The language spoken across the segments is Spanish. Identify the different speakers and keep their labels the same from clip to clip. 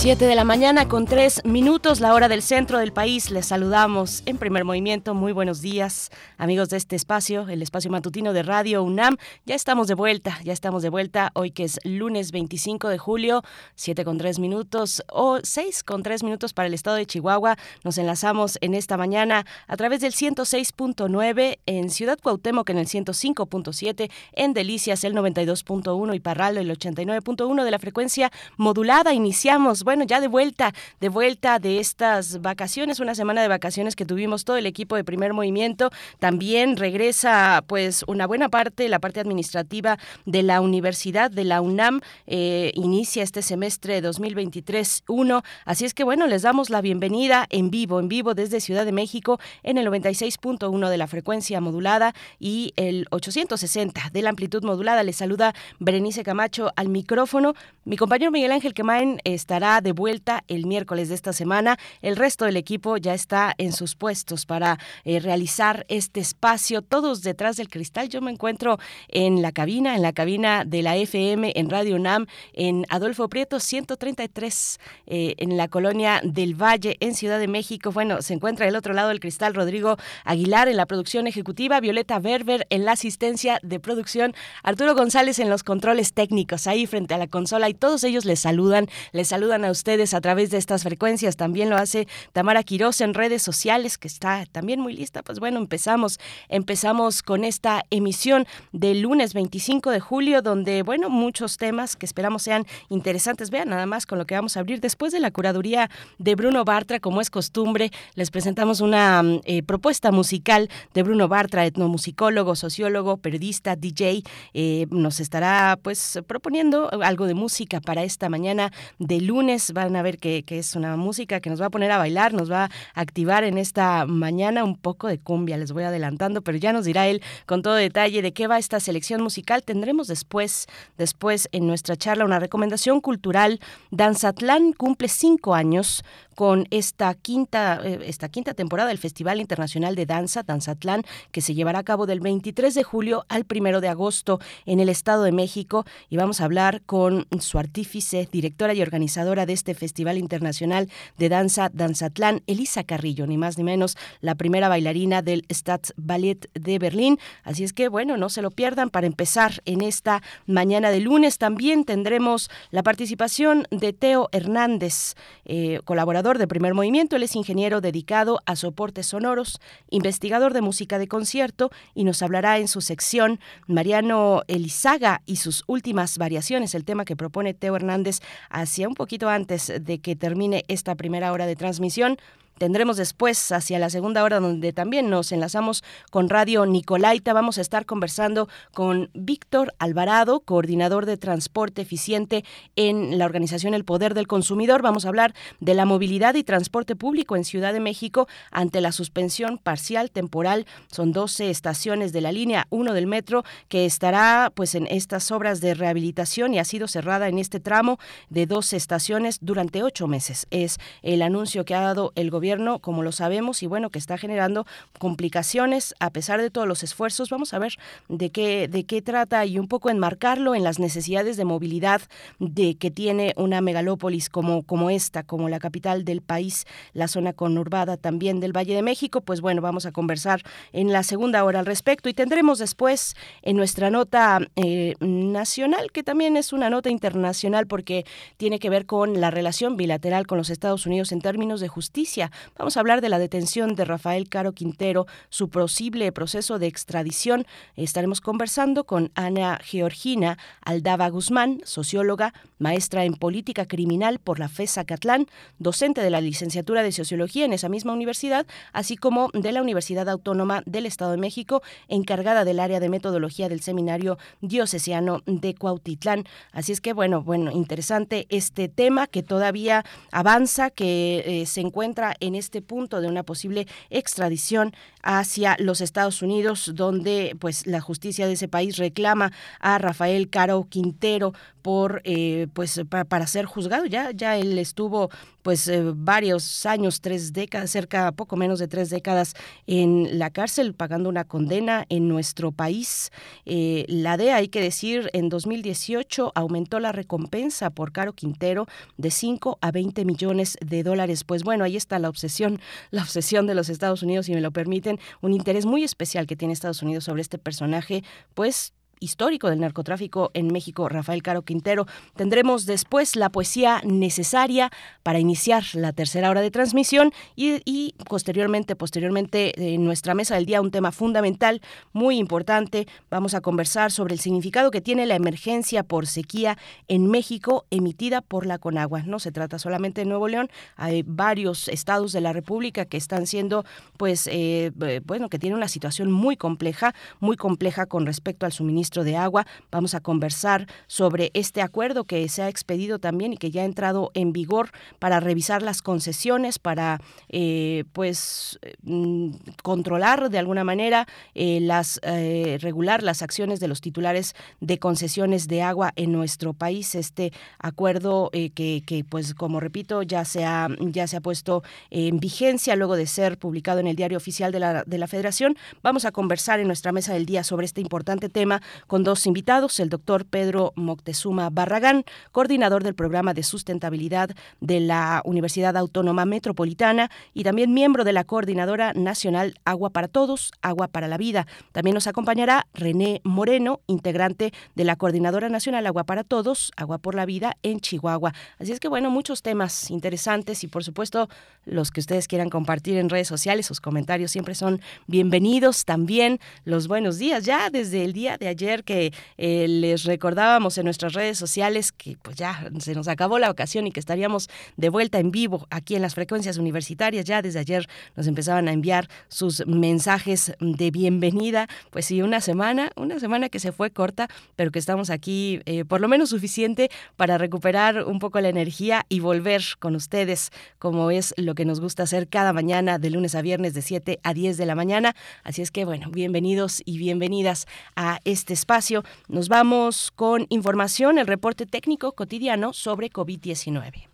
Speaker 1: 7 de la mañana con 3 minutos, la hora del centro del país. Les saludamos en primer movimiento. Muy buenos días, amigos de este espacio, el espacio matutino de Radio UNAM. Ya estamos de vuelta, ya estamos de vuelta. Hoy que es lunes 25 de julio, 7 con 3 minutos o 6 con 3 minutos para el estado de Chihuahua. Nos enlazamos en esta mañana a través del 106.9 en Ciudad Cuauhtémoc en el 105.7, en Delicias el 92.1 y Parralo el 89.1 de la frecuencia modulada. Iniciamos bueno, ya de vuelta, de vuelta de estas vacaciones, una semana de vacaciones que tuvimos todo el equipo de primer movimiento. También regresa pues una buena parte, la parte administrativa de la Universidad de la UNAM. Eh, inicia este semestre 2023-1. Así es que bueno, les damos la bienvenida en vivo, en vivo desde Ciudad de México en el 96.1 de la frecuencia modulada y el 860 de la amplitud modulada. Les saluda Berenice Camacho al micrófono. Mi compañero Miguel Ángel Quemain estará de vuelta el miércoles de esta semana. El resto del equipo ya está en sus puestos para eh, realizar este espacio, todos detrás del cristal. Yo me encuentro en la cabina, en la cabina de la FM en Radio UNAM, en Adolfo Prieto 133, eh, en la colonia del Valle, en Ciudad de México. Bueno, se encuentra del otro lado del cristal Rodrigo Aguilar en la producción ejecutiva, Violeta Berber en la asistencia de producción, Arturo González en los controles técnicos, ahí frente a la consola y todos ellos les saludan, les saludan a ustedes a través de estas frecuencias. También lo hace Tamara Quiroz en redes sociales, que está también muy lista. Pues bueno, empezamos, empezamos con esta emisión del lunes 25 de julio, donde, bueno, muchos temas que esperamos sean interesantes. Vean nada más con lo que vamos a abrir. Después de la curaduría de Bruno Bartra, como es costumbre, les presentamos una eh, propuesta musical de Bruno Bartra, etnomusicólogo, sociólogo, periodista, DJ. Eh, nos estará pues proponiendo algo de música para esta mañana de lunes van a ver que, es una música que nos va a poner a bailar, nos va a activar en esta mañana un poco de cumbia, les voy adelantando, pero ya nos dirá él con todo detalle de qué va esta selección musical. Tendremos después, después en nuestra charla una recomendación cultural. Danzatlán cumple cinco años con esta quinta, eh, esta quinta temporada del Festival Internacional de Danza, Danzatlán, que se llevará a cabo del 23 de julio al 1 de agosto en el Estado de México. Y vamos a hablar con su artífice, directora y organizadora de este Festival Internacional de Danza, Danzatlán, Elisa Carrillo, ni más ni menos, la primera bailarina del Staatsballet de Berlín. Así es que, bueno, no se lo pierdan para empezar en esta mañana de lunes. También tendremos la participación de Teo Hernández, eh, colaborador de Primer Movimiento. Él es ingeniero dedicado a soportes sonoros, investigador de música de concierto y nos hablará en su sección Mariano Elizaga y sus últimas variaciones, el tema que propone Teo Hernández hacia un poquito antes de que termine esta primera hora de transmisión. Tendremos después, hacia la segunda hora, donde también nos enlazamos con Radio Nicolaita. Vamos a estar conversando con Víctor Alvarado, coordinador de transporte eficiente en la organización El Poder del Consumidor. Vamos a hablar de la movilidad y transporte público en Ciudad de México ante la suspensión parcial temporal. Son 12 estaciones de la línea 1 del metro que estará pues en estas obras de rehabilitación y ha sido cerrada en este tramo de 12 estaciones durante ocho meses. Es el anuncio que ha dado el gobierno como lo sabemos, y bueno, que está generando complicaciones a pesar de todos los esfuerzos. Vamos a ver de qué, de qué trata y un poco enmarcarlo en las necesidades de movilidad de que tiene una megalópolis como, como esta, como la capital del país, la zona conurbada también del Valle de México. Pues bueno, vamos a conversar en la segunda hora al respecto y tendremos después en nuestra nota eh, nacional, que también es una nota internacional porque tiene que ver con la relación bilateral con los Estados Unidos en términos de justicia. Vamos a hablar de la detención de Rafael Caro Quintero, su posible proceso de extradición. Estaremos conversando con Ana Georgina Aldaba Guzmán, socióloga, maestra en política criminal por la FESA Catlán, docente de la licenciatura de Sociología en esa misma universidad, así como de la Universidad Autónoma del Estado de México, encargada del área de metodología del Seminario Diocesiano de Cuautitlán. Así es que, bueno, bueno, interesante este tema que todavía avanza, que eh, se encuentra en este punto de una posible extradición hacia los Estados Unidos, donde pues la justicia de ese país reclama a Rafael Caro Quintero por eh, pues para, ser juzgado. Ya ya él estuvo pues eh, varios años tres décadas cerca poco menos de tres décadas en la cárcel pagando una condena en nuestro país. Eh, la DEA hay que decir en 2018 aumentó la recompensa por Caro Quintero de 5 a 20 millones de dólares. Pues bueno ahí está la obsesión la obsesión de los Estados Unidos si me lo permiten. Un interés muy especial que tiene Estados Unidos sobre este personaje pues histórico del narcotráfico en México, Rafael Caro Quintero. Tendremos después la poesía necesaria para iniciar la tercera hora de transmisión y, posteriormente, posteriormente en nuestra mesa del día un tema fundamental, muy importante. Vamos a conversar sobre el significado que tiene la emergencia por sequía en México emitida por la Conagua. No se trata solamente de Nuevo León, hay varios estados de la República que están siendo, pues, eh, bueno, que tienen una situación muy compleja, muy compleja con respecto al suministro de Agua. Vamos a conversar sobre este acuerdo que se ha expedido también y que ya ha entrado en vigor para revisar las concesiones, para eh, pues mm, controlar de alguna manera eh, las eh, regular las acciones de los titulares de concesiones de agua en nuestro país. Este acuerdo que, que, pues como repito ya se ha ya se ha puesto en vigencia luego de ser publicado en el diario oficial de la, de la Federación. Vamos a conversar en nuestra mesa del día sobre este importante tema con dos invitados, el doctor Pedro Moctezuma Barragán, coordinador del programa de sustentabilidad de la Universidad Autónoma Metropolitana y también miembro de la Coordinadora Nacional Agua para Todos, Agua para la Vida. También nos acompañará René Moreno, integrante de la Coordinadora Nacional Agua para Todos, Agua por la Vida en Chihuahua. Así es que bueno, muchos temas interesantes y por supuesto los que ustedes quieran compartir en redes sociales, sus comentarios siempre son bienvenidos. También los buenos días ya desde el día de ayer que eh, les recordábamos en nuestras redes sociales que pues ya se nos acabó la ocasión y que estaríamos de vuelta en vivo aquí en las frecuencias universitarias. Ya desde ayer nos empezaban a enviar sus mensajes de bienvenida. Pues sí, una semana, una semana que se fue corta, pero que estamos aquí eh, por lo menos suficiente para recuperar un poco la energía y volver con ustedes, como es lo que nos gusta hacer cada mañana de lunes a viernes de 7 a 10 de la mañana. Así es que bueno, bienvenidos y bienvenidas a este espacio. Nos vamos con información, el reporte técnico cotidiano sobre COVID-19.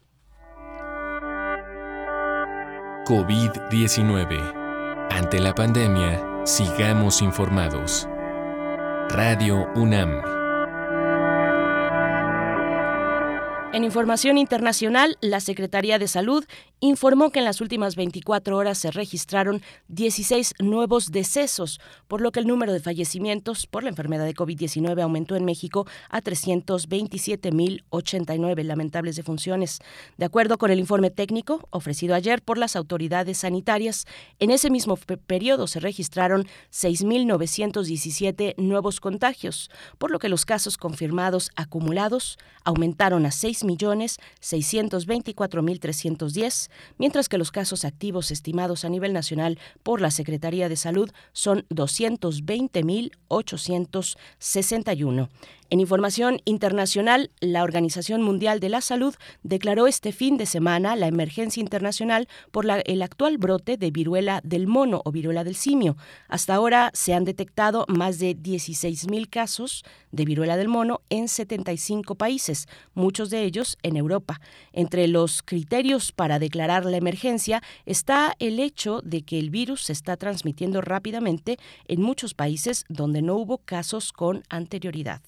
Speaker 2: COVID-19. Ante la pandemia, sigamos informados. Radio UNAM.
Speaker 1: En información internacional, la Secretaría de Salud informó que en las últimas 24 horas se registraron 16 nuevos decesos, por lo que el número de fallecimientos por la enfermedad de COVID-19 aumentó en México a 327.089 lamentables defunciones. De acuerdo con el informe técnico ofrecido ayer por las autoridades sanitarias, en ese mismo periodo se registraron 6.917 nuevos contagios, por lo que los casos confirmados acumulados aumentaron a 6 millones 624.310, mientras que los casos activos estimados a nivel nacional por la Secretaría de Salud son 220.861. En información internacional, la Organización Mundial de la Salud declaró este fin de semana la emergencia internacional por el actual brote de viruela del mono o viruela del simio. Hasta ahora se han detectado más de 16.000 casos de viruela del mono en 75 países, muchos de ellos en Europa. Entre los criterios para declarar la emergencia está el hecho de que el virus se está transmitiendo rápidamente en muchos países donde no hubo casos con anterioridad.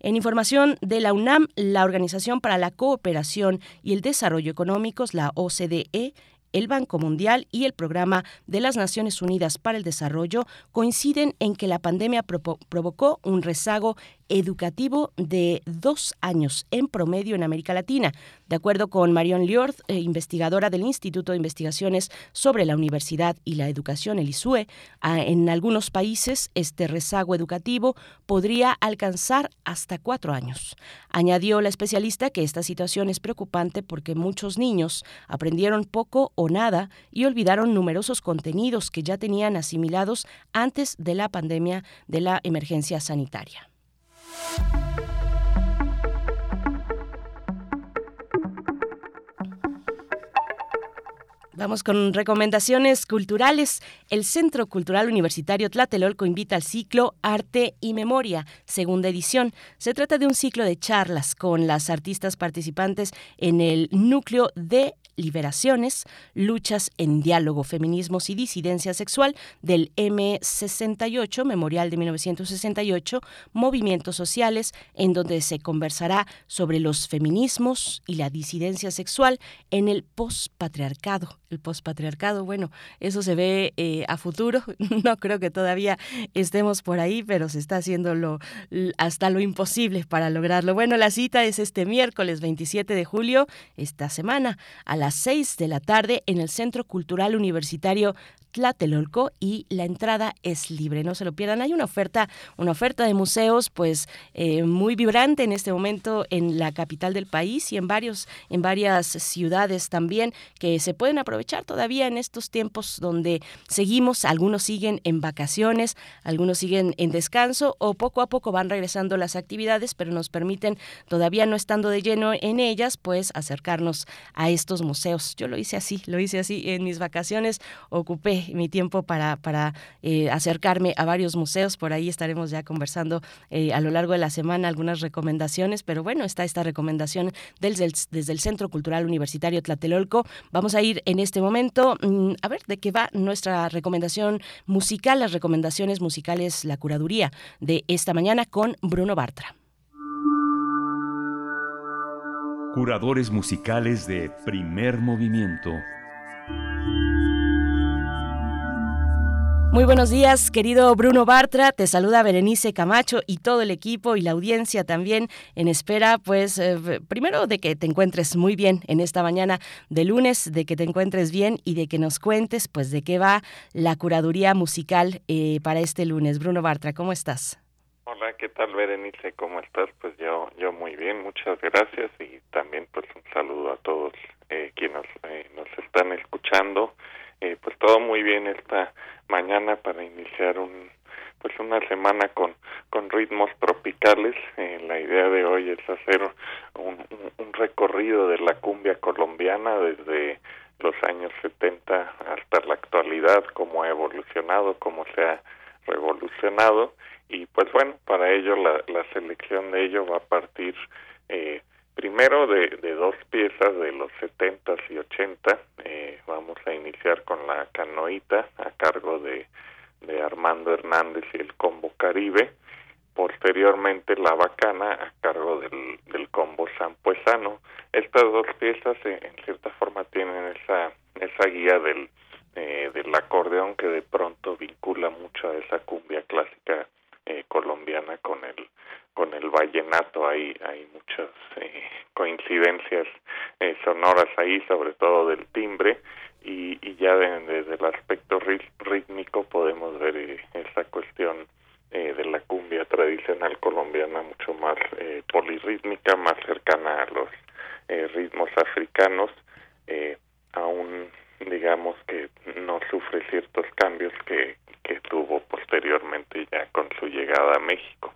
Speaker 1: En información de la UNAM, la Organización para la Cooperación y el Desarrollo Económicos, la OCDE, el Banco Mundial y el Programa de las Naciones Unidas para el Desarrollo coinciden en que la pandemia provocó un rezago educativo de dos años en promedio en América Latina. De acuerdo con Marion Liord, eh, investigadora del Instituto de Investigaciones sobre la Universidad y la Educación, el ISUE, en algunos países este rezago educativo podría alcanzar hasta cuatro años. Añadió la especialista que esta situación es preocupante porque muchos niños aprendieron poco o nada y olvidaron numerosos contenidos que ya tenían asimilados antes de la pandemia de la emergencia sanitaria. Vamos con recomendaciones culturales. El Centro Cultural Universitario Tlatelolco invita al ciclo Arte y Memoria, segunda edición. Se trata de un ciclo de charlas con las artistas participantes en el núcleo de liberaciones, luchas en diálogo, feminismos y disidencia sexual del M68, Memorial de 1968, movimientos sociales, en donde se conversará sobre los feminismos y la disidencia sexual en el pospatriarcado. El pospatriarcado, bueno, eso se ve eh, a futuro. No creo que todavía estemos por ahí, pero se está haciendo lo, hasta lo imposible para lograrlo. Bueno, la cita es este miércoles 27 de julio, esta semana, a las 6 de la tarde en el Centro Cultural Universitario Tlatelolco y la entrada es libre, no se lo pierdan. Hay una oferta, una oferta de museos, pues eh, muy vibrante en este momento en la capital del país y en varios, en varias ciudades también que se pueden aprovechar todavía en estos tiempos donde seguimos, algunos siguen en vacaciones, algunos siguen en descanso o poco a poco van regresando las actividades, pero nos permiten todavía no estando de lleno en ellas, pues acercarnos a estos museos. Yo lo hice así, lo hice así en mis vacaciones, ocupé mi tiempo para, para eh, acercarme a varios museos. Por ahí estaremos ya conversando eh, a lo largo de la semana algunas recomendaciones, pero bueno, está esta recomendación del, desde el Centro Cultural Universitario Tlatelolco. Vamos a ir en este momento mm, a ver de qué va nuestra recomendación musical, las recomendaciones musicales, la curaduría de esta mañana con Bruno Bartra.
Speaker 3: Curadores musicales de primer movimiento.
Speaker 1: Muy buenos días, querido Bruno Bartra. Te saluda Berenice Camacho y todo el equipo y la audiencia también en espera, pues, eh, primero de que te encuentres muy bien en esta mañana de lunes, de que te encuentres bien y de que nos cuentes, pues, de qué va la curaduría musical eh, para este lunes. Bruno Bartra, ¿cómo estás?
Speaker 4: Hola, ¿qué tal, Berenice? ¿Cómo estás? Pues yo, yo muy bien, muchas gracias y también, pues, un saludo a todos eh, quienes nos están escuchando. Pues todo muy bien esta mañana para iniciar un pues una semana con con ritmos tropicales. Eh, la idea de hoy es hacer un, un, recorrido de la cumbia colombiana desde los años 70 hasta la actualidad cómo ha evolucionado cómo se ha revolucionado. Y pues bueno para ello la, la selección de ello va a partir eh, primero de, de, dos piezas de los 70 y 80. Eh, vamos a iniciar con la canoita a cargo de, de Armando Hernández y el combo Caribe. Posteriormente la bacana a cargo del, del combo Sampuesano. Estas dos piezas eh, en cierta forma tienen esa, esa guía del, eh, del acordeón que de pronto vincula mucho a esa cumbia clásica eh, colombiana con el con el vallenato hay hay muchas eh, coincidencias eh, sonoras ahí sobre todo del timbre y, y ya desde el aspecto rítmico podemos ver esa cuestión de la cumbia tradicional colombiana mucho más polirrítmica más cercana a los ritmos africanos aún digamos que no sufre ciertos cambios que, que tuvo posteriormente ya con su llegada a México.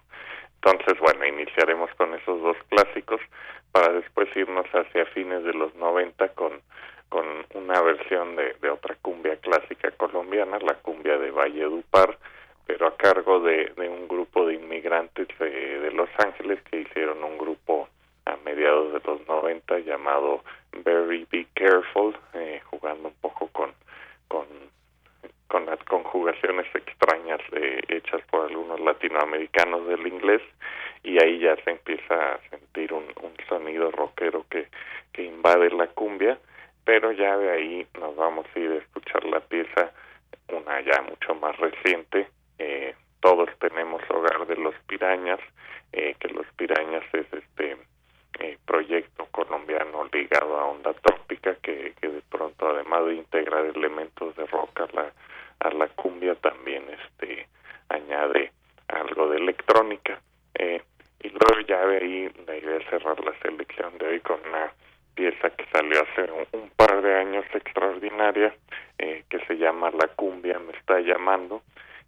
Speaker 4: Entonces, bueno, iniciaremos con esos dos clásicos para después irnos hacia fines de los 90 con, con una versión de, otra cumbia clásica colombiana, la cumbia de Valledupar, pero a cargo de, de un grupo de inmigrantes de, de Los Ángeles que hicieron un grupo a mediados de los 90 llamado Very Be Careful, eh, jugando un poco con, con, con las conjugaciones extrañas eh, hechas por algunos latinoamericanos del inglés y ahí ya se empieza a sentir un, sonido rockero que, invade la cumbia, pero ya de ahí nos vamos a ir a escuchar la pieza, una ya mucho más reciente, eh, todos tenemos hogar de los pirañas, eh, que los pirañas es este eh, proyecto colombiano ligado a onda trópica que, de pronto además de integrar elementos de rock la, a la cumbia también este añade algo de electrónica. Eh, y luego ya de ahí la idea cerrar la selección de hoy con una pieza que salió hace un, par de años extraordinaria eh, que se llama La cumbia me está llamando.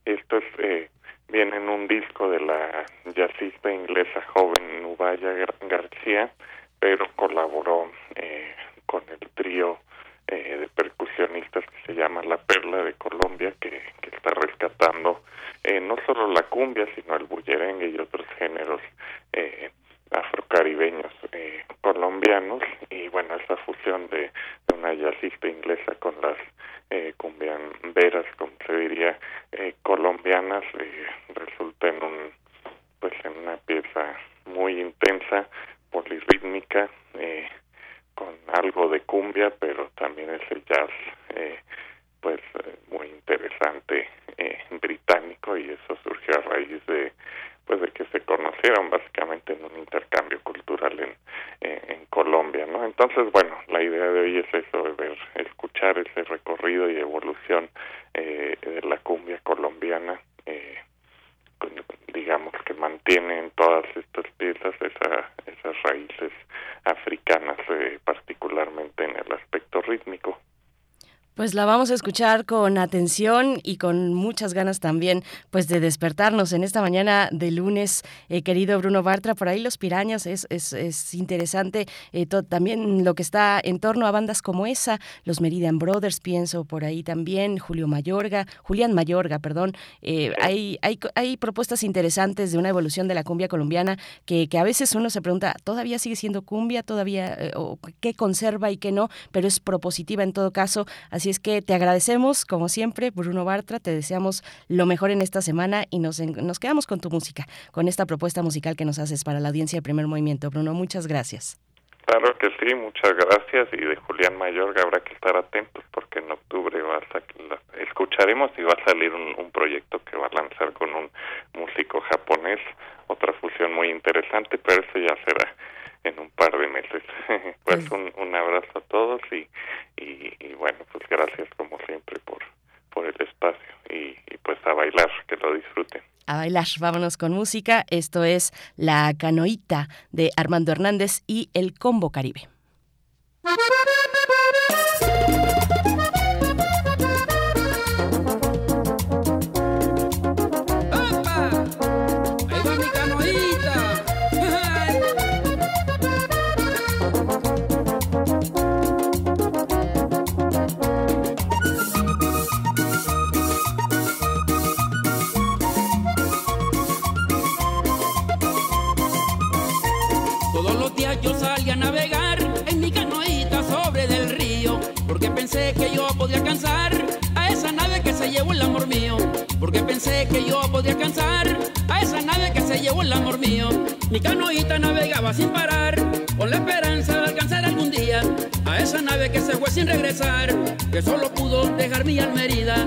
Speaker 4: Esto es eh, viene en un disco de la jazzista inglesa joven Nubaya García, pero colaboró eh, con el trío eh, de percusionistas que se llama La Perla de Colombia, que, que está rescatando eh, no solo la cumbia, sino el bullerengue y otros géneros eh, afrocaribeños eh, colombianos. Y bueno esa fusión de, una jazzista inglesa con las eh, cumbianderas como se diría eh, colombianas resulta en un pues en una pieza muy intensa polirrítmica eh, con algo de cumbia pero también ese jazz eh, pues eh, muy interesante eh, británico y eso surgió a raíz de pues de que se conocieron básicamente en un intercambio cultural en, en Colombia, ¿no? Entonces, bueno, la idea de hoy es eso, ver, escuchar ese recorrido y evolución eh, de la cumbia colombiana, eh, digamos que mantiene en todas estas piezas esa, esas raíces africanas, eh, particularmente en el aspecto rítmico.
Speaker 1: Pues la vamos a escuchar con atención y con muchas ganas también, pues de despertarnos en esta mañana de lunes, eh, querido Bruno Bartra. Por ahí los pirañas es, es, es interesante eh, también lo que está en torno a bandas como esa, los Meridian Brothers, pienso por ahí también, Julio Mayorga, Julián Mayorga, perdón. Eh, hay, hay, hay propuestas interesantes de una evolución de la cumbia colombiana que, que a veces uno se pregunta, ¿todavía sigue siendo cumbia? ¿Todavía? O ¿Qué conserva y qué no? Pero es propositiva en todo caso. Es que te agradecemos, como siempre, Bruno Bartra, te deseamos lo mejor en esta semana y nos, nos quedamos con tu música, con esta propuesta musical que nos haces para la audiencia de primer movimiento. Bruno, muchas gracias.
Speaker 4: Claro que sí, muchas gracias y de Julián Mayorga habrá que estar atentos porque en octubre va a escucharemos y va a salir un, un, proyecto que va a lanzar con un músico japonés, otra fusión muy interesante, pero eso ya será en un par de meses. pues un, un abrazo a todos y, y, y, bueno, pues gracias como siempre por, por el espacio y, y pues a bailar, que lo disfruten.
Speaker 1: A bailar, vámonos con música. Esto es La Canoita de Armando Hernández y el Combo Caribe.
Speaker 5: Que yo podía alcanzar a esa nave que se llevó el amor mío, porque pensé que yo podía alcanzar a esa nave que se llevó el amor mío. Mi canoita navegaba sin parar, con la esperanza de alcanzar algún día a esa nave que se fue sin regresar, que solo pudo dejar mi almerida.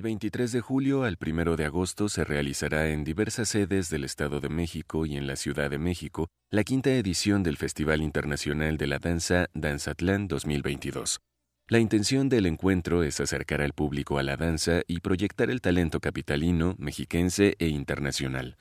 Speaker 2: Del 23 de julio al 1 de agosto se realizará en diversas sedes del Estado de México y en la Ciudad de México la quinta edición del Festival Internacional de la Danza Danzatlán 2022. La intención del encuentro es acercar al público a la danza y proyectar el talento capitalino, mexiquense e internacional.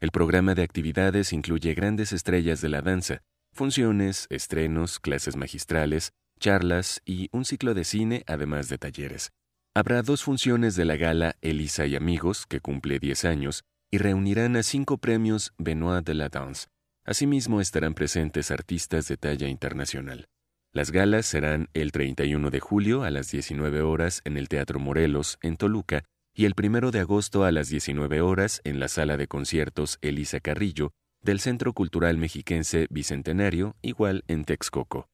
Speaker 2: El programa de actividades incluye grandes estrellas de la danza, funciones, estrenos, clases magistrales, charlas y un ciclo de cine, además de talleres. Habrá dos funciones de la gala Elisa y Amigos, que cumple 10 años, y reunirán a cinco premios Benoit de la Danse. Asimismo estarán presentes artistas de talla internacional. Las galas serán el 31 de julio a las 19 horas en el Teatro Morelos, en Toluca, y el 1 de agosto a las 19 horas en la sala de conciertos Elisa Carrillo del Centro Cultural Mexiquense Bicentenario, igual en Texcoco.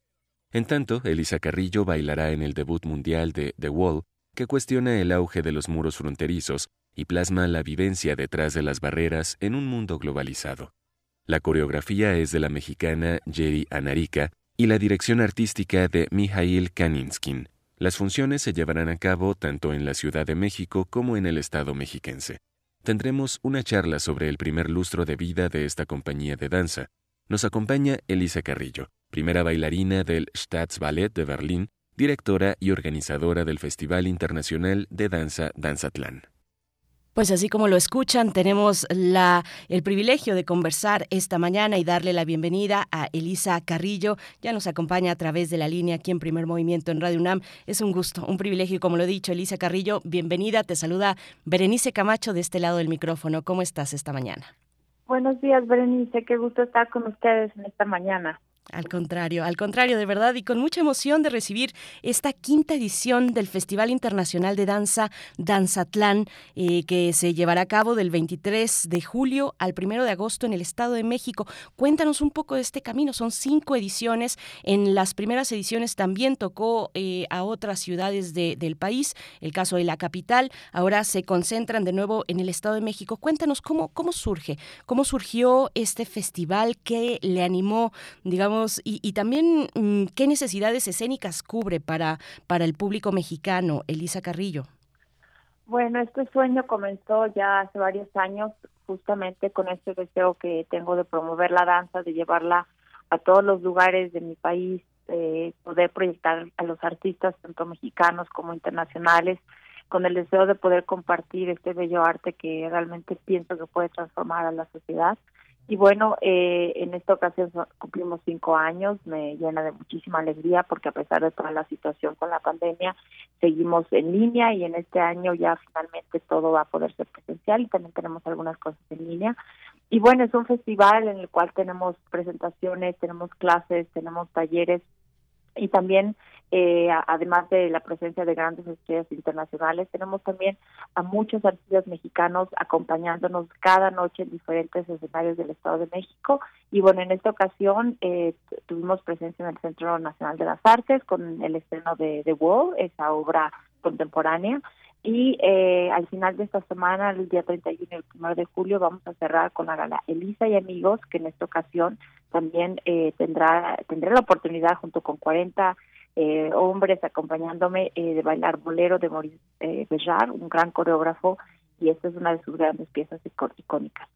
Speaker 2: En tanto, Elisa Carrillo bailará en el debut mundial de The Wall que cuestiona el auge de los muros fronterizos y plasma la vivencia detrás de las barreras en un mundo globalizado. La coreografía es de la mexicana Jerry Anarica y la dirección artística de Mijail Kaninskin. Las funciones se llevarán a cabo tanto en la Ciudad de México como en el Estado mexiquense. Tendremos una charla sobre el primer lustro de vida de esta compañía de danza. Nos acompaña Elisa Carrillo, primera bailarina del Staatsballet de Berlín directora y organizadora del Festival Internacional de Danza Danzatlán.
Speaker 1: Pues así como lo escuchan, tenemos la, el privilegio de conversar esta mañana y darle la bienvenida a Elisa Carrillo. Ya nos acompaña a través de la línea aquí en Primer Movimiento en Radio UNAM. Es un gusto, un privilegio, como lo he dicho, Elisa Carrillo, bienvenida. Te saluda Berenice Camacho de este lado del micrófono. ¿Cómo estás esta mañana?
Speaker 6: Buenos días, Berenice. Qué gusto estar con ustedes en esta mañana.
Speaker 1: Al contrario, al contrario, de verdad, y con mucha emoción de recibir esta quinta edición del Festival Internacional de Danza Danzatlán, eh, que se llevará a cabo del 23 de julio al 1 de agosto en el Estado de México. Cuéntanos un poco de este camino, son cinco ediciones. En las primeras ediciones también tocó eh, a otras ciudades del país, el caso de la capital, ahora se concentran de nuevo en el Estado de México. Cuéntanos cómo, cómo surge, cómo surgió este festival, qué le animó, digamos, y, también mm, qué necesidades escénicas cubre para, para el público mexicano, Elisa Carrillo.
Speaker 6: Bueno, este sueño comenzó ya hace varios años justamente con este deseo que tengo de promover la danza, de llevarla a todos los lugares de mi país, de poder proyectar a los artistas tanto mexicanos como internacionales, con el deseo de poder compartir este bello arte que realmente pienso que puede transformar a la sociedad. Y bueno, eh, en esta ocasión cumplimos cinco años, me llena de muchísima alegría porque a pesar de toda la situación con la pandemia, seguimos en línea y en este año ya finalmente todo va a poder ser presencial y también tenemos algunas cosas en línea. Y bueno, es un festival en el cual tenemos presentaciones, tenemos clases, tenemos talleres y también eh, además de la presencia de grandes estrellas internacionales, tenemos también a muchos artistas mexicanos acompañándonos cada noche en diferentes escenarios del Estado de México. Y bueno, en esta ocasión eh, tuvimos presencia en el Centro Nacional de las Artes con el estreno de The Wall, esa obra contemporánea. Y eh, al final de esta semana, el día 31 y el 1 de julio, vamos a cerrar con la gala Elisa y Amigos, que en esta ocasión también eh, tendrá tendré la oportunidad junto con 40 eh, hombres acompañándome eh, de bailar bolero de Maurice eh, un gran coreógrafo, y esta es una de sus grandes piezas icónicas.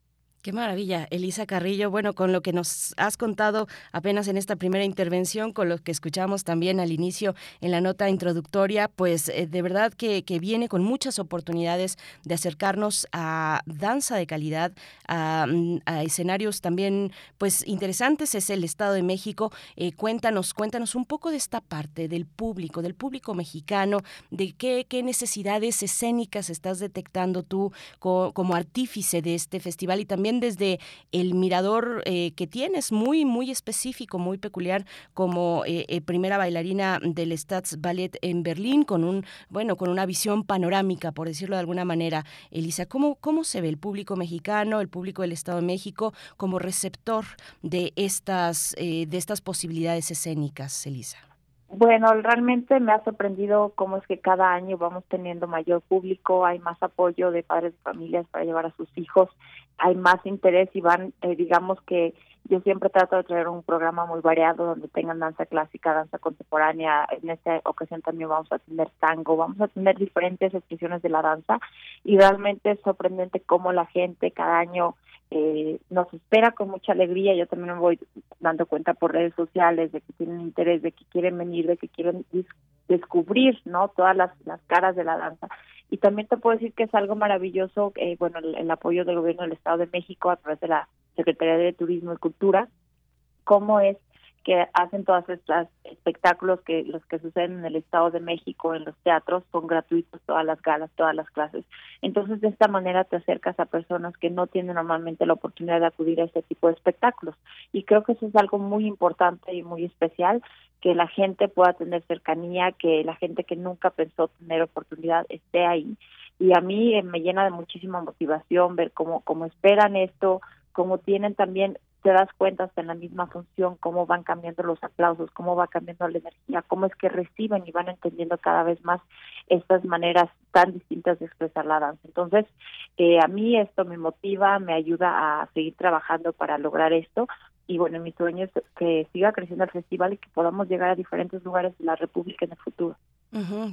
Speaker 1: Qué maravilla, Elisa Carrillo. Bueno, con lo que nos has contado apenas en esta primera intervención, con lo que escuchamos también al inicio en la nota introductoria, pues eh, de verdad que, viene con muchas oportunidades de acercarnos a danza de calidad, mm, a, escenarios también pues interesantes. Es el Estado de México. Eh, cuéntanos, cuéntanos un poco de esta parte del público, del público mexicano, de qué necesidades escénicas estás detectando tú como artífice de este festival y también desde el mirador que tienes, muy, muy específico, muy peculiar, como primera bailarina del Staatsballet en Berlín, con un, bueno, con una visión panorámica, por decirlo de alguna manera. Elisa, ¿cómo, cómo se ve el público mexicano, el público del Estado de México como receptor de estas, de estas posibilidades escénicas, Elisa?
Speaker 6: Bueno, realmente me ha sorprendido cómo es que cada año vamos teniendo mayor público, hay más apoyo de padres de familias para llevar a sus hijos, hay más interés y van, eh, digamos que yo siempre trato de traer un programa muy variado donde tengan danza clásica, danza contemporánea. En esta ocasión también vamos a tener tango, vamos a tener diferentes expresiones de la danza y realmente es sorprendente cómo la gente cada año eh, nos espera con mucha alegría. Yo también me voy dando cuenta por redes sociales de que tienen interés, de que quieren venir, de que quieren descubrir, ¿no? Todas las, las caras de la danza. Y también te puedo decir que es algo maravilloso, eh, bueno, el, apoyo del gobierno del Estado de México a través de la Secretaría de Turismo y Cultura, cómo es que hacen todos estos espectáculos que los que suceden en el Estado de México, en los teatros, son gratuitos todas las galas, todas las clases. Entonces, de esta manera te acercas a personas que no tienen normalmente la oportunidad de acudir a este tipo de espectáculos. Y creo que eso es algo muy importante y muy especial, que la gente pueda tener cercanía, que la gente que nunca pensó tener oportunidad esté ahí. Y a mí eh, me llena de muchísima motivación ver cómo, cómo esperan esto, cómo tienen también te das cuenta hasta en la misma función cómo van cambiando los aplausos, cómo va cambiando la energía, cómo es que reciben y van entendiendo cada vez más estas maneras tan distintas de expresar la danza. Entonces, eh, a mí esto me motiva, me ayuda a seguir trabajando para lograr esto. Y bueno, mi sueño es que siga creciendo el festival y que podamos llegar a diferentes lugares de la República en el futuro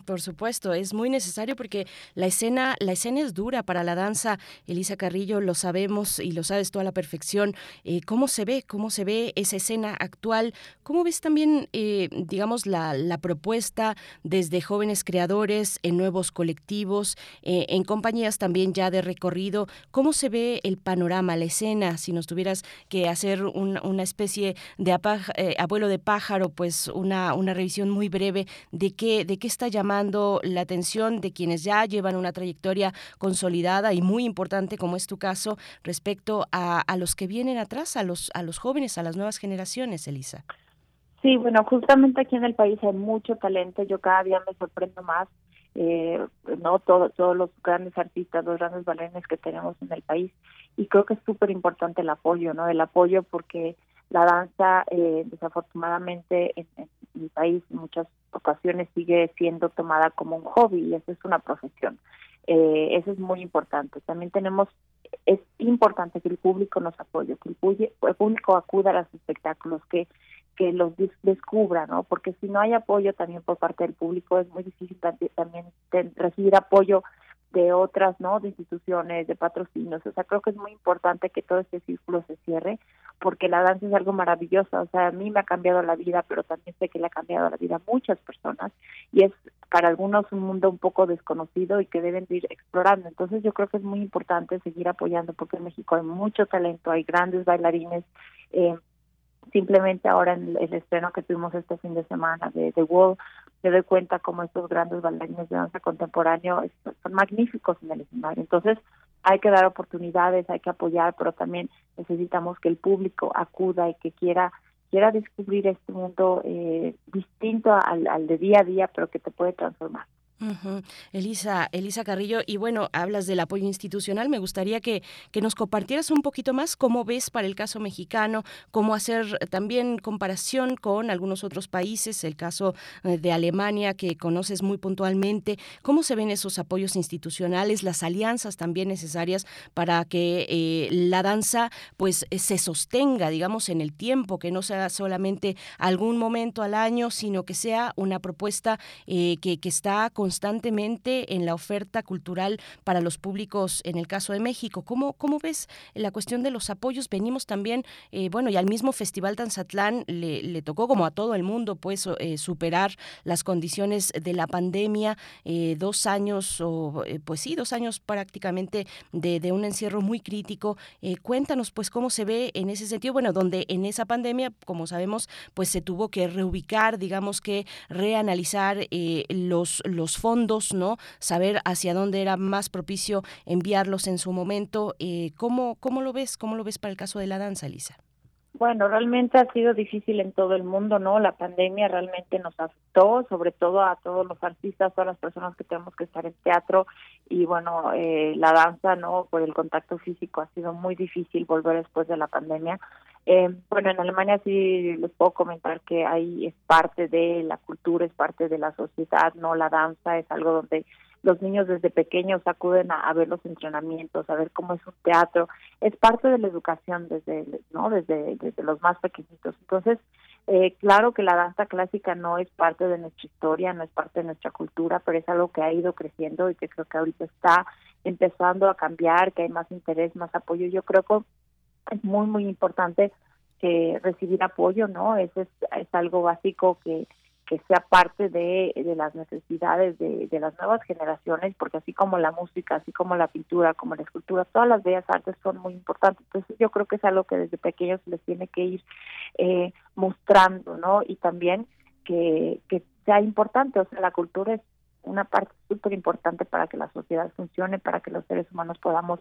Speaker 1: por supuesto, es muy necesario porque la escena, la escena es dura para la danza. Elisa Carrillo, lo sabemos y lo sabes tú a la perfección. Eh, ¿Cómo se ve? ¿Cómo se ve esa escena actual? ¿Cómo ves también, eh, digamos, la, propuesta desde jóvenes creadores en nuevos colectivos, eh, en compañías también ya de recorrido? ¿Cómo se ve el panorama, la escena? Si nos tuvieras que hacer una especie de abuelo de pájaro, pues una, una revisión muy breve de qué, de qué está llamando la atención de quienes ya llevan una trayectoria consolidada y muy importante, como es tu caso, respecto a, los que vienen atrás, a los, a los jóvenes, a las nuevas generaciones, Elisa?
Speaker 6: Sí, bueno, justamente aquí en el país hay mucho talento. Yo cada día me sorprendo más. Eh, no todos los grandes artistas, los grandes bailarines que tenemos en el país y creo que es súper importante el apoyo, ¿no? El apoyo porque la danza, eh, desafortunadamente, en, mi país en muchas ocasiones sigue siendo tomada como un hobby y eso es una profesión. Eh, eso es muy importante. También tenemos, es importante que el público nos apoye, que el, público acuda a los espectáculos, que que los descubra, ¿no? Porque si no hay apoyo también por parte del público es muy difícil también recibir apoyo de otras, ¿no? De instituciones, de patrocinios. O sea, creo que es muy importante que todo este círculo se cierre porque la danza es algo maravilloso. O sea, a mí me ha cambiado la vida, pero también sé que le ha cambiado la vida a muchas personas y es para algunos un mundo un poco desconocido y que deben ir explorando. Entonces yo creo que es muy importante seguir apoyando porque en México hay mucho talento, hay grandes bailarines. Eh, simplemente ahora en el estreno que tuvimos este fin de semana de The Wall, me doy cuenta como estos grandes bailarines de danza contemporáneo son magníficos en el escenario. Entonces, hay que dar oportunidades, hay que apoyar, pero también necesitamos que el público acuda y que quiera quiera descubrir este mundo eh, distinto al, al de día a día, pero que te puede transformar.
Speaker 1: Elisa, Elisa Carrillo, y bueno, hablas del apoyo institucional. Me gustaría que, que nos compartieras un poquito más cómo ves para el caso mexicano, cómo hacer también comparación con algunos otros países, el caso eh, de Alemania que conoces muy puntualmente, cómo se ven esos apoyos institucionales, las alianzas también necesarias para que eh, la danza pues eh, se sostenga, digamos, en el tiempo, que no sea solamente algún momento al año, sino que sea una propuesta que, que está con constantemente en la oferta cultural para los públicos en el caso de México. ¿Cómo, cómo ves la cuestión de los apoyos? Venimos también, eh, bueno, y al mismo Festival Danzatlán le, tocó como a todo el mundo pues eh, superar las condiciones de la pandemia, eh, dos años o pues sí, dos años prácticamente de, de un encierro muy crítico. cuéntanos pues cómo se ve en ese sentido, bueno, donde en esa pandemia, como sabemos, pues se tuvo que reubicar, digamos que reanalizar los, los fondos, ¿no? Saber hacia dónde era más propicio enviarlos en su momento. Eh, ¿cómo, ¿Cómo lo ves? ¿Cómo lo ves para el caso de la danza, Elisa?
Speaker 6: Bueno, realmente ha sido difícil en todo el mundo, ¿no? La pandemia realmente nos afectó, sobre todo a todos los artistas, todas las personas que tenemos que estar en teatro y bueno, eh, la danza, ¿no? Por el contacto físico ha sido muy difícil volver después de la pandemia. Eh, bueno, en Alemania sí les puedo comentar que ahí es parte de la cultura, es parte de la sociedad, ¿no? La danza es algo donde los niños desde pequeños acuden a, ver los entrenamientos, a ver cómo es un teatro, es parte de la educación desde, ¿no? desde, desde los más pequeñitos. Entonces, eh, claro que la danza clásica no es parte de nuestra historia, no es parte de nuestra cultura, pero es algo que ha ido creciendo y que creo que ahorita está empezando a cambiar, que hay más interés, más apoyo. Yo creo que es muy, muy importante que recibir apoyo, ¿no? Eso es, es algo básico que que sea parte de, de las necesidades de, de, las nuevas generaciones, porque así como la música, así como la pintura, como la escultura, todas las bellas artes son muy importantes. Entonces yo creo que es algo que desde pequeños les tiene que ir eh, mostrando, ¿no? Y también que, que sea importante, o sea, la cultura es una parte súper importante para que la sociedad funcione, para que los seres humanos podamos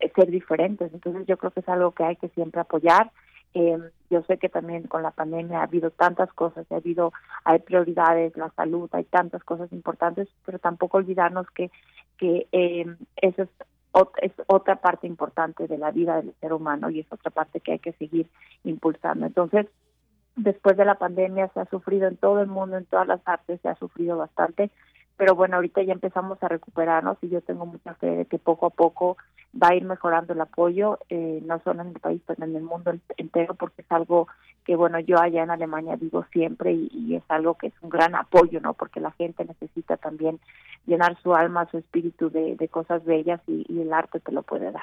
Speaker 6: eh, ser diferentes. Entonces yo creo que es algo que hay que siempre apoyar eh, yo sé que también con la pandemia ha habido tantas cosas, ha habido, hay prioridades, la salud, hay tantas cosas importantes, pero tampoco olvidarnos que, que eh, eso es, es otra parte importante de la vida del ser humano y es otra parte que hay que seguir impulsando. Entonces, después de la pandemia se ha sufrido en todo el mundo, en todas las artes, se ha sufrido bastante, pero bueno, ahorita ya empezamos a recuperarnos y yo tengo mucha fe de que poco a poco va a ir mejorando el apoyo, eh, no solo en el país, sino en el mundo entero, porque es algo que, bueno, yo allá en Alemania digo siempre y, es algo que es un gran apoyo, ¿no? Porque la gente necesita también llenar su alma, su espíritu de, cosas bellas y, el arte te lo puede dar.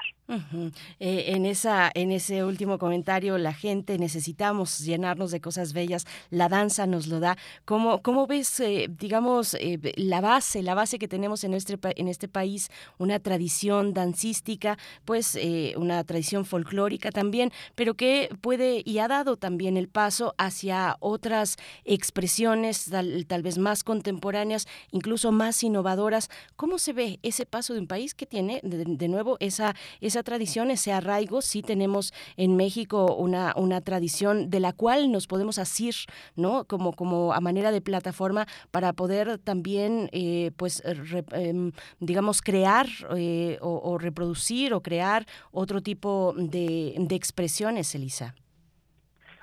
Speaker 1: Eh, en, esa, en ese último comentario, la gente necesitamos llenarnos de cosas bellas, la danza nos lo da. ¿Cómo, cómo ves, eh, digamos, la base, la base que tenemos en, este, en este país, una tradición dancística, pues una tradición folclórica también, pero que puede y ha dado también el paso hacia otras expresiones tal, vez más contemporáneas, incluso más innovadoras. ¿Cómo se ve ese paso de un país que tiene de, nuevo esa, esa tradición, ese arraigo? Sí tenemos en México una, una tradición de la cual nos podemos asir, ¿no? Como, como a manera de plataforma para poder también, eh, pues, em, digamos, crear eh, o, reproducir o crear otro tipo de, de expresiones, Elisa.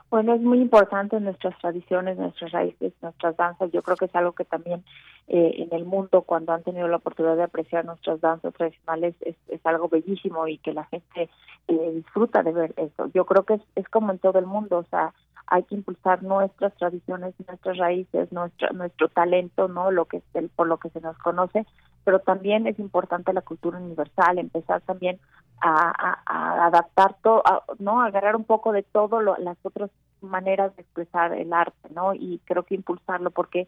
Speaker 6: Bueno, es muy importante nuestras tradiciones, nuestras raíces, nuestras danzas. Yo creo que es algo que también eh, en el mundo, cuando han tenido la oportunidad de apreciar nuestras danzas tradicionales, es, algo bellísimo y que la gente eh, disfruta de ver eso. Yo creo que es, es como en todo el mundo, o sea, hay que impulsar nuestras tradiciones, nuestras raíces, nuestro, nuestro talento, no lo que es el, por lo que se nos conoce, pero también es importante la cultura universal, empezar también a, adaptar todo, no agarrar un poco de todo las otras maneras de expresar el arte, ¿no? Y creo que impulsarlo porque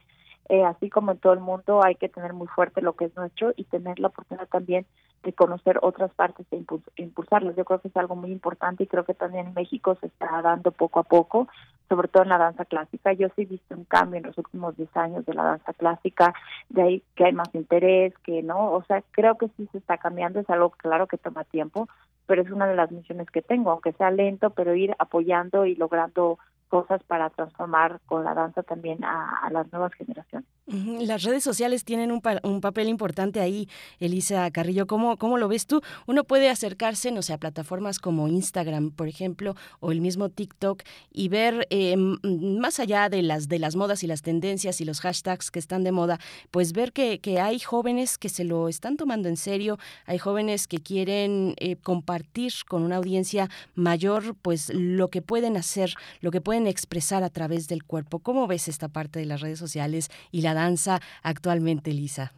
Speaker 6: eh, así como en todo el mundo hay que tener muy fuerte lo que es nuestro y tener la oportunidad también de conocer otras partes e impulsarlas. Yo creo que es algo muy importante y creo que también en México se está dando poco a poco, sobre todo en la danza clásica. Yo sí he visto un cambio en los últimos 10 años de la danza clásica, de ahí que hay más interés, que no, o sea, creo que sí se está cambiando, es algo claro que toma tiempo, pero es una de las misiones que tengo, aunque sea lento, pero ir apoyando y logrando cosas para transformar con la danza también a, las nuevas generaciones.
Speaker 1: Las redes sociales tienen un, papel importante ahí, Elisa Carrillo. ¿Cómo, ¿Cómo lo ves tú? Uno puede acercarse, no sé, a plataformas como Instagram, por ejemplo, o el mismo TikTok y ver eh, más allá de las, de las modas y las tendencias y los hashtags que están de moda, pues ver que, que hay jóvenes que se lo están tomando en serio, hay jóvenes que quieren eh, compartir con una audiencia mayor, pues lo que pueden hacer, lo que pueden expresar a través del cuerpo. ¿Cómo ves esta parte de las redes sociales y la danza actualmente, Lisa?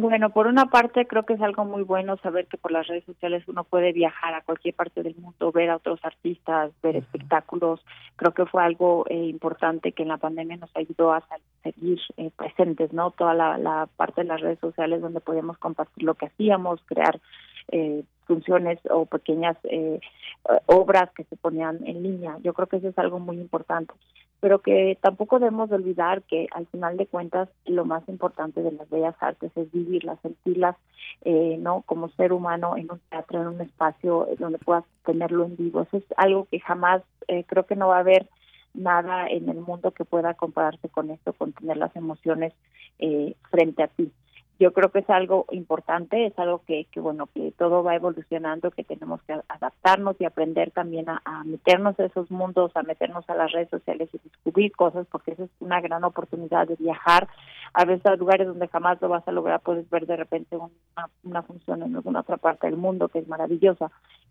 Speaker 6: Bueno, por una parte creo que es algo muy bueno saber que por las redes sociales uno puede viajar a cualquier parte del mundo, ver a otros artistas, ver espectáculos. Creo que fue algo eh, importante que en la pandemia nos ayudó a seguir eh, presentes, ¿no? Toda la, la, parte de las redes sociales donde podíamos compartir lo que hacíamos, crear eh, funciones o pequeñas eh, obras que se ponían en línea. Yo creo que eso es algo muy importante pero que tampoco debemos olvidar que al final de cuentas lo más importante de las bellas artes es vivirlas, sentirlas, eh, no como ser humano en un teatro, en un espacio donde puedas tenerlo en vivo. Eso es algo que jamás eh, creo que no va a haber nada en el mundo que pueda compararse con esto, con tener las emociones eh, frente a ti yo creo que es algo importante, es algo que, que bueno, que todo va evolucionando, que tenemos que adaptarnos y aprender también a, meternos en esos mundos, a meternos a las redes sociales y descubrir cosas, porque esa es una gran oportunidad de viajar a veces a lugares donde jamás lo vas a lograr, puedes ver de repente una, una función en alguna otra parte del mundo que es maravillosa,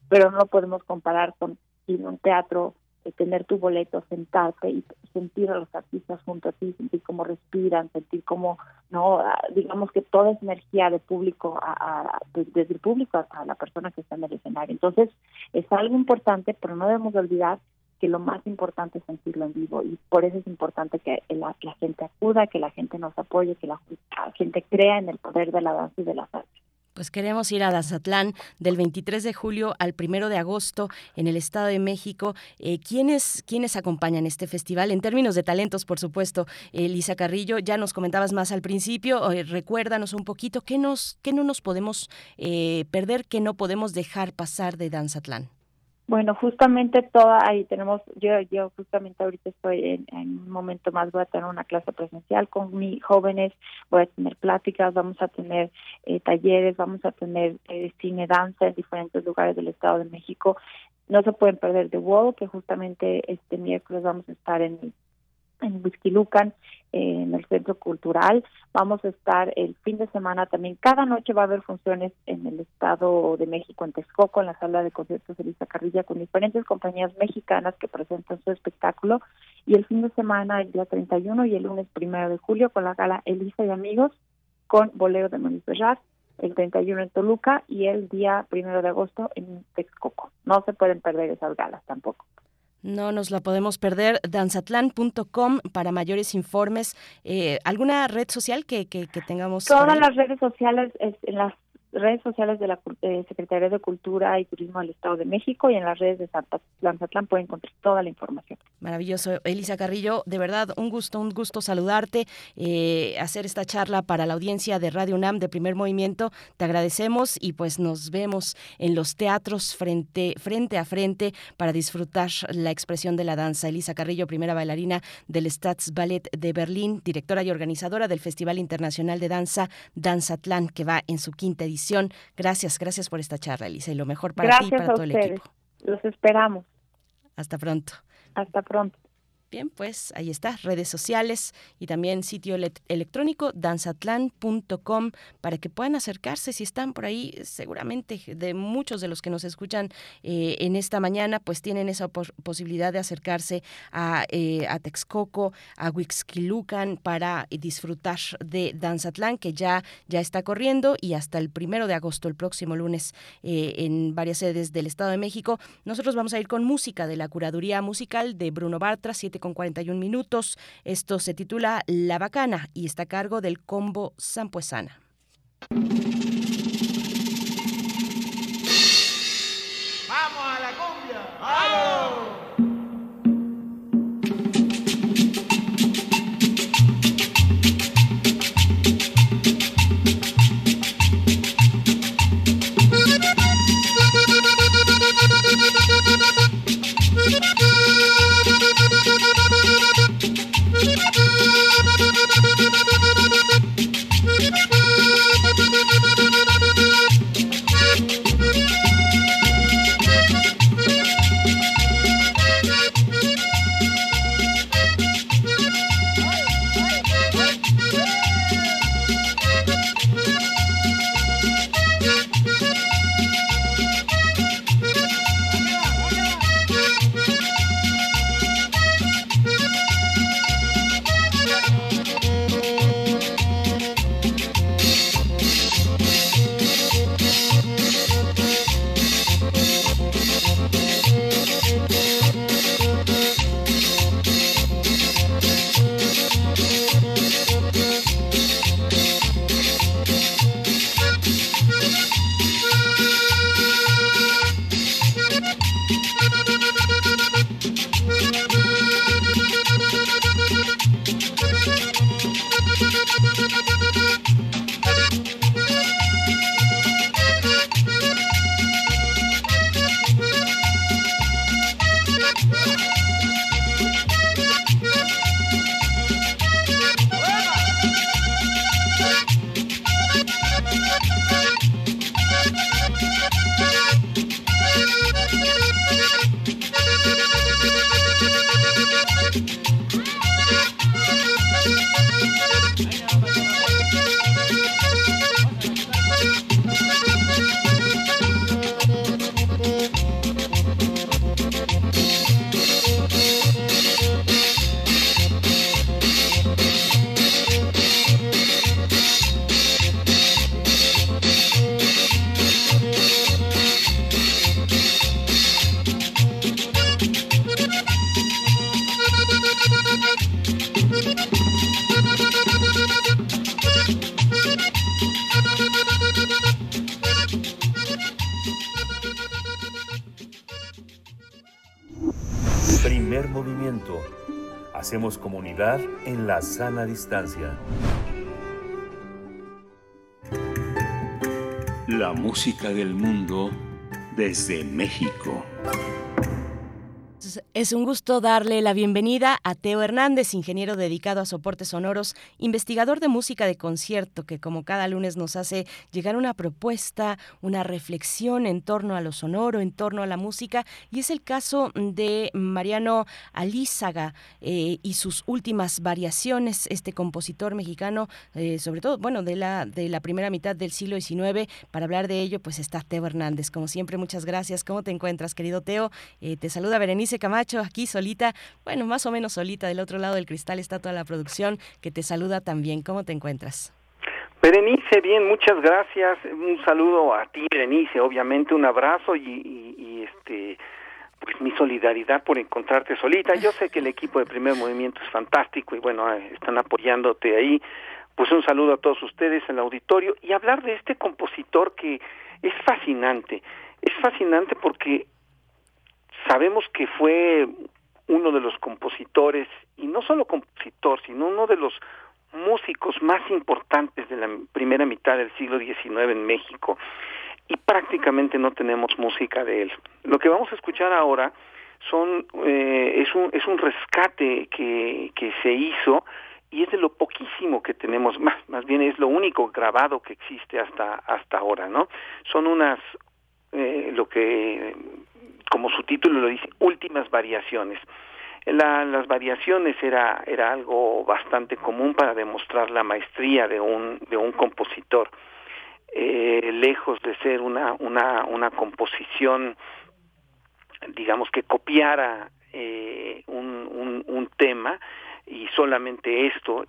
Speaker 6: pero no lo podemos comparar con ir a un teatro tener tu boleto, sentarte y sentir a los artistas junto a ti, sentir cómo respiran, sentir cómo, no, ah, digamos que toda esa energía de público, a, desde el público a, la persona que está en el escenario. Entonces, es algo importante, pero no debemos olvidar que lo más importante es sentirlo en vivo y por eso es importante que la gente acuda, que la gente nos apoye, que la gente crea en el poder de la danza y de las artes.
Speaker 1: Pues queremos ir a Dazatlán del 23 de julio al 1 de agosto en el Estado de México. Eh, ¿quiénes, ¿Quiénes acompañan este festival? En términos de talentos, por supuesto, eh, Carrillo, ya nos comentabas más al principio. Eh, recuérdanos un poquito, ¿qué, nos, qué no nos podemos eh, perder, qué no podemos dejar pasar de Danzatlán?
Speaker 6: Bueno, justamente toda ahí tenemos, yo yo justamente ahorita estoy en, un momento más, voy a tener una clase presencial con mis jóvenes, voy a tener pláticas, vamos a tener eh, talleres, vamos a tener eh, cine, danza en diferentes lugares del Estado de México. No se pueden perder The Wall, que justamente este miércoles vamos a estar en en Whisky Lucan, en el Centro Cultural. Vamos a estar el fin de semana también. Cada noche va a haber funciones en el Estado de México, en Texcoco, en la sala de conciertos de Elisa Carrilla, con diferentes compañías mexicanas que presentan su espectáculo. Y el fin de semana, el día 31 y el lunes primero de julio, con la gala Elisa y Amigos, con Bolero de Moniz el 31 en Toluca y el día primero de agosto en Texcoco. No se pueden perder esas galas tampoco.
Speaker 1: No nos la podemos perder. Danzatlan.com para mayores informes. Eh, ¿Alguna red social que, que, tengamos?
Speaker 6: Todas las redes sociales, en las redes sociales de la eh, Secretaría de Cultura y Turismo del Estado de México y en las redes de Lanzatlán pueden encontrar toda la información.
Speaker 1: Maravilloso. Elisa Carrillo, de verdad, un gusto, un gusto saludarte, eh, hacer esta charla para la audiencia de Radio UNAM de Primer Movimiento. Te agradecemos y pues nos vemos en los teatros frente, frente a frente para disfrutar la expresión de la danza. Elisa Carrillo, primera bailarina del Staatsballet de Berlín, directora y organizadora del Festival Internacional de Danza Danzatlán, que va en su quinta edición Gracias, gracias por esta charla, Elisa, y lo mejor para ti y para todo el equipo.
Speaker 6: Los esperamos.
Speaker 1: Hasta pronto.
Speaker 6: Hasta pronto.
Speaker 1: Bien, pues ahí está, redes sociales y también sitio electrónico danzatlan.com para que puedan acercarse si están por ahí. Seguramente de muchos de los que nos escuchan eh, en esta mañana, pues tienen esa posibilidad de acercarse a, eh, a Texcoco, a Huixquilucan para disfrutar de Danzatlán, que ya, ya está corriendo y hasta el primero de agosto, el próximo lunes, eh, en varias sedes del Estado de México. Nosotros vamos a ir con música de la curaduría musical de Bruno Bartra, con 41 minutos. Esto se titula La Bacana y está a cargo del combo Sampuesana.
Speaker 7: ¡Vamos a la cumbia! ¡Vamos!
Speaker 3: En la sana distancia.
Speaker 8: La música del mundo desde México.
Speaker 1: Es un gusto darle la bienvenida a Teo Hernández, ingeniero dedicado a soportes sonoros, investigador de música de concierto, que como cada lunes nos hace llegar una propuesta, una reflexión en torno a lo sonoro, en torno a la música. Y es el caso de Mariano Alízaga eh, y sus últimas variaciones, este compositor mexicano, eh, sobre todo, bueno, de la, de la primera mitad del siglo XIX. Para hablar de ello, pues está Teo Hernández. Como siempre, muchas gracias. ¿Cómo te encuentras, querido Teo? Eh, te saluda Berenice Camacho, aquí solita, bueno, más o menos solita, del otro lado del cristal está toda la producción que te saluda también. ¿Cómo te encuentras?
Speaker 9: Berenice, bien, muchas gracias. Un saludo a ti, Berenice, obviamente un abrazo y, este pues mi solidaridad por encontrarte solita. Yo sé que el equipo de Primer Movimiento es fantástico y bueno, eh, están apoyándote ahí. Pues un saludo a todos ustedes en el auditorio y hablar de este compositor que es fascinante. Es fascinante porque sabemos que fue uno de los compositores, y no solo compositor, sino uno de los músicos más importantes de la primera mitad del siglo XIX en México, y prácticamente no tenemos música de él. Lo que vamos a escuchar ahora son eh, es un es un rescate que, que se hizo y es de lo poquísimo que tenemos más más bien es lo único grabado que existe hasta hasta ahora no son unas eh, lo que como su título lo dice, últimas variaciones. las variaciones era, era algo bastante común para demostrar la maestría de un, de un compositor. Eh, lejos de ser una, una, una composición, digamos, que copiara eh, un, un, un tema y solamente esto,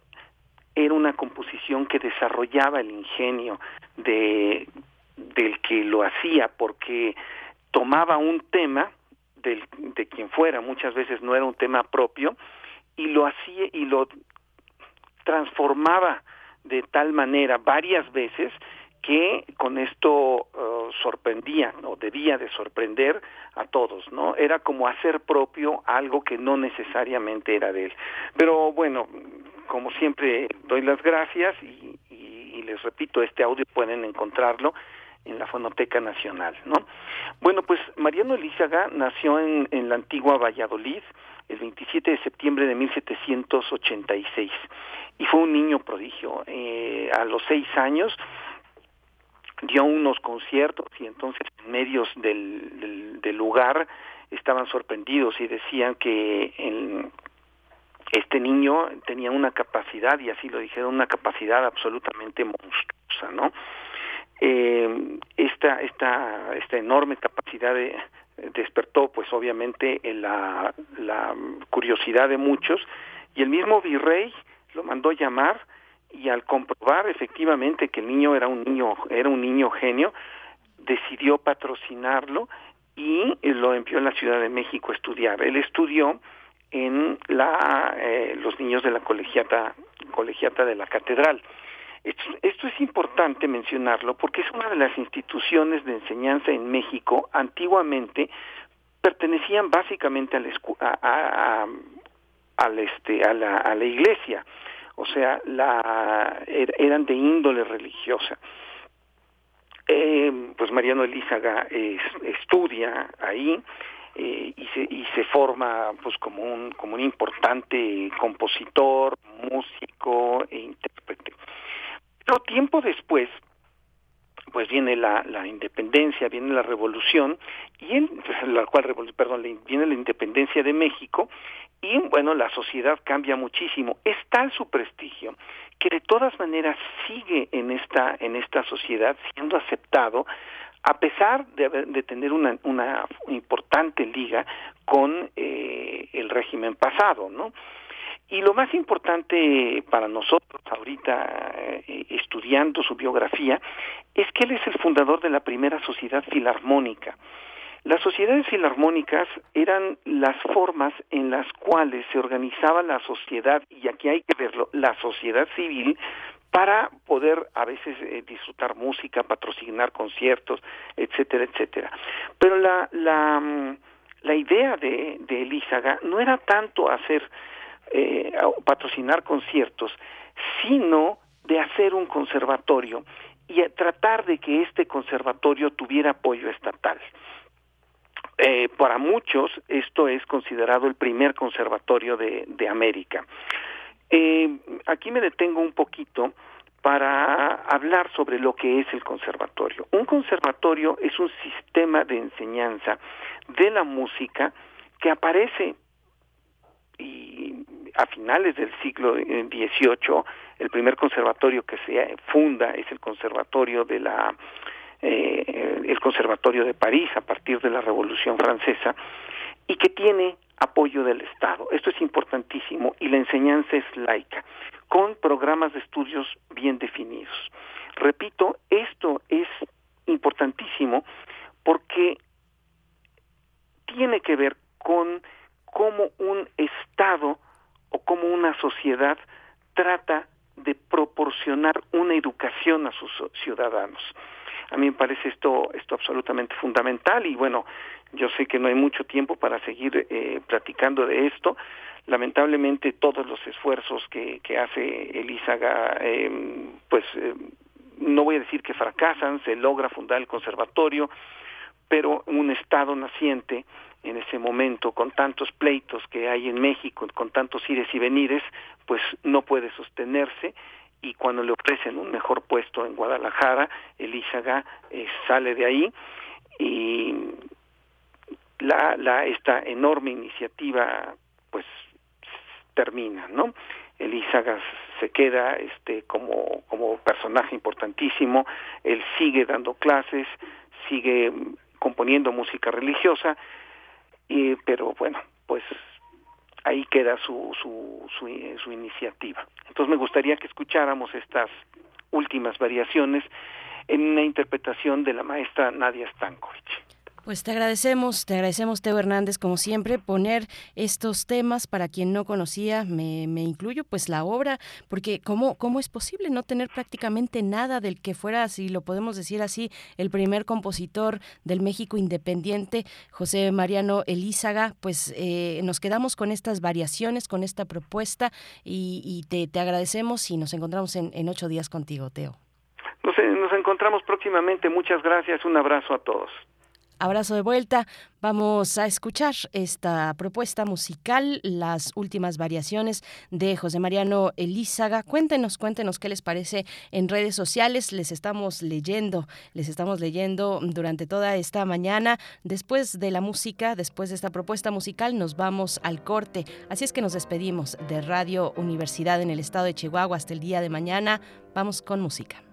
Speaker 9: era una composición que desarrollaba el ingenio de, del que lo hacía, porque tomaba un tema del, de quien fuera, muchas veces no era un tema propio, y lo hacía y lo transformaba de tal manera varias veces que con esto uh, sorprendía o debía de sorprender a todos, ¿no? Era como hacer propio algo que no necesariamente era de él. Pero bueno, como siempre doy las gracias y, y, y les repito, este audio pueden encontrarlo en la Fonoteca Nacional, ¿no? Bueno, pues Mariano Elízaga nació en, en la antigua Valladolid el 27 de septiembre de 1786 y fue un niño prodigio. Eh, a los seis años dio unos conciertos y entonces en medios del, del, lugar estaban sorprendidos y decían que este niño tenía una capacidad, y así lo dijeron, una capacidad absolutamente monstruosa, ¿no? Eh, esta, esta, esta enorme capacidad de, despertó pues obviamente en la, la curiosidad de muchos y el mismo virrey lo mandó llamar y al comprobar efectivamente que el niño era un niño era un niño genio decidió patrocinarlo y lo envió a la Ciudad de México a estudiar. Él estudió en la eh, los niños de la colegiata colegiata de la catedral esto, es importante mencionarlo porque es una de las instituciones de enseñanza en México. Antiguamente pertenecían básicamente al, a, al este, a, la, a la iglesia, o sea, la, er, eran de índole religiosa. Eh, pues Mariano Elízaga estudia ahí eh, y, se, y se forma pues como un, como un importante compositor, músico e intérprete. Pero tiempo después, pues viene la, independencia, viene la revolución, y en la cual, perdón, viene la independencia de México, y bueno, la sociedad cambia muchísimo. Es tal su prestigio que de todas maneras sigue en esta, en esta sociedad siendo aceptado, a pesar de, de tener una, una importante liga con eh, el régimen pasado, ¿no? Y lo más importante para nosotros ahorita, eh, estudiando su biografía, es que él es el fundador de la primera sociedad filarmónica. Las sociedades filarmónicas eran las formas en las cuales se organizaba la sociedad, y aquí hay que verlo, la sociedad civil, para poder a veces eh, disfrutar música, patrocinar conciertos, etcétera, etcétera. Pero la, la, mm, la idea de, de Elízaga no era tanto hacer, eh, patrocinar conciertos, sino de hacer un conservatorio y tratar de que este conservatorio tuviera apoyo estatal. Eh, para muchos esto es considerado el primer conservatorio de, América. Eh, aquí me detengo un poquito para hablar sobre lo que es el conservatorio. Un conservatorio es un sistema de enseñanza de la música que aparece y a finales del siglo XVIII, el primer conservatorio que se funda es el conservatorio de la eh, el conservatorio de París a partir de la Revolución Francesa y que tiene apoyo del Estado. Esto es importantísimo y la enseñanza es laica, con programas de estudios bien definidos. Repito, esto es importantísimo porque tiene que ver con cómo un Estado o cómo una sociedad trata de proporcionar una educación a sus ciudadanos. A mí me parece esto, esto absolutamente fundamental y bueno, yo sé que no hay mucho tiempo para seguir eh, platicando de esto. Lamentablemente todos los esfuerzos que, que hace Elízaga, eh, pues eh, no voy a decir que fracasan, se logra fundar el conservatorio, pero un Estado naciente en ese momento, con tantos pleitos que hay en México, con tantos ires y venires, pues no puede sostenerse. Y cuando le ofrecen un mejor puesto en Guadalajara, Elízaga eh, sale de ahí. Y la, la esta enorme iniciativa pues termina, ¿no? Elízaga se queda este como como personaje importantísimo, él sigue dando clases, sigue componiendo música religiosa, y, pero bueno, pues ahí queda su, su, su, su iniciativa. Entonces me gustaría que escucháramos estas últimas variaciones en una interpretación de la maestra Nadia Stankovic.
Speaker 1: Pues te agradecemos, te agradecemos, Teo Hernández, como siempre, poner estos temas para quien no conocía, me, me incluyo, pues la obra, porque ¿cómo, ¿cómo es posible no tener prácticamente nada del que fuera, si lo podemos decir así, el primer compositor del México independiente, José Mariano Elízaga? Pues eh, nos quedamos con estas variaciones, con esta propuesta y, te, te, agradecemos y nos encontramos en, ocho días contigo, Teo.
Speaker 9: Nos encontramos próximamente, muchas gracias, un abrazo a todos.
Speaker 1: Abrazo de vuelta. Vamos a escuchar esta propuesta musical, las últimas variaciones de José Mariano Elízaga. Cuéntenos, cuéntenos qué les parece en redes sociales. Les estamos leyendo, les estamos leyendo durante toda esta mañana. Después de la música, después de esta propuesta musical, nos vamos al corte. Así es que nos despedimos de Radio Universidad en el estado de Chihuahua hasta el día de mañana. Vamos con música.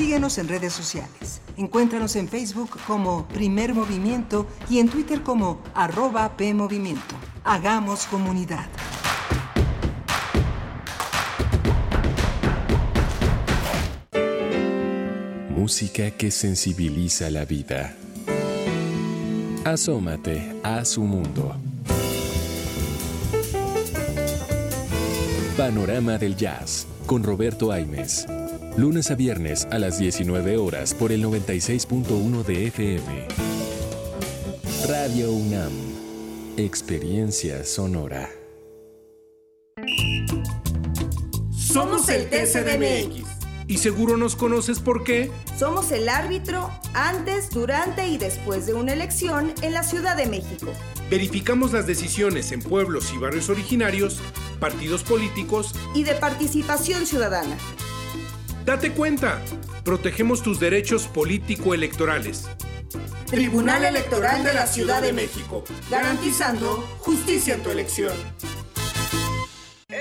Speaker 10: Síguenos en redes sociales. Encuéntranos en Facebook como Primer Movimiento y en Twitter como arroba PMovimiento. Hagamos comunidad.
Speaker 2: Música que sensibiliza la vida. Asómate a su mundo. Panorama del Jazz con Roberto Aimes. Lunes a viernes a las 19 horas por el 96.1 de FM. Radio UNAM. Experiencia sonora.
Speaker 11: Somos el TCDMX.
Speaker 12: Y seguro nos conoces por qué.
Speaker 11: Somos el árbitro antes, durante y después de una elección en la Ciudad de México.
Speaker 12: Verificamos las decisiones en pueblos y barrios originarios, partidos políticos
Speaker 11: y de participación ciudadana.
Speaker 12: Date cuenta, protegemos tus derechos político-electorales.
Speaker 11: Tribunal Electoral de la Ciudad de México, garantizando justicia en tu elección.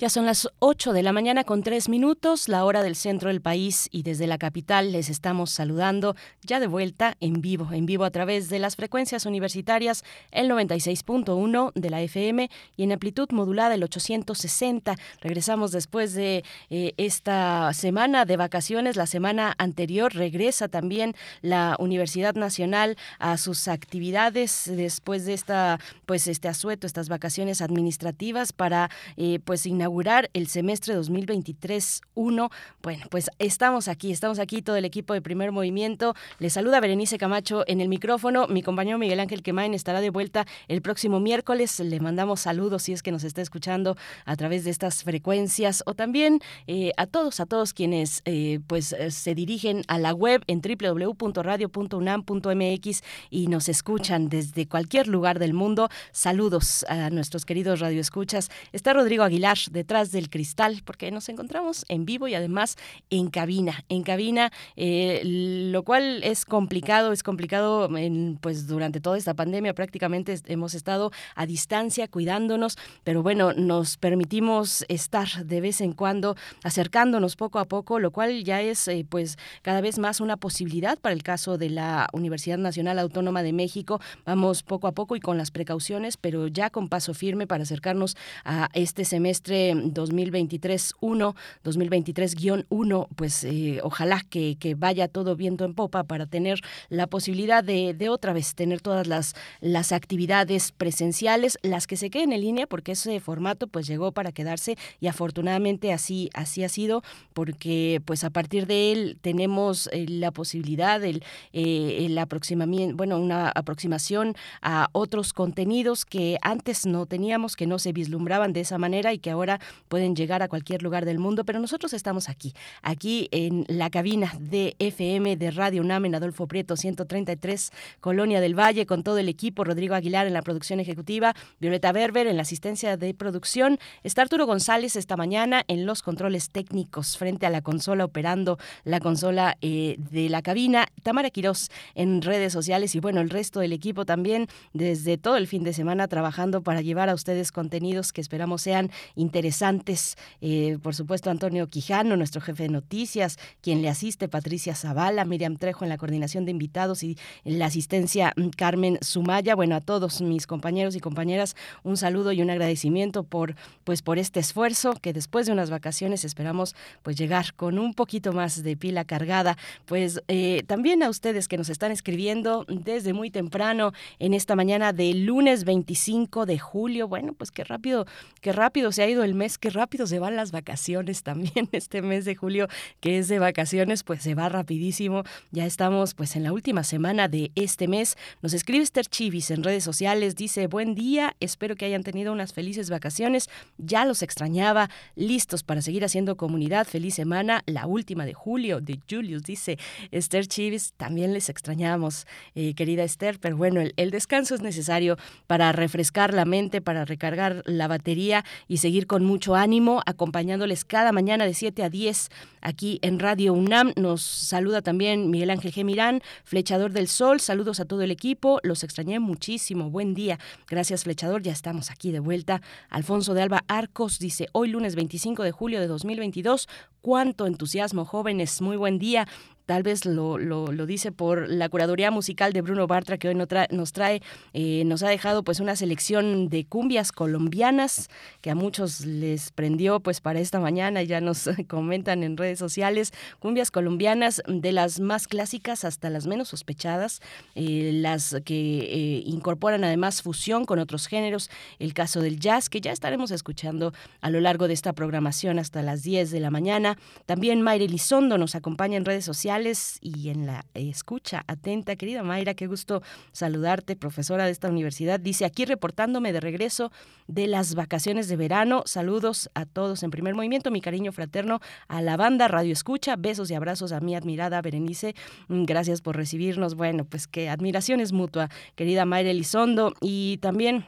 Speaker 1: Ya son las 8 de la mañana con 3 minutos, la hora del centro del país y desde la capital les estamos saludando ya de vuelta en vivo, en vivo a través de las frecuencias universitarias el 96.1 de la FM y en amplitud modulada el 860. Regresamos después de eh, esta semana de vacaciones, la semana anterior regresa también la Universidad Nacional a sus actividades después de esta pues este asueto, estas vacaciones administrativas para eh, pues inaugurar el semestre 2023-1. Bueno, pues estamos aquí, estamos aquí todo el equipo de Primer Movimiento. Les saluda Berenice Camacho en el micrófono. Mi compañero Miguel Ángel Quemain estará de vuelta el próximo miércoles. Le mandamos saludos si es que nos está escuchando a través de estas frecuencias o también eh, a todos, a todos quienes eh, pues eh, se dirigen a la web en www.radio.unam.mx y nos escuchan desde cualquier lugar del mundo. Saludos a nuestros queridos radioescuchas. Está Rodrigo Aguilar de detrás del cristal, porque nos encontramos en vivo y además en cabina, en cabina, eh, lo cual es complicado, es complicado en, pues durante toda esta pandemia prácticamente hemos estado a distancia cuidándonos, pero bueno, nos permitimos estar de vez en cuando acercándonos poco a poco, lo cual ya es eh, pues cada vez más una posibilidad para el caso de la Universidad Nacional Autónoma de México. Vamos poco a poco y con las precauciones, pero ya con paso firme para acercarnos a este semestre 2023-1, 2023-1, pues eh, ojalá que, vaya todo viento en popa para tener la posibilidad de, otra vez tener todas las, las actividades presenciales, las que se queden en línea, porque ese formato pues llegó para quedarse y afortunadamente así, así ha sido, porque pues a partir de él tenemos eh, la posibilidad, el, eh, el aproximamiento, bueno, una aproximación a otros contenidos que antes no teníamos, que no se vislumbraban de esa manera y que ahora pueden llegar a cualquier lugar del mundo, pero nosotros estamos aquí, aquí en la cabina de FM de Radio UNAM en Adolfo Prieto 133, Colonia del Valle, con todo el equipo, Rodrigo Aguilar en la producción ejecutiva, Violeta Berber en la asistencia de producción, está Arturo González esta mañana en los controles técnicos frente a la consola operando la consola eh, de la cabina, Tamara Quirós en redes sociales y bueno, el resto del equipo también desde todo el fin de semana trabajando para llevar a ustedes contenidos que esperamos sean interesantes interesantes. Eh, por supuesto, Antonio Quijano, nuestro jefe de noticias, quien le asiste, Patricia Zavala, Miriam Trejo en la coordinación de invitados y la asistencia mm, Carmen Sumaya. Bueno, a todos mis compañeros y compañeras, un saludo y un agradecimiento por, pues, por este esfuerzo que después de unas vacaciones esperamos pues llegar con un poquito más de pila cargada. Pues eh, también a ustedes que nos están escribiendo desde muy temprano en esta mañana del lunes 25 de julio. Bueno, pues qué rápido, qué rápido se ha ido el mes, qué rápido se van las vacaciones también. Este mes de julio que es de vacaciones, pues se va rapidísimo. Ya estamos pues en la última semana de este mes. Nos escribe Esther Chivis en redes sociales, dice, buen día, espero que hayan tenido unas felices vacaciones. Ya los extrañaba, listos para seguir haciendo comunidad. Feliz semana, la última de julio de Julius, dice Esther Chivis. También les extrañamos, eh, querida Esther, pero bueno, el descanso es necesario para refrescar la mente, para recargar la batería y seguir con mucho ánimo, acompañándoles cada mañana de 7 a 10 aquí en Radio UNAM. Nos saluda también Miguel Ángel Gemirán, Flechador del Sol. Saludos a todo el equipo. Los extrañé muchísimo. Buen día. Gracias, Flechador. Ya estamos aquí de vuelta. Alfonso de Alba Arcos dice, hoy lunes 25 de julio de 2022, cuánto entusiasmo, jóvenes. Muy buen día tal vez lo, lo, dice por la curaduría musical de Bruno Bartra que hoy nos trae, eh, nos ha dejado pues una selección de cumbias colombianas que a muchos les prendió pues para esta mañana, ya nos comentan en redes sociales, cumbias colombianas de las más clásicas hasta las menos sospechadas, eh, las que eh, incorporan además fusión con otros géneros, el caso del jazz que ya estaremos escuchando a lo largo de esta programación hasta las 10 de la mañana. También Mayre Lizondo nos acompaña en redes sociales y en la escucha atenta. Querida Mayra, qué gusto saludarte, profesora de esta universidad. Dice aquí reportándome de regreso de las vacaciones de verano. Saludos a todos en primer movimiento, mi cariño fraterno a la banda Radio Escucha. Besos y abrazos a mi admirada Berenice. Mm, gracias por recibirnos. Bueno, pues que admiración es mutua, querida Mayra Elizondo. Y también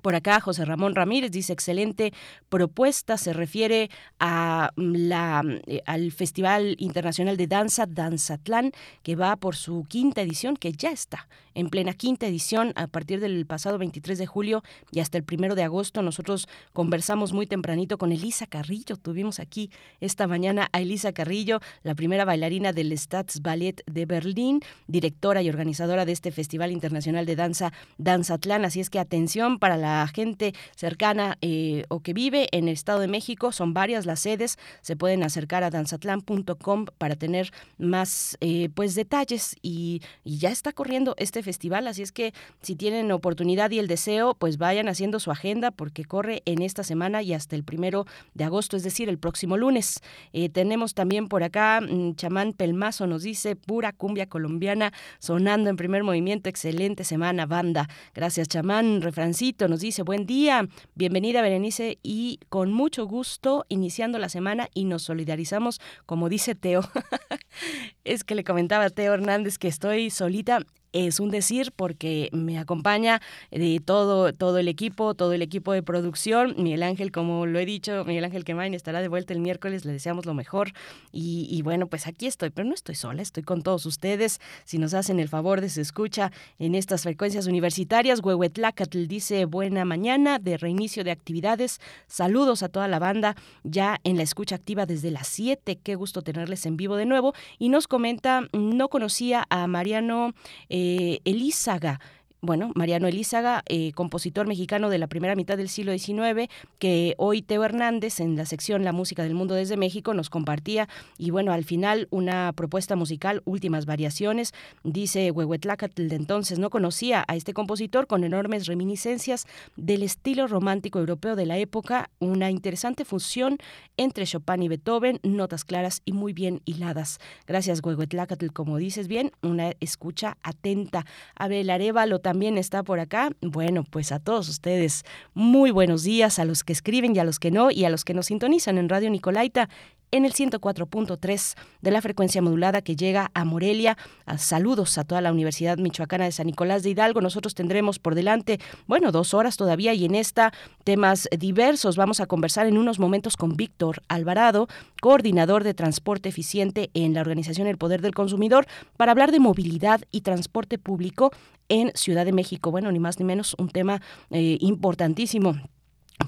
Speaker 1: por acá, José Ramón Ramírez dice, excelente propuesta, se refiere a mm, la, eh, al Festival Internacional de Danza, Danzatlán, que va por su quinta edición, que ya está en plena quinta edición. A partir del pasado 23 de julio y hasta el primero de agosto. Nosotros conversamos muy tempranito con Elisa Carrillo, tuvimos aquí esta mañana a Elisa Carrillo, la primera bailarina del Staatsballet de Berlín, directora y organizadora de este Festival Internacional de Danza, Danzatlán, así es que atención para la gente cercana eh, o que vive en el Estado de México. Son varias las sedes. Se pueden acercar a danzatlán.com para tener más eh, pues detalles y, ya está corriendo este festival. Así es que si tienen oportunidad y el deseo, pues vayan haciendo su agenda porque corre en esta semana y hasta el primero de agosto, es decir, el próximo lunes. Eh, tenemos también por acá mm, Chamán Pelmazo nos dice pura cumbia colombiana sonando en primer movimiento. Excelente semana, banda. Gracias, Chamán. Refrancito nos dice, buen día, bienvenida Berenice y con mucho gusto iniciando la semana y nos solidarizamos, como dice Teo. es que le comentaba a Teo Hernández que estoy solita es un decir porque me acompaña de todo, todo el equipo, todo el equipo de producción. Miguel Ángel, como lo he dicho, Miguel Ángel Quemain estará de vuelta el miércoles, le deseamos lo mejor. Y, bueno, pues aquí estoy, pero no estoy sola, estoy con todos ustedes. Si nos hacen el favor de se escucha en estas frecuencias universitarias, Huehuetlacatl dice buena mañana de reinicio de actividades. Saludos a toda la banda ya en la escucha activa desde las 7. Qué gusto tenerles en vivo de nuevo. Y nos comenta, no conocía a Mariano. Eh, Elízaga bueno, Mariano Elízaga, eh, compositor mexicano de la primera mitad del siglo XIX, que hoy Teo Hernández en la sección La música del mundo desde México nos compartía y bueno, al final una propuesta musical, últimas variaciones, dice Huehuetlacatl de entonces no conocía a este compositor con enormes reminiscencias del estilo romántico europeo de la época, una interesante fusión entre Chopin y Beethoven, notas claras y muy bien hiladas. Gracias Huehuetlacatl, como dices bien, una escucha atenta. Abel Arevalo también está por acá. Bueno, pues a todos ustedes, muy buenos días a los que escriben y a los que no, y a los que nos sintonizan en Radio Nicolaita en el 104.3 de la frecuencia modulada que llega a Morelia. saludos a toda la Universidad Michoacana de San Nicolás de Hidalgo. Nosotros tendremos por delante, bueno, dos horas todavía y en esta temas diversos. Vamos a conversar en unos momentos con Víctor Alvarado, coordinador de transporte eficiente en la organización El Poder del Consumidor, para hablar de movilidad y transporte público en Ciudad de México. Bueno, ni más ni menos un tema eh, importantísimo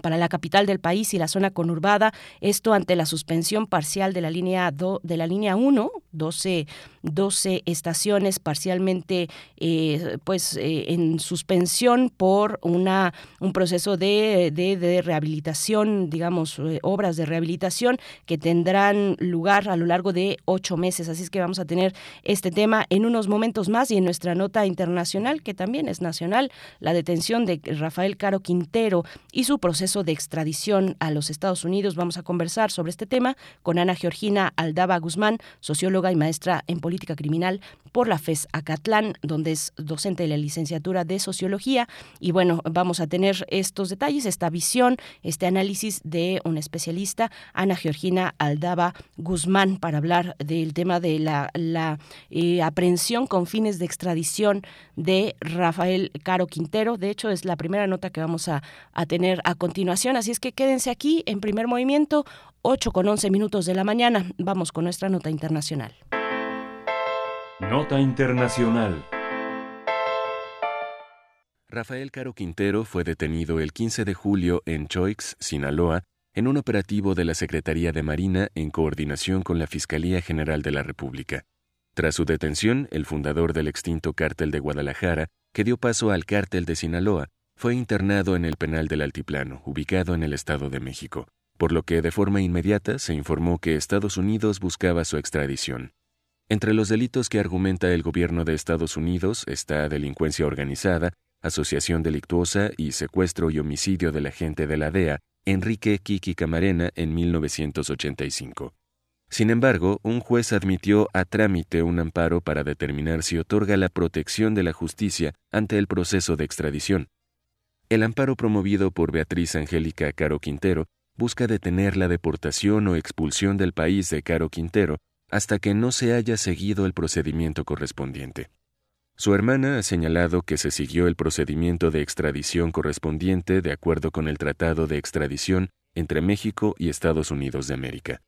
Speaker 1: para la capital del país y la zona conurbada, esto ante la suspensión parcial de la línea de la línea 1, 12 12 estaciones parcialmente eh, pues eh, en suspensión por una un proceso de, de, rehabilitación digamos eh, obras de rehabilitación que tendrán lugar a lo largo de ocho meses. Así es que vamos a tener este tema en unos momentos más y en nuestra nota internacional que también es nacional la detención de Rafael Caro Quintero y su proceso de extradición a los Estados Unidos vamos a conversar sobre este tema con Ana Georgina Aldaba Guzmán socióloga y maestra en política Criminal por la FES Acatlán, donde es docente de la licenciatura de Sociología. Y bueno, vamos a tener estos detalles, esta visión, este análisis de una especialista, Ana Georgina Aldaba Guzmán, para hablar del tema de la, eh, aprehensión con fines de extradición de Rafael Caro Quintero. De hecho, es la primera nota que vamos a, a tener a continuación. Así es que quédense aquí en primer movimiento. 8 con 11 minutos de la mañana. Vamos con nuestra nota internacional.
Speaker 2: Nota Internacional. Rafael Caro Quintero fue detenido el 15 de julio en Choix, Sinaloa, en un operativo de la Secretaría de Marina en coordinación con la Fiscalía General de la República. Tras su detención, el fundador del extinto cártel de Guadalajara, que dio paso al cártel de Sinaloa, fue internado en el penal del Altiplano, ubicado en el Estado de México, por lo que de forma inmediata se informó que Estados Unidos buscaba su extradición. Entre los delitos que argumenta el gobierno de Estados Unidos está delincuencia organizada, asociación delictuosa y secuestro y homicidio del agente de la DEA, Enrique Kiki Camarena, en 1985. Sin embargo, un juez admitió a trámite un amparo para determinar si otorga la protección de la justicia ante el proceso de extradición. El amparo promovido por Beatriz Angélica Caro Quintero busca detener la deportación o expulsión del país de Caro Quintero hasta que no se haya seguido el procedimiento correspondiente. Su hermana ha señalado que se siguió el procedimiento de extradición correspondiente de acuerdo con el Tratado de Extradición entre México y Estados Unidos de América.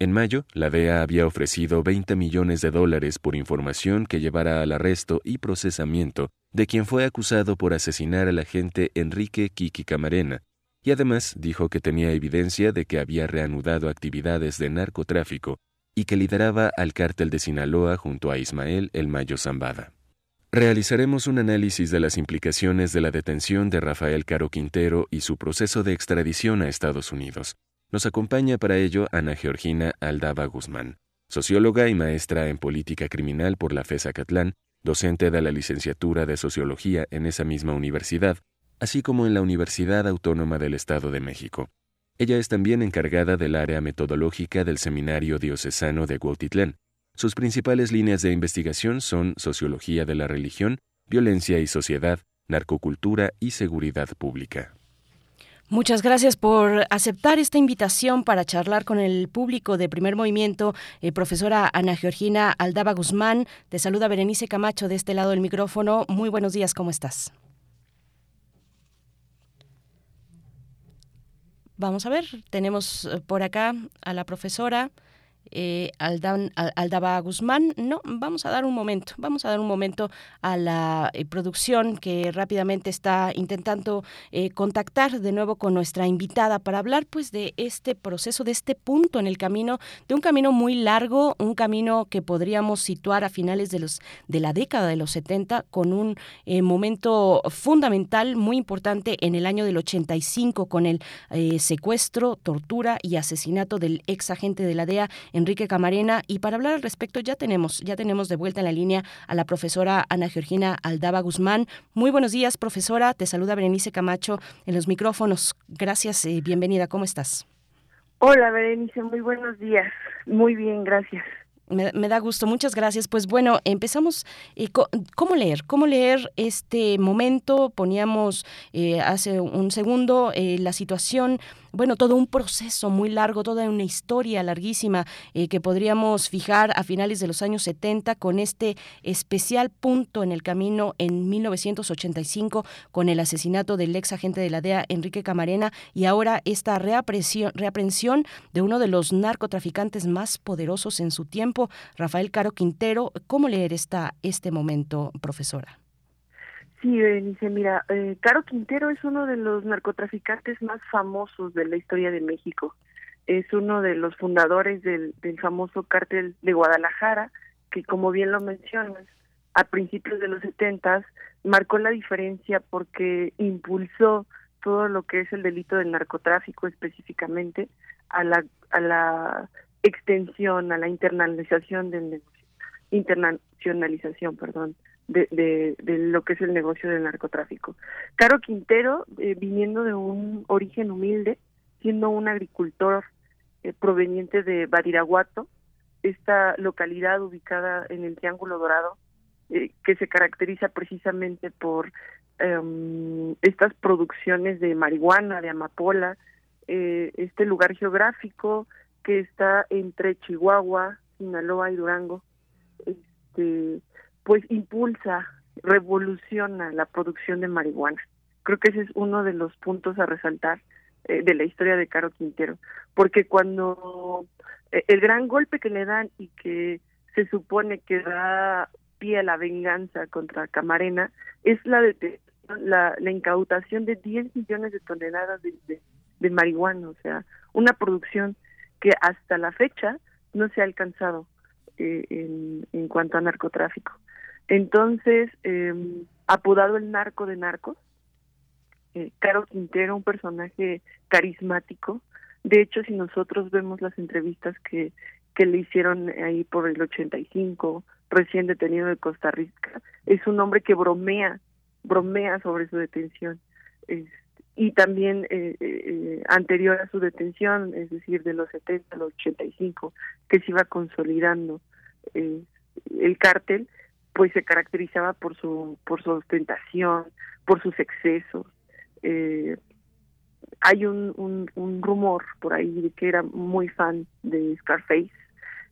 Speaker 2: En mayo, la DEA había ofrecido 20 millones de dólares por información que llevara al arresto y procesamiento de quien fue acusado por asesinar al agente Enrique Kiki Camarena, y además dijo que tenía evidencia de que había reanudado actividades de narcotráfico y que lideraba al cártel de Sinaloa junto a Ismael El Mayo Zambada. Realizaremos un análisis de las implicaciones de la detención de Rafael Caro Quintero y su proceso de extradición a Estados Unidos. Nos acompaña para ello Ana Georgina Aldaba Guzmán, socióloga y maestra en política criminal por la FES Acatlán, docente de la licenciatura de Sociología en esa misma universidad, así como en la Universidad Autónoma del Estado de México. Ella es también encargada del área metodológica del Seminario Diocesano de Cuautitlán. Sus principales líneas de investigación son sociología de la religión, violencia y sociedad, narcocultura y seguridad pública.
Speaker 1: Muchas gracias por aceptar esta invitación para charlar con el público de Primer Movimiento. Eh, profesora Ana Georgina Aldaba Guzmán, te saluda Berenice Camacho de este lado del micrófono. Muy buenos días, ¿cómo estás? Vamos a ver, tenemos eh, por acá a la profesora eh, Aldaba Guzmán. No, vamos a dar un momento, vamos a dar un momento a la eh, producción que rápidamente está intentando eh, contactar de nuevo con nuestra invitada para hablar pues de este proceso, de este punto en el camino, de un camino muy largo, un camino que podríamos situar a finales de los de la década de los 70 con un eh, momento fundamental muy importante en el año del 85 con el secuestro, tortura y asesinato del ex agente de la DEA Enrique Camarena. Y para hablar al respecto ya tenemos, ya tenemos de vuelta en la línea a la profesora Ana Georgina Aldaba Guzmán. Muy buenos días, profesora. Te saluda Berenice Camacho en los micrófonos. Gracias y bienvenida. ¿Cómo estás?
Speaker 13: Hola, Berenice. Muy buenos días. Muy bien, gracias.
Speaker 1: Me, da gusto, muchas gracias. Pues bueno, empezamos. Eh, ¿Cómo leer? ¿Cómo leer este momento? Poníamos eh, hace un segundo eh, la situación bueno, todo un proceso muy largo, toda una historia larguísima que podríamos fijar a finales de los años 70 con este especial punto en el camino en 1985 con el asesinato del ex agente de la DEA, Enrique Camarena, y ahora esta reaprensión de uno de los narcotraficantes más poderosos en su tiempo, Rafael Caro Quintero. ¿Cómo leer esta, este momento, profesora?
Speaker 13: Sí, Denise, mira, eh, Caro Quintero es uno de los narcotraficantes más famosos de la historia de México. Es uno de los fundadores del, del famoso cártel de Guadalajara, que como bien lo mencionas, a principios de los setentas marcó la diferencia porque impulsó todo lo que es el delito del narcotráfico específicamente a la, a la extensión, a la internalización del negocio, internacionalización, perdón, de, de, lo que es el negocio del narcotráfico. Caro Quintero, eh, viniendo de un origen humilde, siendo un agricultor eh, proveniente de Badiraguato, esta localidad ubicada en el Triángulo Dorado, eh, que se caracteriza precisamente por em, estas producciones de marihuana, de amapola, este lugar geográfico que está entre Chihuahua, Sinaloa y Durango, este, pues impulsa, revoluciona la producción de marihuana. Creo que ese es uno de los puntos a resaltar eh, de la historia de Caro Quintero, porque cuando eh, el gran golpe que le dan y que se supone que da pie a la venganza contra Camarena es la de la, incautación de 10 millones de toneladas de, de marihuana, o sea, una producción que hasta la fecha no se ha alcanzado eh, en, en, cuanto a narcotráfico. Entonces, eh, apodado el narco de narcos, eh, Caro Quintero, un personaje carismático. De hecho, si nosotros vemos las entrevistas que, que le hicieron ahí por el 85, recién detenido de Costa Rica, es un hombre que bromea, bromea sobre su detención. Y también eh, eh, anterior a su detención, es decir, de los 70 a los 85, que se iba consolidando eh, el cártel, pues se caracterizaba por su por su ostentación, por sus excesos. Eh, hay un, un, un, rumor por ahí de que era muy fan de Scarface,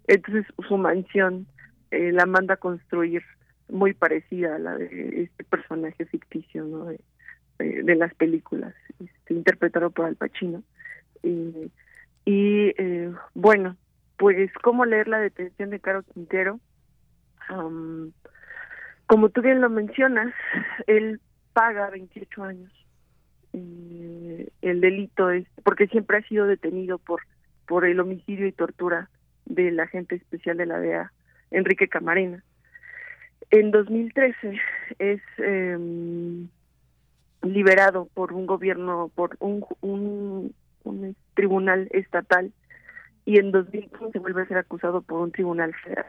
Speaker 13: entonces su mansión eh, la manda a construir muy parecida a la de este personaje ficticio ¿no? De, las películas, este, interpretado por Al Pacino. y eh, bueno, pues cómo leer la detención de Caro Quintero. Como tú bien lo mencionas, él paga 28 años. El delito es porque siempre ha sido detenido por por el homicidio y tortura del agente especial de la DEA, Enrique Camarena. En 2013 es eh, liberado por un gobierno, por un, un, un tribunal estatal y en 2015 vuelve a ser acusado por un tribunal federal.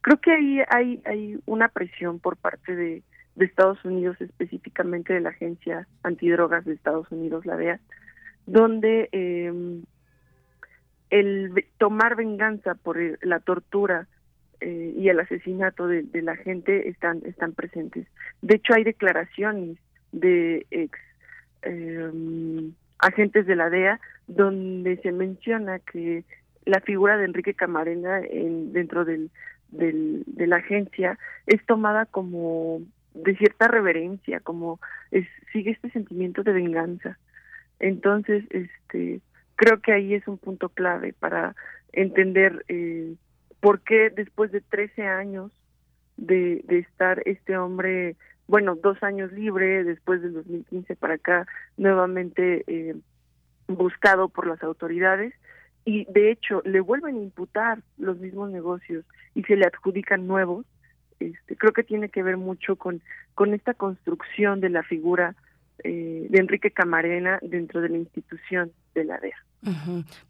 Speaker 13: Creo que ahí hay, hay una presión por parte de, Estados Unidos, específicamente de la Agencia Antidrogas de Estados Unidos, la DEA, donde eh, el tomar venganza por la tortura eh, y el asesinato de, de, la gente están, están presentes. De hecho, hay declaraciones de ex eh, agentes de la DEA donde se menciona que la figura de Enrique Camarena en, dentro del del, de la agencia es tomada como de cierta reverencia, como sigue este sentimiento de venganza. Entonces, este, creo que ahí es un punto clave para entender eh, por qué después de 13 años de estar este hombre, bueno, dos años libre, después del 2015 para acá, nuevamente eh, buscado por las autoridades, y de hecho le vuelven a imputar los mismos negocios y se le adjudican nuevos, este, creo que tiene que ver mucho con, con esta construcción de la figura eh, de Enrique Camarena dentro de la institución de la DEA.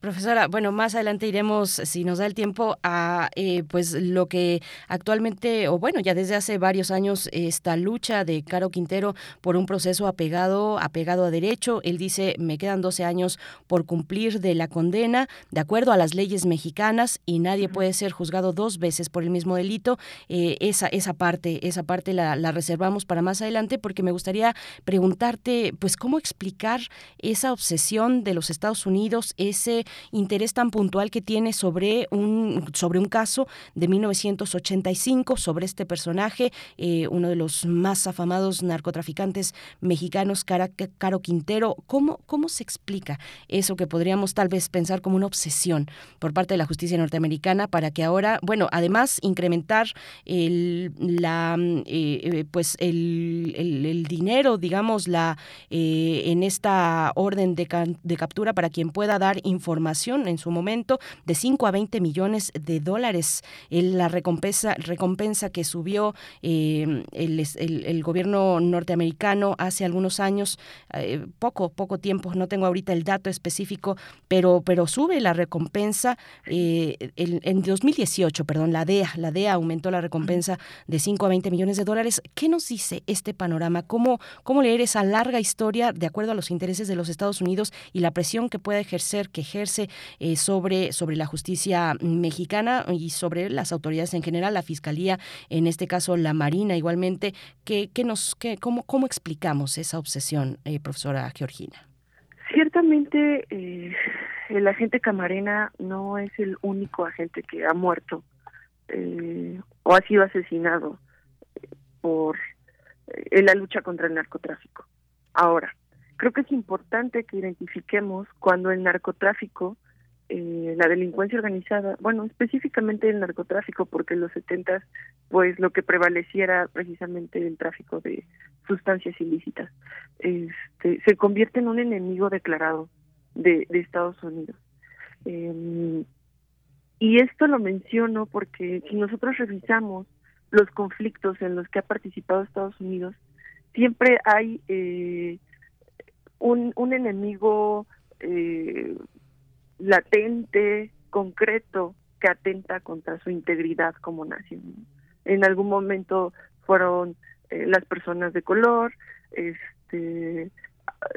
Speaker 1: Profesora, bueno, más adelante iremos, si nos da el tiempo, a eh, pues lo que actualmente, o bueno, ya desde hace varios años, esta lucha de Caro Quintero por un proceso apegado, apegado a derecho. Él dice, me quedan 12 años por cumplir de la condena, de acuerdo a las leyes mexicanas, y nadie puede ser juzgado dos veces por el mismo delito. Eh, esa, esa parte, esa parte la, la reservamos para más adelante, porque me gustaría preguntarte, pues, cómo explicar esa obsesión de los Estados Unidos Ese interés tan puntual que tiene sobre un, sobre un caso de 1985, sobre este personaje, eh, uno de los más afamados narcotraficantes mexicanos, Caro Quintero. ¿Cómo, ¿Cómo se explica eso que podríamos tal vez pensar como una obsesión por parte de la justicia norteamericana para que ahora, bueno, además incrementar el, la, eh, eh, pues el, el, dinero, digamos, la en esta orden de, de captura para quien pueda dar información en su momento de 5 a 20 millones de dólares. la recompensa, recompensa que subió eh, el, el, gobierno norteamericano hace algunos años, eh, poco, poco tiempo, no tengo ahorita el dato específico, pero, pero sube la recompensa eh, en 2018, perdón, la DEA, la DEA aumentó la recompensa de 5 a 20 millones de dólares. ¿Qué nos dice este panorama? ¿Cómo, cómo leer esa larga historia de acuerdo a los intereses de los Estados Unidos y la presión que puede ejercer, que ejerce eh, sobre, sobre la justicia mexicana y sobre las autoridades en general, la Fiscalía, en este caso la Marina igualmente. ¿Qué, qué nos, qué, cómo, ¿Cómo explicamos esa obsesión, eh, profesora Georgina?
Speaker 13: Ciertamente, eh, el agente Camarena no es el único agente que ha muerto o ha sido asesinado por en la lucha contra el narcotráfico. Ahora, creo que es importante que identifiquemos cuando el narcotráfico, eh, la delincuencia organizada, bueno, específicamente el narcotráfico, porque en los 70 pues lo que prevaleciera precisamente el tráfico de sustancias ilícitas, este, se convierte en un enemigo declarado de, Estados Unidos. Em, y esto lo menciono porque si nosotros revisamos los conflictos en los que ha participado Estados Unidos, siempre hay eh, un, un enemigo eh, latente, concreto, que atenta contra su integridad como nación. En algún momento fueron eh, las personas de color, este,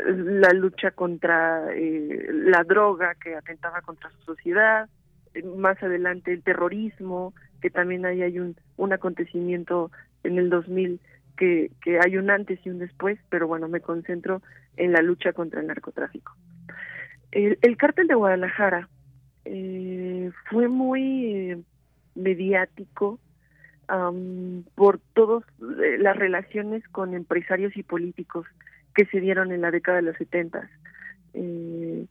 Speaker 13: la lucha contra eh, la droga que atentaba contra su sociedad, más adelante el terrorismo, que también ahí hay un, un acontecimiento en el 2000 que, que hay un antes y un después, pero bueno, me concentro en la lucha contra el narcotráfico. El, el cártel de Guadalajara eh, fue muy eh, mediático por todas eh, las relaciones con empresarios y políticos que se dieron en la década de los 70. Eh,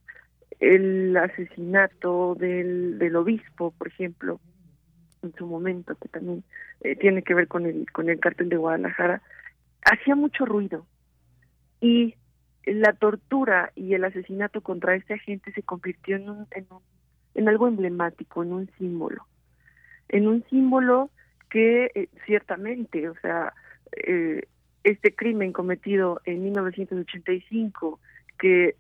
Speaker 13: el asesinato del, obispo, por ejemplo, en su momento, que también tiene que ver con el, con el cártel de Guadalajara, hacía mucho ruido. Y la tortura y el asesinato contra este agente se convirtió en, un, en, en algo emblemático, en un símbolo. En un símbolo que eh, ciertamente, o sea, eh, este crimen cometido en 1985, que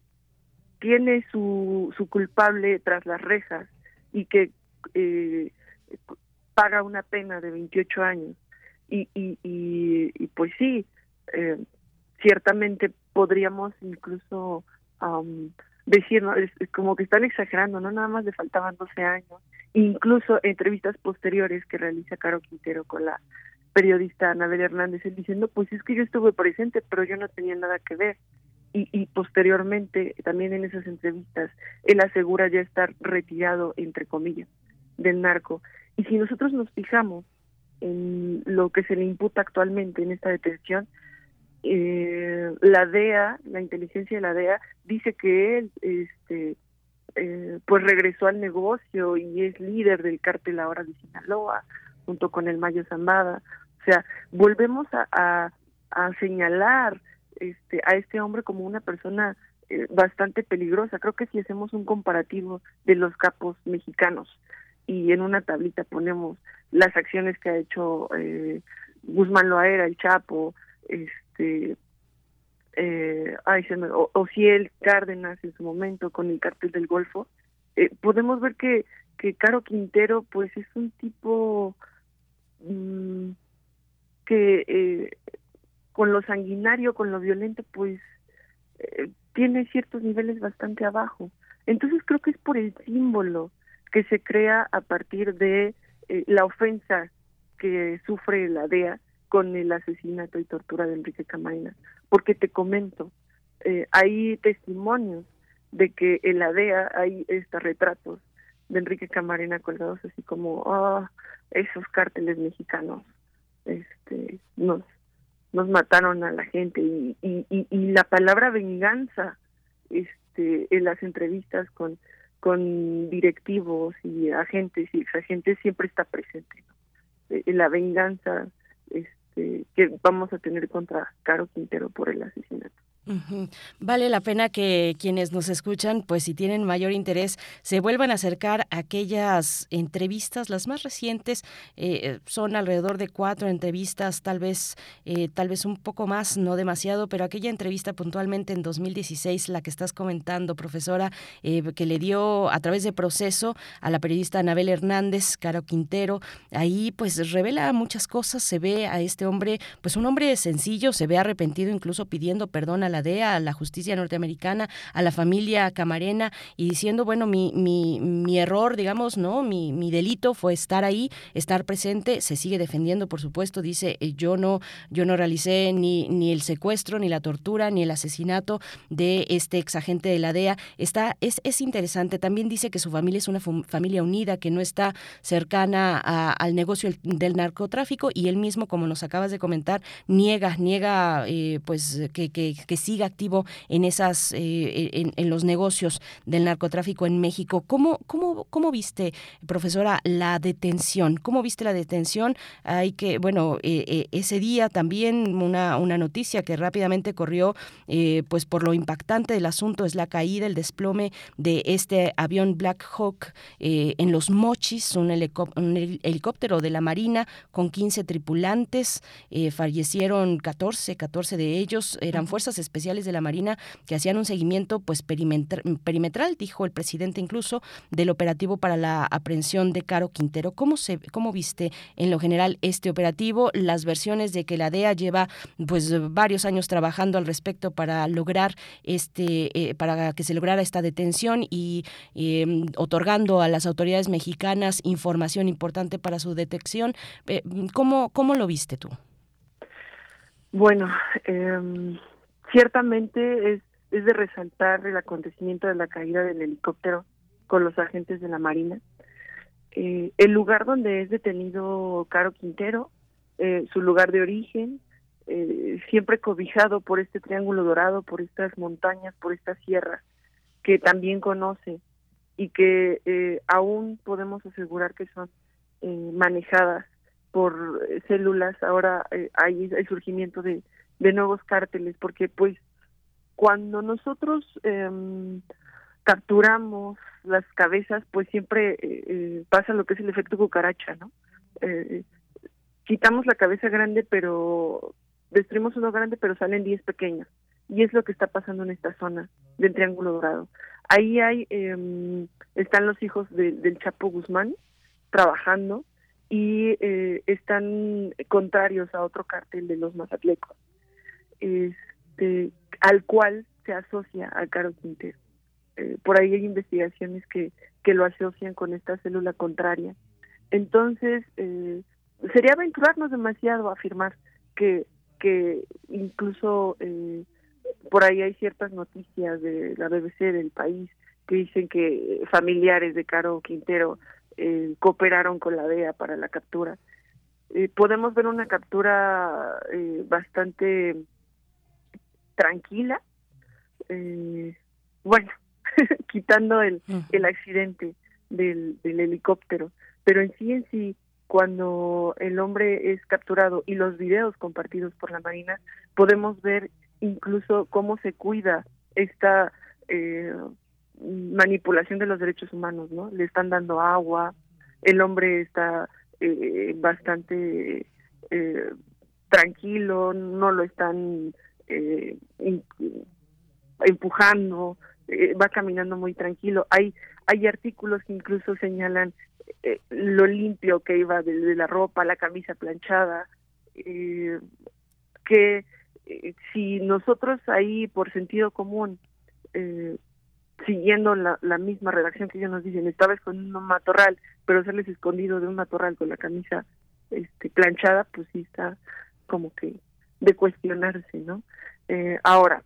Speaker 13: tiene su, culpable tras las rejas y que eh, paga una pena de 28 años. Y, y, y, pues sí, ciertamente podríamos incluso decir, ¿no? es, como que están exagerando, no nada más le faltaban 12 años. Incluso entrevistas posteriores que realiza Caro Quintero con la periodista Anabel Hernández, él diciendo, pues es que yo estuve presente, pero yo no tenía nada que ver. Y, y posteriormente, también en esas entrevistas, él asegura ya estar retirado, entre comillas, del narco. Y si nosotros nos fijamos en lo que se le imputa actualmente en esta detención, eh, la DEA, la inteligencia de la DEA, dice que él este, eh, pues regresó al negocio y es líder del cártel ahora de Sinaloa, junto con el Mayo Zambada. O sea, volvemos a, a, señalar este, a este hombre como una persona eh, bastante peligrosa. Creo que si hacemos un comparativo de los capos mexicanos, y en una tablita ponemos las acciones que ha hecho eh, Guzmán Loaera, el Chapo, este, eh, ay, o, el Cárdenas en su momento con el cartel del Golfo, eh, podemos ver que, que Caro Quintero pues es un tipo mm, que eh, con lo sanguinario, con lo violento, pues eh, tiene ciertos niveles bastante abajo. Entonces creo que es por el símbolo que se crea a partir de eh, la ofensa que sufre la DEA con el asesinato y tortura de Enrique Camarena. Porque te comento, eh, hay testimonios de que en la DEA hay estos retratos de Enrique Camarena colgados así como, ah, esos cárteles mexicanos este nos nos mataron a la gente y, y, y, la palabra venganza este en las entrevistas con con directivos y agentes y exagentes siempre está presente eh, la venganza este que vamos a tener contra Caro Quintero por el asesinato
Speaker 1: Vale la pena que quienes nos escuchan, pues si tienen mayor interés, se vuelvan a acercar a aquellas entrevistas, las más recientes, eh, son alrededor de cuatro entrevistas, tal vez, eh, tal vez un poco más, no demasiado, pero aquella entrevista puntualmente en 2016, la que estás comentando, profesora, eh, que le dio a través de proceso a la periodista Anabel Hernández, Caro Quintero, ahí pues revela muchas cosas, se ve a este hombre, pues un hombre sencillo, se ve arrepentido incluso pidiendo perdón a la DEA, a la justicia norteamericana, a la familia camarena y diciendo, bueno, mi, mi, mi error, digamos, ¿no? Mi, mi delito fue estar ahí, estar presente, se sigue defendiendo, por supuesto, dice, eh, yo no, yo no realicé ni, ni el secuestro, ni la tortura, ni el asesinato de este ex agente de la DEA. Está, es, es interesante, también dice que su familia es una familia unida, que no está cercana al negocio del narcotráfico y él mismo, como nos acabas de comentar, niega, niega eh, pues que, que, que siga activo en esas eh, en, los negocios del narcotráfico en México. ¿Cómo, cómo, cómo viste, profesora, la detención? ¿Cómo viste la detención? Hay que, bueno, eh, eh, ese día también una, una noticia que rápidamente corrió, pues por lo impactante del asunto es la caída, el desplome de este avión Black Hawk en los Mochis, un, un, helicóptero de la Marina con 15 tripulantes, fallecieron 14, 14 de ellos, eran fuerzas especiales de la Marina que hacían un seguimiento pues perimetral, dijo el presidente incluso, del operativo para la aprehensión de Caro Quintero. ¿Cómo, se, cómo viste en lo general este operativo? Las versiones de que la DEA lleva pues varios años trabajando al respecto para lograr este, eh, para que se lograra esta detención y em, otorgando a las autoridades mexicanas información importante para su detección. Eh, ¿Cómo, cómo lo viste tú?
Speaker 13: Bueno, eh, Ciertamente es, es de resaltar el acontecimiento de la caída del helicóptero con los agentes de la Marina. Eh, el lugar donde es detenido Caro Quintero, eh, su lugar de origen, eh, siempre cobijado por este triángulo dorado, por estas montañas, por estas sierras, que también conoce y que aún podemos asegurar que son manejadas por células. Ahora hay el surgimiento de de nuevos cárteles, porque pues cuando nosotros eh, capturamos las cabezas, pues siempre eh, eh, pasa lo que es el efecto cucaracha, ¿no? Eh, quitamos la cabeza grande, pero destruimos uno grande, pero salen diez pequeños. Y es lo que está pasando en esta zona del Triángulo Dorado. Ahí hay, eh, están los hijos del Chapo Guzmán trabajando y eh, están contrarios a otro cártel de los mazatlecos este, al cual se asocia a Caro Quintero. Eh, por ahí hay investigaciones que, que lo asocian con esta célula contraria. Entonces, eh, sería aventurarnos demasiado a afirmar que, que incluso eh, por ahí hay ciertas noticias de la BBC del país que dicen que familiares de Caro Quintero cooperaron con la DEA para la captura. podemos ver una captura bastante tranquila, eh, bueno, quitando el, el accidente del, del helicóptero, pero en sí en sí, cuando el hombre es capturado y los videos compartidos por la Marina, podemos ver incluso cómo se cuida esta eh, manipulación de los derechos humanos, ¿no? Le están dando agua, el hombre está eh, bastante eh, tranquilo, no lo están eh, empujando, eh, va caminando muy tranquilo. Hay hay artículos que incluso señalan eh, lo limpio que iba de, la ropa, la camisa planchada, eh, que si nosotros ahí por sentido común siguiendo la, la, misma redacción que ellos nos dicen, estaba escondiendo un matorral, pero sales escondido de un matorral con la camisa este planchada, pues sí está como que de cuestionarse, ¿no? Eh, ahora,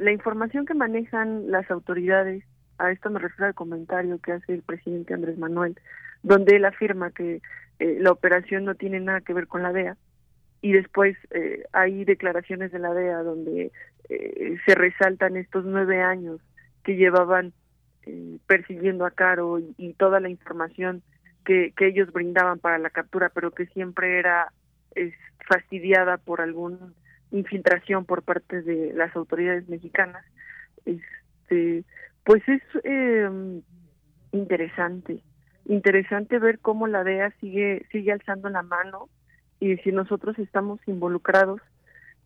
Speaker 13: la información que manejan las autoridades, a esto me refiero al comentario que hace el presidente Andrés Manuel, donde él afirma que eh, la operación no tiene nada que ver con la DEA, y después eh, hay declaraciones de la DEA donde eh, se resaltan estos nueve años que llevaban eh, persiguiendo a Caro y, toda la información que, que, ellos brindaban para la captura, pero que siempre era es, fastidiada por alguna infiltración por parte de las autoridades mexicanas. Este, pues es em, interesante, interesante ver cómo la DEA sigue sigue alzando la mano y si nosotros estamos involucrados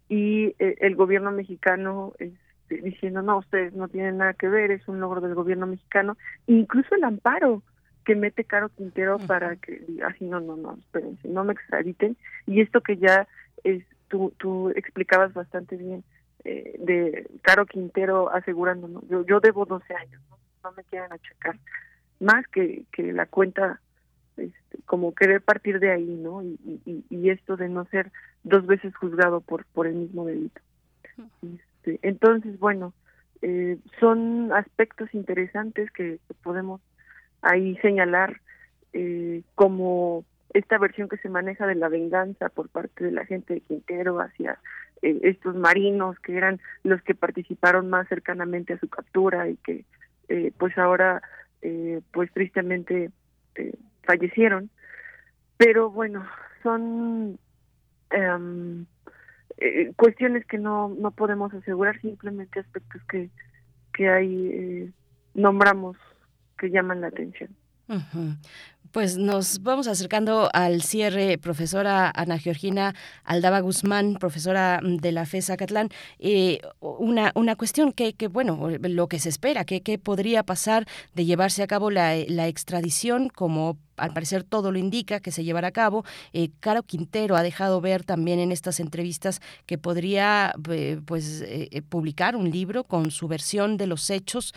Speaker 13: y eh, el gobierno mexicano este, diciendo no ustedes no tienen nada que ver es un logro del gobierno mexicano incluso el amparo que mete Caro Quintero para que así no no no espérense no me extraditen y esto que ya es tú tú explicabas bastante bien eh, de Caro Quintero asegurando ¿no? yo yo debo 12 años no, no me quieran achacar más que que la cuenta este, como querer partir de ahí, ¿no? Y, y, esto de no ser dos veces juzgado por por el mismo delito. Este, entonces, bueno, eh, son aspectos interesantes que, podemos ahí señalar eh, como esta versión que se maneja de la venganza por parte de la gente de Quintero hacia eh, estos marinos que eran los que participaron más cercanamente a su captura y que pues ahora pues tristemente fallecieron, pero bueno, son eh, cuestiones que no, no podemos asegurar, simplemente aspectos que, que ahí eh, nombramos que llaman la atención.
Speaker 1: Pues nos vamos acercando al cierre, profesora Ana Georgina Aldaba Guzmán, profesora de la FES Catlán. Eh, una, una cuestión que, que, bueno, lo que se espera, que, que podría pasar de llevarse a cabo la, la extradición como al parecer todo lo indica que se llevará a cabo. Eh, Caro Quintero ha dejado ver también en estas entrevistas que podría eh, pues eh, publicar un libro con su versión de los hechos.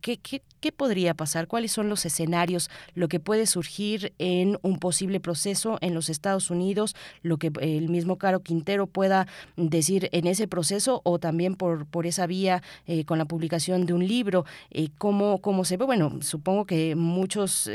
Speaker 1: ¿qué, qué, qué, podría pasar? ¿Cuáles son los escenarios? Lo que puede surgir en un posible proceso en los Estados Unidos, lo que el mismo Caro Quintero pueda decir en ese proceso o también por, por esa vía con la publicación de un libro. ¿cómo, ¿Cómo se ve? Bueno, supongo que muchos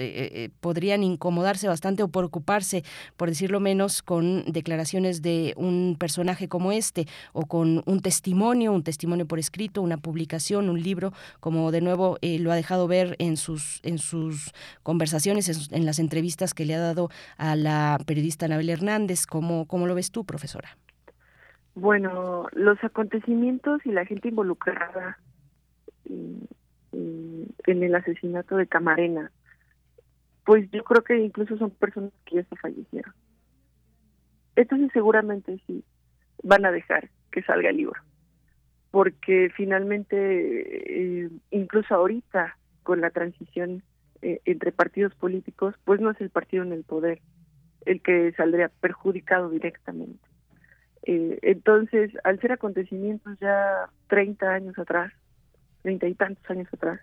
Speaker 1: podrían incomodarse bastante o preocuparse, por decirlo menos, con declaraciones de un personaje como este o con un testimonio, un testimonio por escrito, una publicación, un libro, como de nuevo eh, lo ha dejado ver en sus, en sus conversaciones, en, las entrevistas que le ha dado a la periodista Anabel Hernández. ¿Cómo, cómo lo ves tú, profesora?
Speaker 13: Bueno, los acontecimientos y la gente involucrada en el asesinato de Camarena pues yo creo que incluso son personas que ya se fallecieron. Entonces seguramente sí van a dejar que salga el libro, porque finalmente, eh, incluso ahorita, con la transición eh, entre partidos políticos, pues no es el partido en el poder el que saldría perjudicado directamente. Eh, entonces, al ser acontecimientos ya 30 años atrás, 30 y tantos años atrás,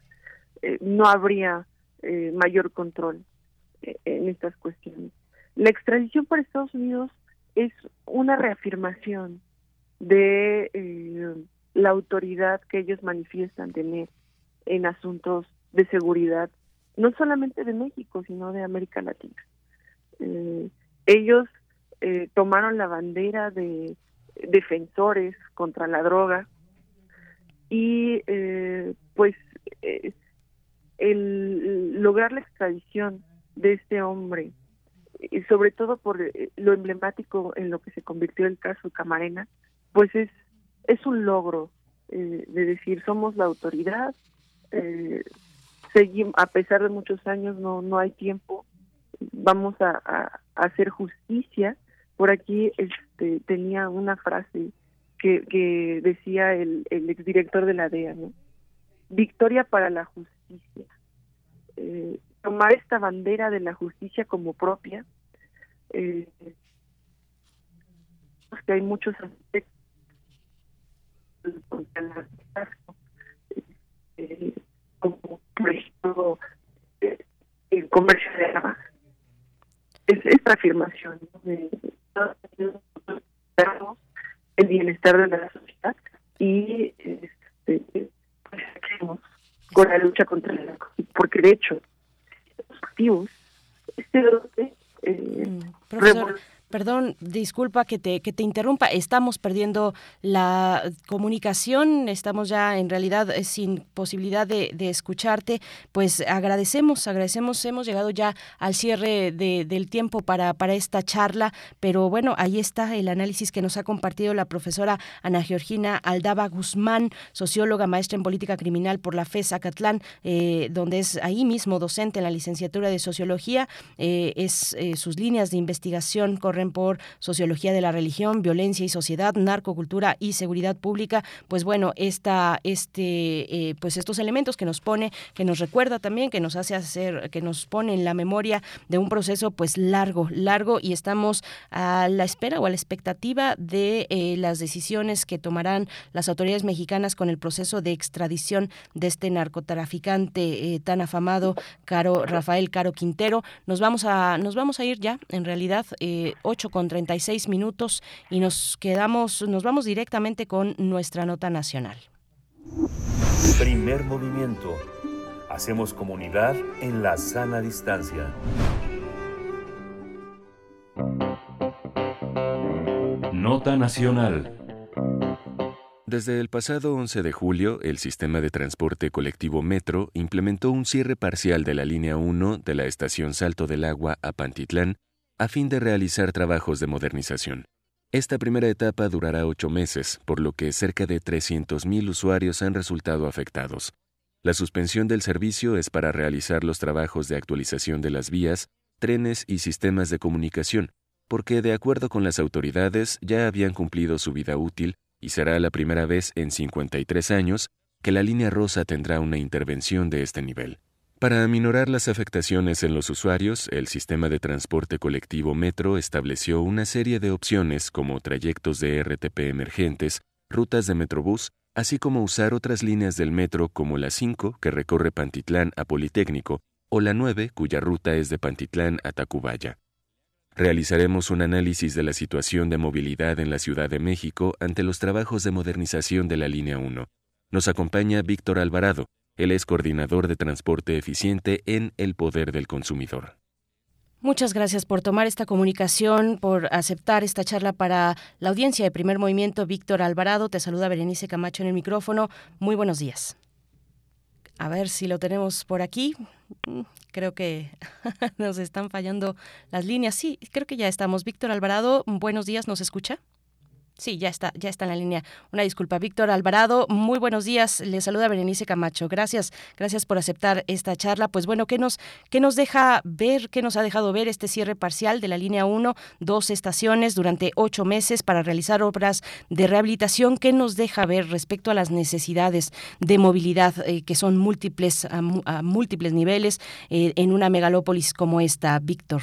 Speaker 13: no habría eh, mayor control eh, en estas cuestiones. La extradición para Estados Unidos es una reafirmación de eh, la autoridad que ellos manifiestan tener en asuntos de seguridad, no solamente de México, sino de América Latina. ellos tomaron la bandera de defensores contra la droga y pues el lograr la extradición de este hombre, y sobre todo por eh, lo emblemático en lo que se convirtió el caso Camarena, pues es, es un logro eh, de decir somos la autoridad, eh, seguimos, a pesar de muchos años no, no hay tiempo, vamos a, hacer justicia. Por aquí este, tenía una frase que, que decía el, el exdirector de la DEA. Victoria para la justicia eh, tomar esta bandera de la justicia como propia. Eh, que hay muchos aspectos eh, como por ejemplo eh, el comercio de armas. Es esta afirmación de el bienestar de la sociedad y eh, pues, con la lucha contra el narcotráfico, porque de hecho, los activos, este brote, eh,
Speaker 1: mm, Perdón, disculpa que te, que te interrumpa. Estamos perdiendo la comunicación, estamos ya en realidad eh, sin posibilidad de, escucharte. Pues agradecemos, agradecemos, hemos llegado ya al cierre del tiempo para, para esta charla, pero bueno, ahí está el análisis que nos ha compartido la profesora Ana Georgina Aldaba Guzmán, socióloga, maestra en política criminal por la FES Acatlán, eh, donde es ahí mismo docente en la licenciatura de sociología. Eh, es sus líneas de investigación por Sociología de la Religión, Violencia y Sociedad, Narcocultura y Seguridad Pública, pues bueno, esta, este, eh, pues estos elementos que nos pone, que nos recuerda también, que nos hace hacer, que nos pone en la memoria de un proceso pues largo, largo y estamos a la espera o a la expectativa de eh, las decisiones que tomarán las autoridades mexicanas con el proceso de extradición de este narcotraficante eh, tan afamado, Caro Rafael Caro Quintero. Nos vamos a, nos vamos a ir ya, en realidad, eh, 8 con 36 minutos y nos quedamos, nos vamos directamente con nuestra nota nacional.
Speaker 3: Primer movimiento. Hacemos comunidad en la sana distancia.
Speaker 2: Nota nacional. Desde el pasado 11 de julio, el sistema de transporte colectivo Metro implementó un cierre parcial de la línea 1 de la estación Salto del Agua a Pantitlán a fin de realizar trabajos de modernización. Esta primera etapa durará ocho meses, por lo que cerca de 300.000 usuarios han resultado afectados. La suspensión del servicio es para realizar los trabajos de actualización de las vías, trenes y sistemas de comunicación, porque de acuerdo con las autoridades ya habían cumplido su vida útil y será la primera vez en 53 años que la línea rosa tendrá una intervención de este nivel. Para aminorar las afectaciones en los usuarios, el sistema de transporte colectivo Metro estableció una serie de opciones como trayectos de RTP emergentes, rutas de Metrobús, así como usar otras líneas del metro como la 5 que recorre Pantitlán a Politécnico o la 9 cuya ruta es de Pantitlán a Tacubaya. Realizaremos un análisis de la situación de movilidad en la Ciudad de México ante los trabajos de modernización de la línea 1. Nos acompaña Víctor Alvarado, él es coordinador de transporte eficiente en El Poder del Consumidor.
Speaker 1: Muchas gracias por tomar esta comunicación, por aceptar esta charla para la audiencia de Primer Movimiento. Víctor Alvarado, te saluda Berenice Camacho en el micrófono. Muy buenos días. A ver si lo tenemos por aquí. Mm, creo que nos están fallando las líneas. Sí, creo que ya estamos. Víctor Alvarado, buenos días, ¿nos escucha? Sí, ya está, ya está en la línea. Una disculpa, Víctor Alvarado. Muy buenos días. Le saluda Berenice Camacho. Gracias, gracias por aceptar esta charla. Pues bueno, ¿qué nos, qué nos deja ver, qué nos ha dejado ver este cierre parcial de la línea 1, dos estaciones durante ocho meses para realizar obras de rehabilitación? ¿Qué nos deja ver respecto a las necesidades de movilidad eh, que son múltiples a, múltiples niveles eh, en una megalópolis como esta, Víctor?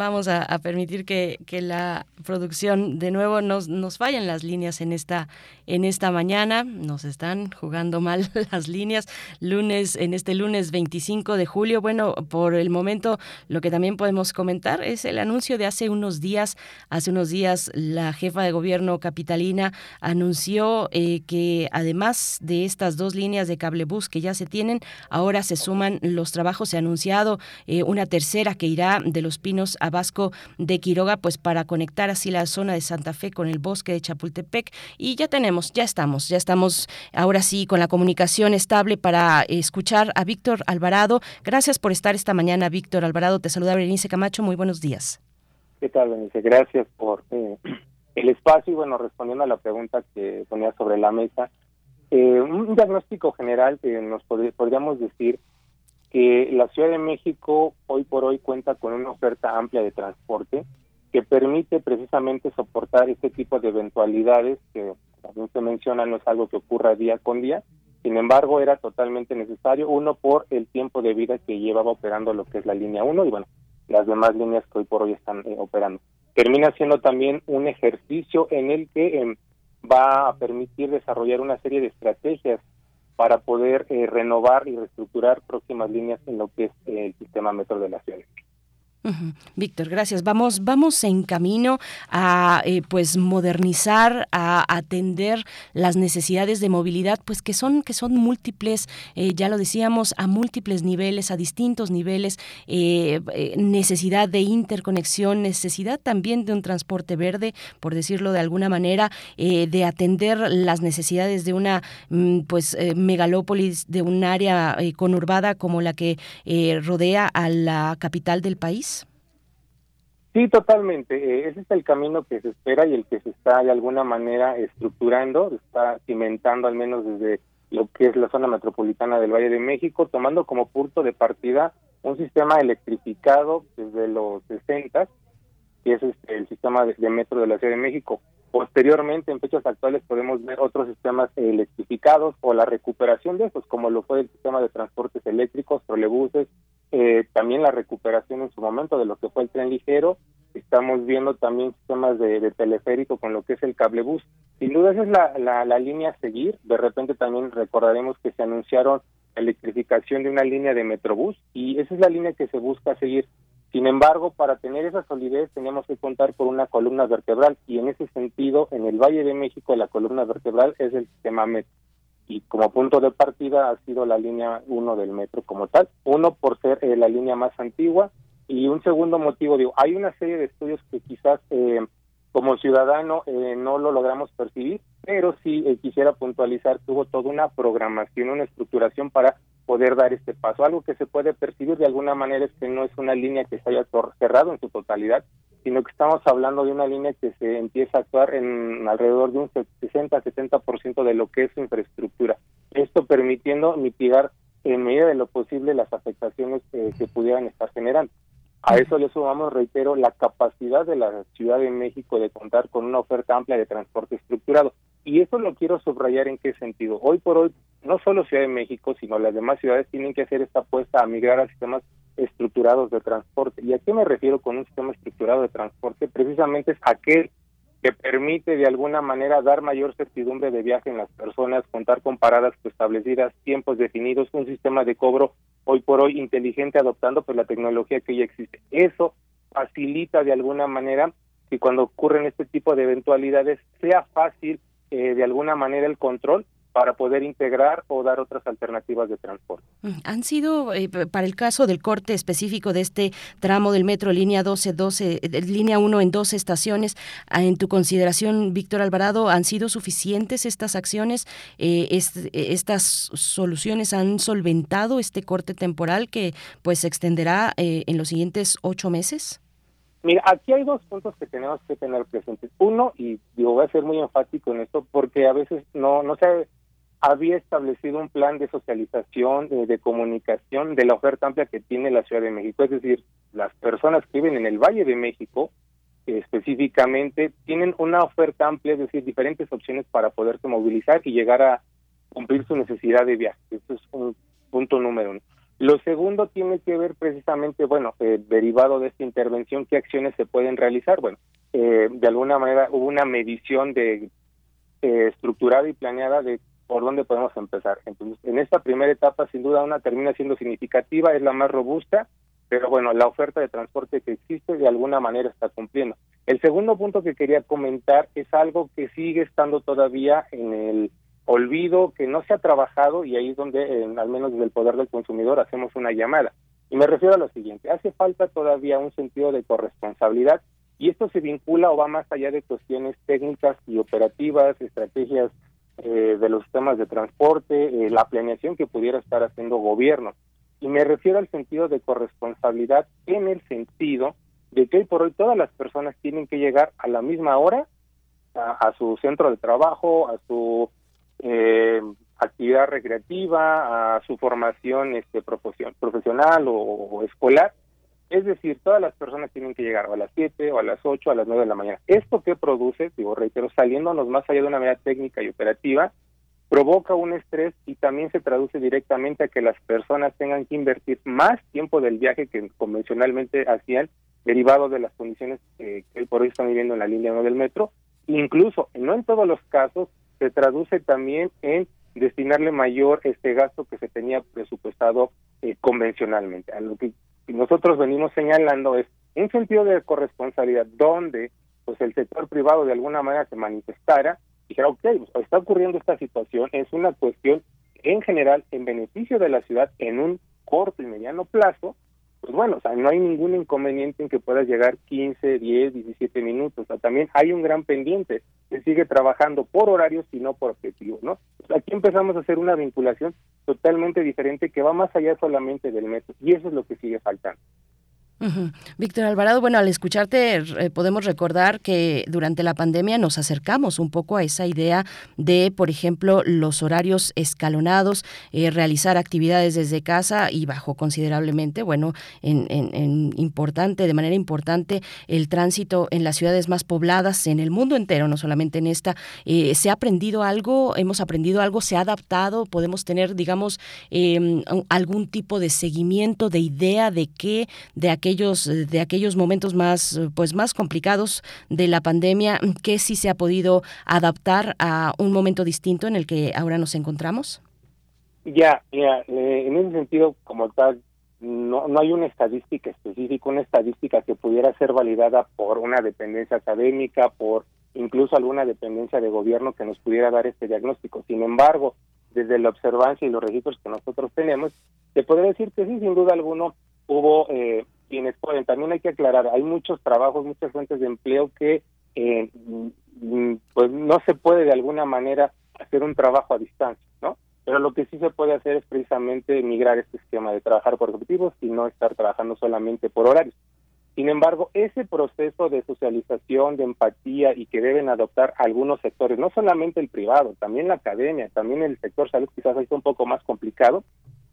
Speaker 1: Vamos a, permitir que, la producción de nuevo nos, nos fallen las líneas en esta, en esta mañana. Nos están jugando mal las líneas. Lunes, en este lunes 25 de julio. Bueno, por el momento lo que también podemos comentar es el anuncio de hace unos días. Hace unos días la jefa de gobierno capitalina anunció eh, que además de estas dos líneas de cablebús que ya se tienen, ahora se suman los trabajos. Se ha anunciado eh, una tercera que irá de Los Pinos a Vasco de Quiroga, pues para conectar así la zona de Santa Fe con el bosque de Chapultepec. Y ya tenemos, ya estamos, ya estamos ahora sí con la comunicación estable para escuchar a Víctor Alvarado. Gracias por estar esta mañana, Víctor Alvarado. Te saluda Berenice Camacho. Muy buenos días.
Speaker 14: ¿Qué tal, Berenice? Gracias por eh, el espacio y bueno, respondiendo a la pregunta que ponía sobre la mesa, eh, un diagnóstico general que nos podríamos decir que la Ciudad de México hoy por hoy cuenta con una oferta amplia de transporte que permite precisamente soportar este tipo de eventualidades que, como se menciona, no es algo que ocurra día con día. Sin embargo, era totalmente necesario, uno, por el tiempo de vida que llevaba operando lo que es la línea 1 y, bueno, las demás líneas que hoy por hoy están eh, operando. Termina siendo también un ejercicio en el que em, va a permitir desarrollar una serie de estrategias para poder eh, renovar y reestructurar próximas líneas en lo que es eh, el sistema metro de la ciudad.
Speaker 1: Víctor, gracias. Vamos, vamos en camino a eh, pues modernizar, a atender las necesidades de movilidad, pues que son que son múltiples. Eh, ya lo decíamos, a múltiples niveles, a distintos niveles. Eh, necesidad de interconexión, necesidad también de un transporte verde, por decirlo de alguna manera, de atender las necesidades de una mm, pues megalópolis, de un área conurbada como la que rodea a la capital del país.
Speaker 14: Sí, totalmente. Eh, ese es el camino que se espera y el que se está de alguna manera estructurando, está cimentando al menos desde lo que es la zona metropolitana del Valle de México, tomando como punto de partida un sistema electrificado desde los 60, que es este, el sistema de, metro de la Ciudad de México. Posteriormente, en fechas actuales, podemos ver otros sistemas electrificados o la recuperación de esos, como lo fue el sistema de transportes eléctricos, trolebuses, eh, también la recuperación en su momento de lo que fue el tren ligero, estamos viendo también sistemas de, teleférico con lo que es el cablebús. Sin duda esa es la, la, línea a seguir, de repente también recordaremos que se anunciaron electrificación de una línea de Metrobús y esa es la línea que se busca seguir. Sin embargo, para tener esa solidez tenemos que contar con una columna vertebral y en ese sentido, en el Valle de México la columna vertebral es el sistema metro y como punto de partida ha sido la línea 1 del metro como tal. Uno por ser eh, la línea más antigua y un segundo motivo, digo, hay una serie de estudios que quizás eh, como ciudadano eh, no lo logramos percibir, pero sí quisiera puntualizar que hubo toda una programación, una estructuración para poder dar este paso. Algo que se puede percibir de alguna manera es que no es una línea que se haya cerrado en su totalidad, sino que estamos hablando de una línea que se empieza a actuar en alrededor de un 60-70% de lo que es su infraestructura. Esto permitiendo mitigar en medida de lo posible las afectaciones que pudieran estar generando. A eso le sumamos, reitero, la capacidad de la Ciudad de México de contar con una oferta amplia de transporte estructurado. Y eso lo quiero subrayar en qué sentido. Hoy por hoy, no solo Ciudad de México, sino las demás ciudades tienen que hacer esta apuesta a migrar a sistemas estructurados de transporte. ¿Y a qué me refiero con un sistema estructurado de transporte? Precisamente es aquel que permite de alguna manera dar mayor certidumbre de viaje en las personas, contar con paradas establecidas, tiempos definidos, un sistema de cobro hoy por hoy inteligente adoptando pues la tecnología que ya existe. Eso facilita de alguna manera que cuando ocurren este tipo de eventualidades sea fácil eh, de alguna manera el control para poder integrar o dar otras alternativas de transporte.
Speaker 1: Mm, han sido, eh, para el caso del corte específico de este tramo del metro línea 12, 12 eh, línea 1 en 12 estaciones, ah, en tu consideración, Víctor Alvarado, ¿han sido suficientes estas acciones? Eh, ¿Estas soluciones han solventado este corte temporal que pues se extenderá en los siguientes ocho meses?
Speaker 14: Mira, aquí hay dos puntos que tenemos que tener presentes. Uno, y digo, voy a ser muy enfático en esto, porque a veces no, no se había establecido un plan de socialización, de, comunicación de la oferta amplia que tiene la Ciudad de México. Es decir, las personas que viven en el Valle de México específicamente tienen una oferta amplia, es decir, diferentes opciones para poderse movilizar y llegar a cumplir su necesidad de viaje. Eso es un punto número uno. Lo segundo tiene que ver precisamente, bueno, eh, derivado de esta intervención, qué acciones se pueden realizar. Bueno, eh, de alguna manera hubo una medición de eh, estructurada y planeada de por dónde podemos empezar. Entonces, en esta primera etapa, sin duda, una termina siendo significativa, es la más robusta, pero bueno, la oferta de transporte que existe de alguna manera está cumpliendo. El segundo punto que quería comentar es algo que sigue estando todavía en el olvido, que no se ha trabajado y ahí es donde, al menos desde el poder del consumidor, hacemos una llamada. Y me refiero a lo siguiente, hace falta todavía un sentido de corresponsabilidad y esto se vincula o va más allá de cuestiones técnicas y operativas, estrategias eh, de los sistemas de transporte, eh, la planeación que pudiera estar haciendo gobierno. Y me refiero al sentido de corresponsabilidad en el sentido de que hoy por hoy todas las personas tienen que llegar a la misma hora a, su centro de trabajo, a su eh, actividad recreativa, a su formación este, profesional o escolar, es decir, todas las personas tienen que llegar a las 7 o a las 8 o a las 9 de la mañana. Esto que produce, digo, reitero, saliéndonos más allá de una manera técnica y operativa, provoca un estrés y también se traduce directamente a que las personas tengan que invertir más tiempo del viaje que convencionalmente hacían, derivado de las condiciones que, hoy por hoy están viviendo en la línea 1 del metro. Incluso, no en todos los casos, se traduce también en destinarle mayor este gasto que se tenía presupuestado eh, convencionalmente. A lo que nosotros venimos señalando es un sentido de corresponsabilidad donde pues el sector privado de alguna manera se manifestara y dijera, ok, pues, está ocurriendo esta situación, es una cuestión en general en beneficio de la ciudad en un corto y mediano plazo, pues bueno, o sea, no hay ningún inconveniente en que puedas llegar 15, 10, 17 minutos. O sea, también hay un gran pendiente. Se sigue trabajando por horarios y no por objetivos, ¿no? aquí empezamos a hacer una vinculación totalmente diferente que va más allá solamente del metro. Y eso es lo que sigue faltando.
Speaker 1: Víctor Alvarado, bueno, al escucharte eh, podemos recordar que durante la pandemia nos acercamos un poco a esa idea de, por ejemplo, los horarios escalonados, eh, realizar actividades desde casa y bajó considerablemente, bueno, en, importante, de manera importante, el tránsito en las ciudades más pobladas en el mundo entero, no solamente en esta. Eh, ¿Se ha aprendido algo? ¿Hemos aprendido algo? ¿Se ha adaptado? ¿Podemos tener, digamos, em, algún tipo de seguimiento, de idea de qué, de aquel aquellos, de aquellos momentos más, pues más complicados de la pandemia, que sí se ha podido adaptar a un momento distinto en el que ahora nos encontramos?
Speaker 14: Ya, ya, eh, en ese sentido, como tal, no, no hay una estadística específica, una estadística que pudiera ser validada por una dependencia académica, por incluso alguna dependencia de gobierno que nos pudiera dar este diagnóstico. Sin embargo, desde la observancia y los registros que nosotros tenemos, se podría decir que sí, sin duda alguno, hubo eh, quienes pueden. También hay que aclarar, hay muchos trabajos, muchas fuentes de empleo que eh, mm, pues no se puede de alguna manera hacer un trabajo a distancia, ¿no? Pero lo que sí se puede hacer es precisamente migrar este esquema de trabajar por objetivos y no estar trabajando solamente por horarios. Sin embargo, ese proceso de socialización, de empatía y que deben adoptar algunos sectores, no solamente el privado, también la academia, también el sector salud quizás es un poco más complicado,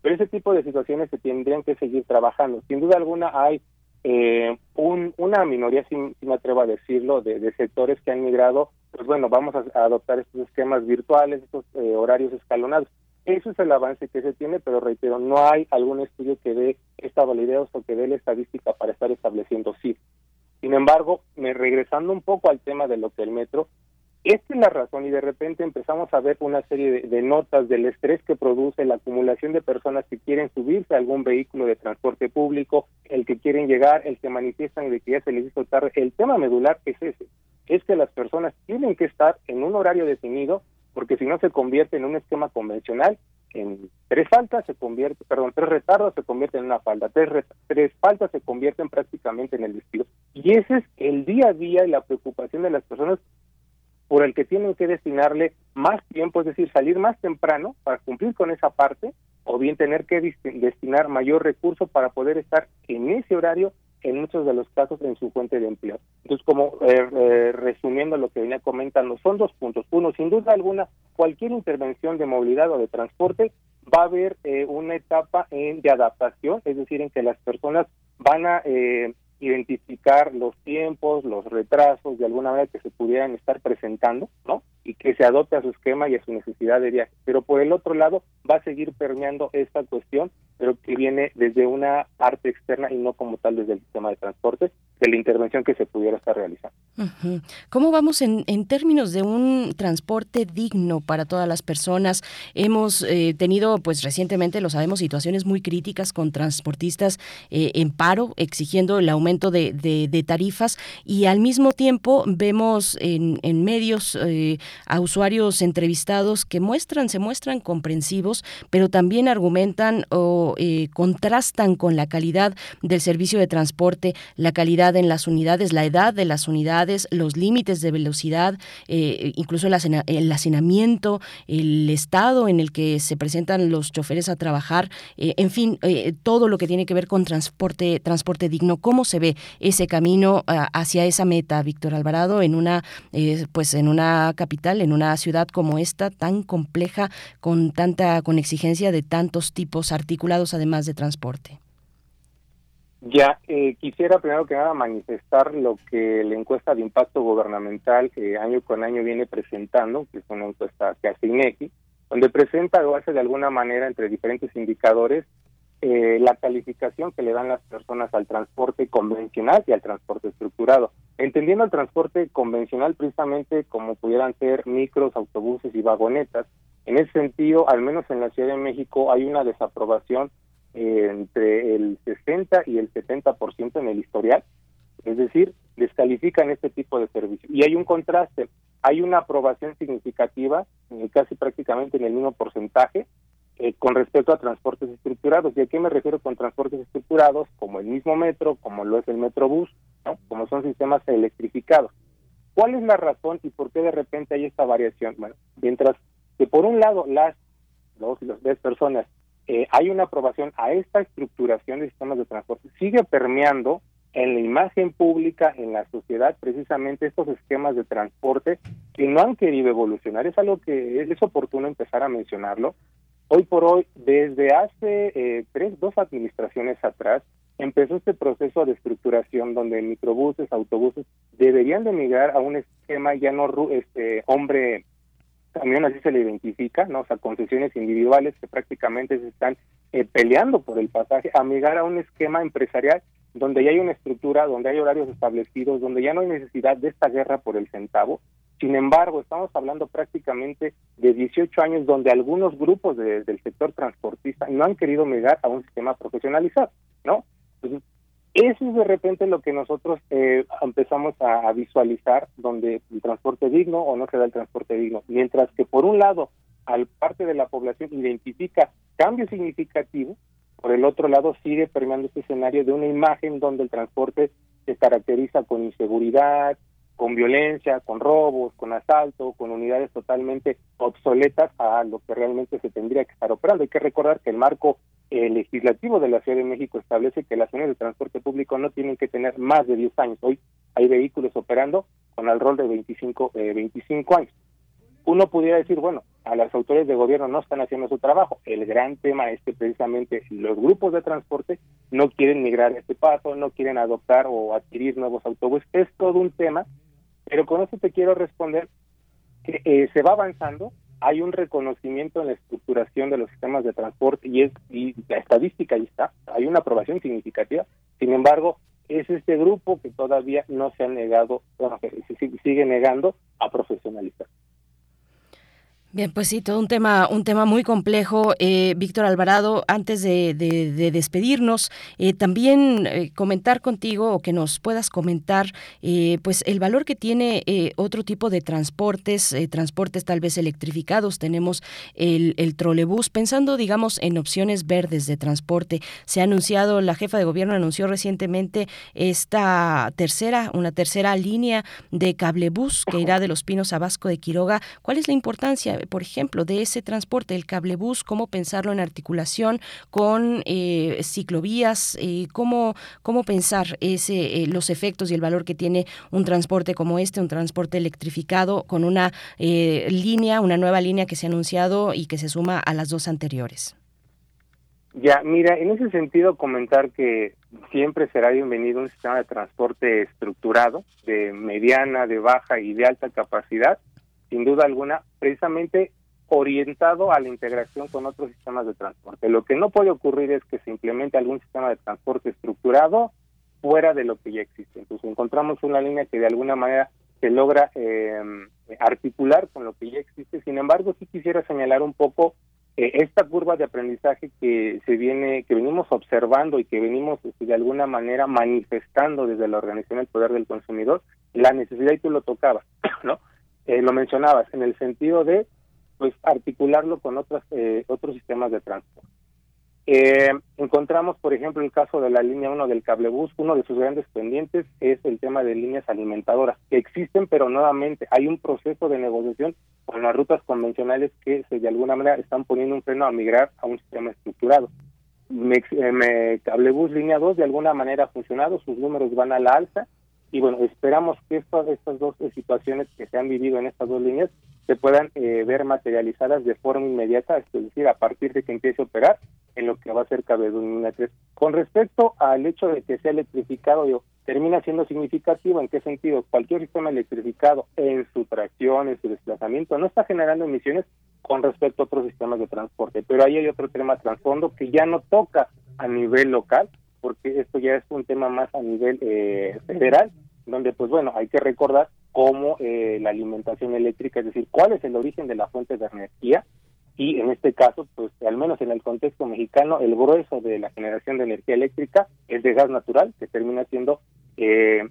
Speaker 14: pero ese tipo de situaciones se tendrían que seguir trabajando. Sin duda alguna hay eh, un, una minoría, si, me atrevo a decirlo, de, sectores que han migrado, pues bueno, vamos a, adoptar estos esquemas virtuales, estos eh, horarios escalonados. Eso es el avance que se tiene, pero reitero, no hay algún estudio que dé esta validez o que dé la estadística para estar estableciendo sí. Sin embargo, me regresando un poco al tema de lo que el metro, esta es la razón y de repente empezamos a ver una serie de, notas del estrés que produce la acumulación de personas que quieren subirse a algún vehículo de transporte público, el que quieren llegar, el que manifiestan de que ya se les hizo tarde. El tema medular es ese, es que las personas tienen que estar en un horario definido porque si no se convierte en un esquema convencional, en tres faltas se convierte, perdón, tres retardos se convierten en una falta, tres, tres faltas se convierten prácticamente en el despido. Y ese es el día a día y la preocupación de las personas por el que tienen que destinarle más tiempo, es decir, salir más temprano para cumplir con esa parte, o bien tener que destinar mayor recurso para poder estar en ese horario, en muchos de los casos, en su fuente de empleo. Entonces, como eh, eh, resumiendo lo que venía comentando, son dos puntos. Uno, sin duda alguna, cualquier intervención de movilidad o de transporte va a haber eh, una etapa en, de adaptación, es decir, en que las personas van a identificar los tiempos, los retrasos de alguna manera que se pudieran estar presentando, ¿no? Y que se adopte a su esquema y a su necesidad de viaje. Pero por el otro lado va a seguir permeando esta cuestión, pero que viene desde una parte externa y no como tal desde el sistema de transporte, de la intervención que se pudiera estar realizando.
Speaker 1: ¿Cómo vamos en, en, términos de un transporte digno para todas las personas? Hemos eh, tenido, pues recientemente, lo sabemos, situaciones muy críticas con transportistas eh, en paro, exigiendo el aumento de, de, tarifas y al mismo tiempo vemos en, en medios eh, a usuarios entrevistados que muestran, se muestran comprensivos, pero también argumentan o contrastan con la calidad del servicio de transporte, la calidad en las unidades, la edad de las unidades, los límites de velocidad, eh, incluso el, hacinamiento, el estado en el que se presentan los choferes a trabajar, eh, en fin, eh, todo lo que tiene que ver con transporte, transporte digno. ¿Cómo se ve ese camino ah, hacia esa meta, Víctor Alvarado, en una, pues en una capital, en una ciudad como esta, tan compleja, con tanta, con exigencia de tantos tipos articulados además de transporte?
Speaker 14: Ya, eh, quisiera primero que nada manifestar lo que la encuesta de impacto gubernamental que año con año viene presentando, que es una encuesta que hace INEGI, donde presenta o hace de alguna manera entre diferentes indicadores eh, la calificación que le dan las personas al transporte convencional y al transporte estructurado. Entendiendo el transporte convencional precisamente como pudieran ser micros, autobuses y vagonetas, en ese sentido, al menos en la Ciudad de México hay una desaprobación eh, entre el 60 y el 70% en el historial, es decir, descalifican este tipo de servicio. Y hay un contraste, hay una aprobación significativa, eh, casi prácticamente en el mismo porcentaje, eh, con respecto a transportes estructurados. ¿Y a qué me refiero con transportes estructurados? Como el mismo metro, como lo es el Metrobús, ¿no? como son sistemas electrificados. ¿Cuál es la razón y por qué de repente hay esta variación? Bueno, mientras que por un lado las dos y las tres personas eh, hay una aprobación a esta estructuración de sistemas de transporte, sigue permeando en la imagen pública, en la sociedad, precisamente estos esquemas de transporte que no han querido evolucionar. Es algo que es, oportuno empezar a mencionarlo. Hoy por hoy, desde hace eh, tres, dos administraciones atrás, empezó este proceso de estructuración donde microbuses, autobuses deberían de migrar a un esquema ya no este hombre camión así se le identifica, ¿no? O sea, concesiones individuales que prácticamente se están eh, peleando por el pasaje, a migrar a un esquema empresarial donde ya hay una estructura, donde hay horarios establecidos, donde ya no hay necesidad de esta guerra por el centavo. Sin embargo, estamos hablando prácticamente de 18 años donde algunos grupos del sector transportista no han querido migrar a un sistema profesionalizado, ¿no? Entonces, eso es de repente lo que nosotros eh, empezamos a, visualizar, donde el transporte digno o no se da el transporte digno. Mientras que por un lado, al parte de la población identifica cambios significativos, por el otro lado sigue permeando este escenario de una imagen donde el transporte se caracteriza con inseguridad, con violencia, con robos, con asalto, con unidades totalmente obsoletas a lo que realmente se tendría que estar operando. Hay que recordar que el marco eh, legislativo de la Ciudad de México establece que las unidades de transporte público no tienen que tener más de 10 años. Hoy hay vehículos operando con el rol de 25, eh, 25 años uno pudiera decir, bueno, a las autoridades de gobierno no están haciendo su trabajo. El gran tema es que precisamente los grupos de transporte no quieren migrar a este paso, no quieren adoptar o adquirir nuevos autobuses. Es todo un tema, pero con eso te quiero responder que eh, se va avanzando, hay un reconocimiento en la estructuración de los sistemas de transporte y es y la estadística ahí está, hay una aprobación significativa. Sin embargo, es este grupo que todavía no se ha negado, bueno, que sigue negando a profesionalizar.
Speaker 1: Bien, pues sí, todo un tema, un tema muy complejo. Eh, Víctor Alvarado, antes de, despedirnos, eh, también eh, comentar contigo o que nos puedas comentar, pues el valor que tiene otro tipo de transportes, transportes tal vez electrificados. Tenemos el, el trolebús, pensando, digamos, en opciones verdes de transporte. Se ha anunciado, la jefa de gobierno anunció recientemente esta tercera, una tercera línea de cablebús que irá de Los Pinos a Vasco de Quiroga. ¿Cuál es la importancia? Por ejemplo, de ese transporte, el cablebús, cómo pensarlo en articulación con eh, ciclovías, eh, cómo, cómo pensar ese, eh, los efectos y el valor que tiene un transporte como este, un transporte electrificado con una línea, una nueva línea que se ha anunciado y que se suma a las dos anteriores.
Speaker 14: Ya, mira, en ese sentido comentar que siempre será bienvenido un sistema de transporte estructurado, de mediana, de baja y de alta capacidad, sin duda alguna, precisamente orientado a la integración con otros sistemas de transporte. Lo que no puede ocurrir es que se implemente algún sistema de transporte estructurado fuera de lo que ya existe. Entonces encontramos una línea que de alguna manera se logra eh, articular con lo que ya existe. Sin embargo, sí quisiera señalar un poco eh, esta curva de aprendizaje que se viene, que venimos observando y que venimos este, de alguna manera manifestando desde la Organización del Poder del Consumidor, la necesidad y tú lo tocabas, ¿no? Eh, lo mencionabas, en el sentido de pues articularlo con otros eh, otros sistemas de transporte. Eh, encontramos, por ejemplo, el caso de la línea 1 del cablebús, uno de sus grandes pendientes es el tema de líneas alimentadoras, que existen, pero nuevamente hay un proceso de negociación con las rutas convencionales que de alguna manera están poniendo un freno a migrar a un sistema estructurado. Me, me, cablebús línea 2 de alguna manera ha funcionado, sus números van a la alza, y bueno, esperamos que estas, estas dos situaciones que se han vivido en estas dos líneas se puedan eh, ver materializadas de forma inmediata, es decir, a partir de que empiece a operar en lo que va a ser Línea 3. Con respecto al hecho de que sea electrificado, yo, termina siendo significativo, ¿en qué sentido? Cualquier sistema electrificado en su tracción, en su desplazamiento, no está generando emisiones con respecto a otros sistemas de transporte, pero ahí hay otro tema trasfondo que ya no toca a nivel local, porque esto ya es un tema más a nivel eh, federal, donde pues bueno, hay que recordar cómo eh, la alimentación eléctrica, es decir, cuál es el origen de la fuente de energía, y en este caso, pues al menos en el contexto mexicano, el grueso de la generación de energía eléctrica es de gas natural, que termina siendo eh,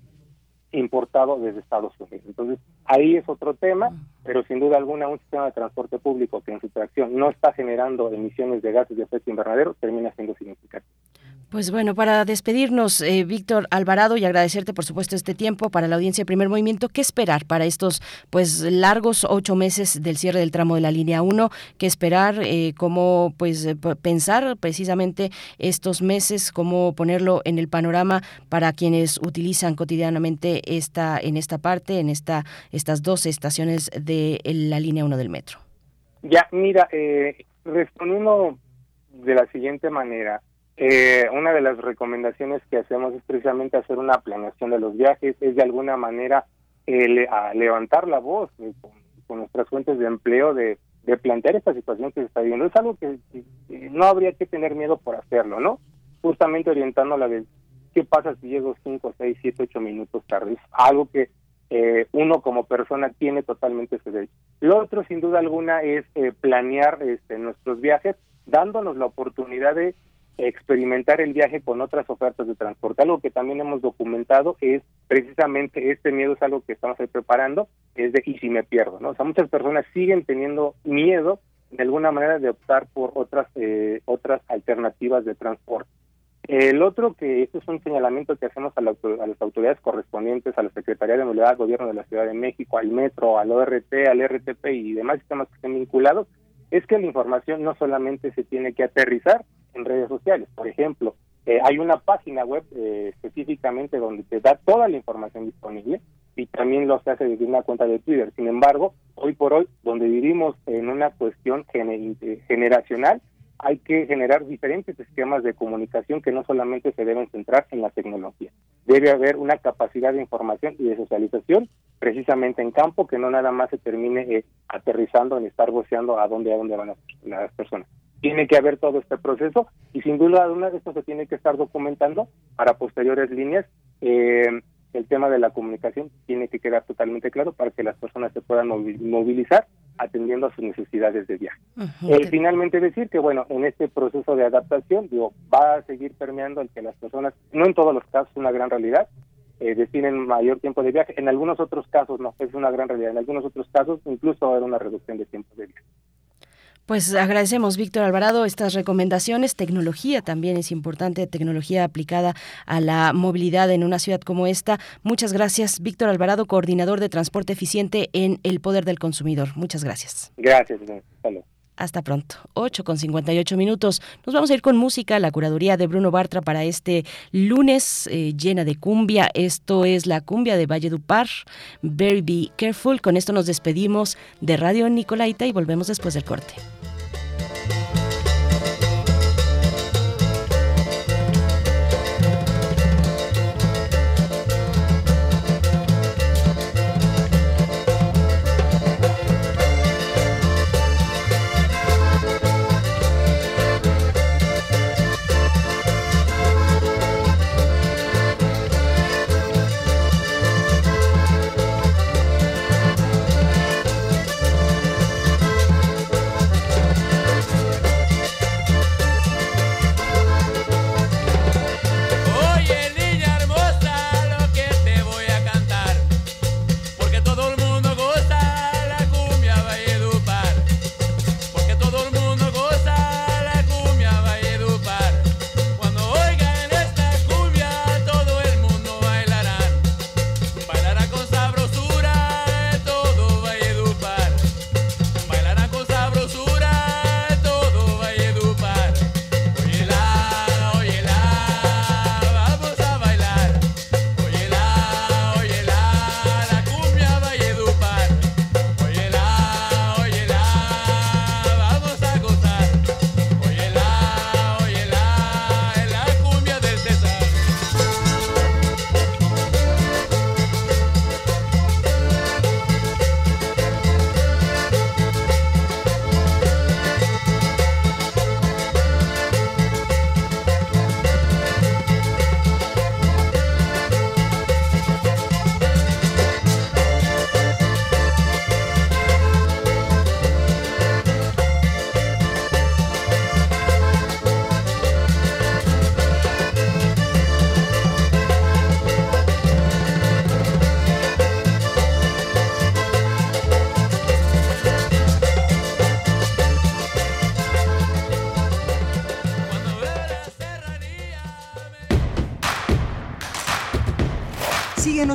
Speaker 14: importado desde Estados Unidos. Entonces, ahí es otro tema, pero sin duda alguna un sistema de transporte público que en su tracción no está generando emisiones de gases de efecto invernadero termina siendo significativo.
Speaker 1: Pues bueno, para despedirnos, eh, Víctor Alvarado, y agradecerte por supuesto este tiempo para la audiencia de primer movimiento, ¿qué esperar para estos pues largos ocho meses del cierre del tramo de la línea 1? ¿Qué esperar? Eh, ¿Cómo pues eh, pensar precisamente estos meses? ¿Cómo ponerlo en el panorama para quienes utilizan cotidianamente esta, en esta parte, en esta, estas dos estaciones de la línea 1 del metro?
Speaker 14: Ya, mira, respondiendo de la siguiente manera, eh, una de las recomendaciones que hacemos es precisamente hacer una planeación de los viajes, es de alguna manera eh, a levantar la voz eh, con, nuestras fuentes de empleo de, plantear esta situación que se está viviendo. Es algo que, no habría que tener miedo por hacerlo, ¿no? Justamente orientándola de qué pasa si llego 5, 6, 7, 8 minutos tarde. Es algo que eh, uno como persona tiene totalmente ese derecho. Lo otro, sin duda alguna, es planear este, nuestros viajes, dándonos la oportunidad de experimentar el viaje con otras ofertas de transporte. Algo que también hemos documentado es precisamente este miedo, es algo que estamos ahí preparando, es de y si me pierdo, ¿no? O sea, muchas personas siguen teniendo miedo de alguna manera de optar por otras eh, otras alternativas de transporte. El otro que esto es un señalamiento que hacemos a, las autoridades correspondientes, a la Secretaría de Movilidad, Gobierno de la Ciudad de México, al Metro, al ORT, al RTP y demás sistemas que estén vinculados, es que la información no solamente se tiene que aterrizar en redes sociales. Por ejemplo, eh, hay una página web eh, específicamente donde te da toda la información disponible y también lo se hace desde una cuenta de Twitter. Sin embargo, hoy por hoy, donde vivimos en una cuestión generacional, hay que generar diferentes esquemas de comunicación que no solamente se deben centrar en la tecnología. Debe haber una capacidad de información y de socialización precisamente en campo que no nada más se termine eh, aterrizando en estar goceando a dónde a dónde van las personas. Tiene que haber todo este proceso y sin duda alguna esto se tiene que estar documentando para posteriores líneas. Eh, el tema de la comunicación tiene que quedar totalmente claro para que las personas se puedan movilizar atendiendo a sus necesidades de viaje. Eh, finalmente decir que, bueno, en este proceso de adaptación, digo, va a seguir permeando el que las personas, no en todos los casos una gran realidad, eh, destinen mayor tiempo de viaje, en algunos otros casos no, es una gran realidad, en algunos otros casos incluso va a haber una reducción de tiempo de viaje.
Speaker 1: Pues agradecemos, Víctor Alvarado, estas recomendaciones. Tecnología también es importante, tecnología aplicada a la movilidad en una ciudad como esta. Muchas gracias, Víctor Alvarado, coordinador de transporte eficiente en El Poder del Consumidor. Muchas gracias.
Speaker 14: Gracias,
Speaker 1: Hasta pronto. 8 con 58 minutos. Nos vamos a ir con música, la curaduría de Bruno Bartra para este lunes eh, llena de cumbia. Esto es la cumbia de Valle Dupar. Very Be Careful. Con esto nos despedimos de Radio Nicolaita y volvemos después del corte.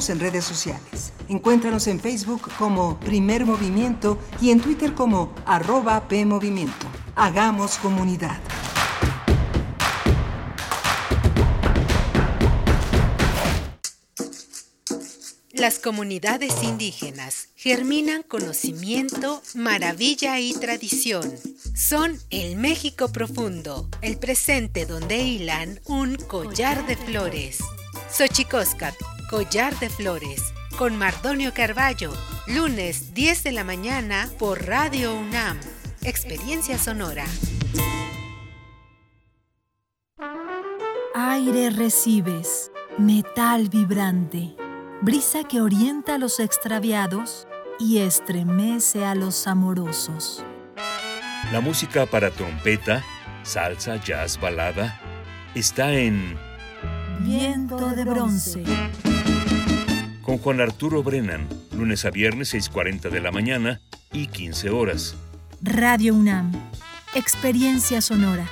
Speaker 10: En redes sociales. Encuéntranos en Facebook como Primer Movimiento y en Twitter como arroba PMovimiento. Hagamos comunidad.
Speaker 15: Las comunidades indígenas germinan conocimiento, maravilla y tradición. Son el México profundo, el presente donde hilan un collar de flores. Xochicóscat, collar de flores, con Mardonio Carballo, lunes 10 de la mañana por Radio UNAM. Experiencia sonora.
Speaker 16: Aire recibes, metal vibrante brisa que orienta a los extraviados y estremece a los amorosos.
Speaker 3: La música para trompeta, salsa, jazz, balada, está en
Speaker 16: Viento de bronce.
Speaker 3: Con Juan Arturo Brennan, lunes a viernes 6.40 de la mañana y 15 horas.
Speaker 16: Radio UNAM, experiencia sonora.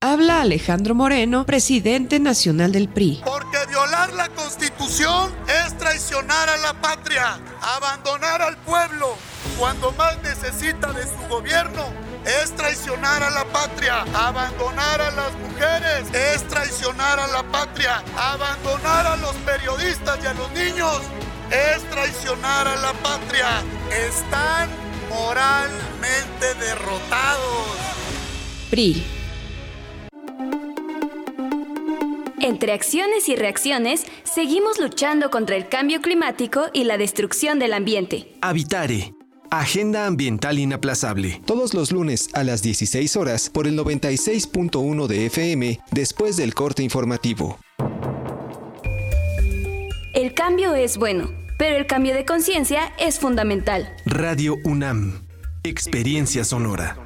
Speaker 17: Habla Alejandro Moreno, presidente nacional del PRI.
Speaker 18: Porque violar la constitución es traicionar a la patria, abandonar al pueblo cuando más necesita de su gobierno. Es traicionar a la patria, abandonar a las mujeres, es traicionar a la patria, abandonar a los periodistas y a los niños, es traicionar a la patria. Están moralmente derrotados.
Speaker 17: PRI
Speaker 19: Entre acciones y reacciones, seguimos luchando contra el cambio climático y la destrucción del ambiente.
Speaker 20: Habitare. Agenda Ambiental Inaplazable. Todos los lunes a las 16 horas por el 96.1 de FM después del corte informativo.
Speaker 19: El cambio es bueno, pero el cambio de conciencia es fundamental.
Speaker 20: Radio UNAM. Experiencia sonora.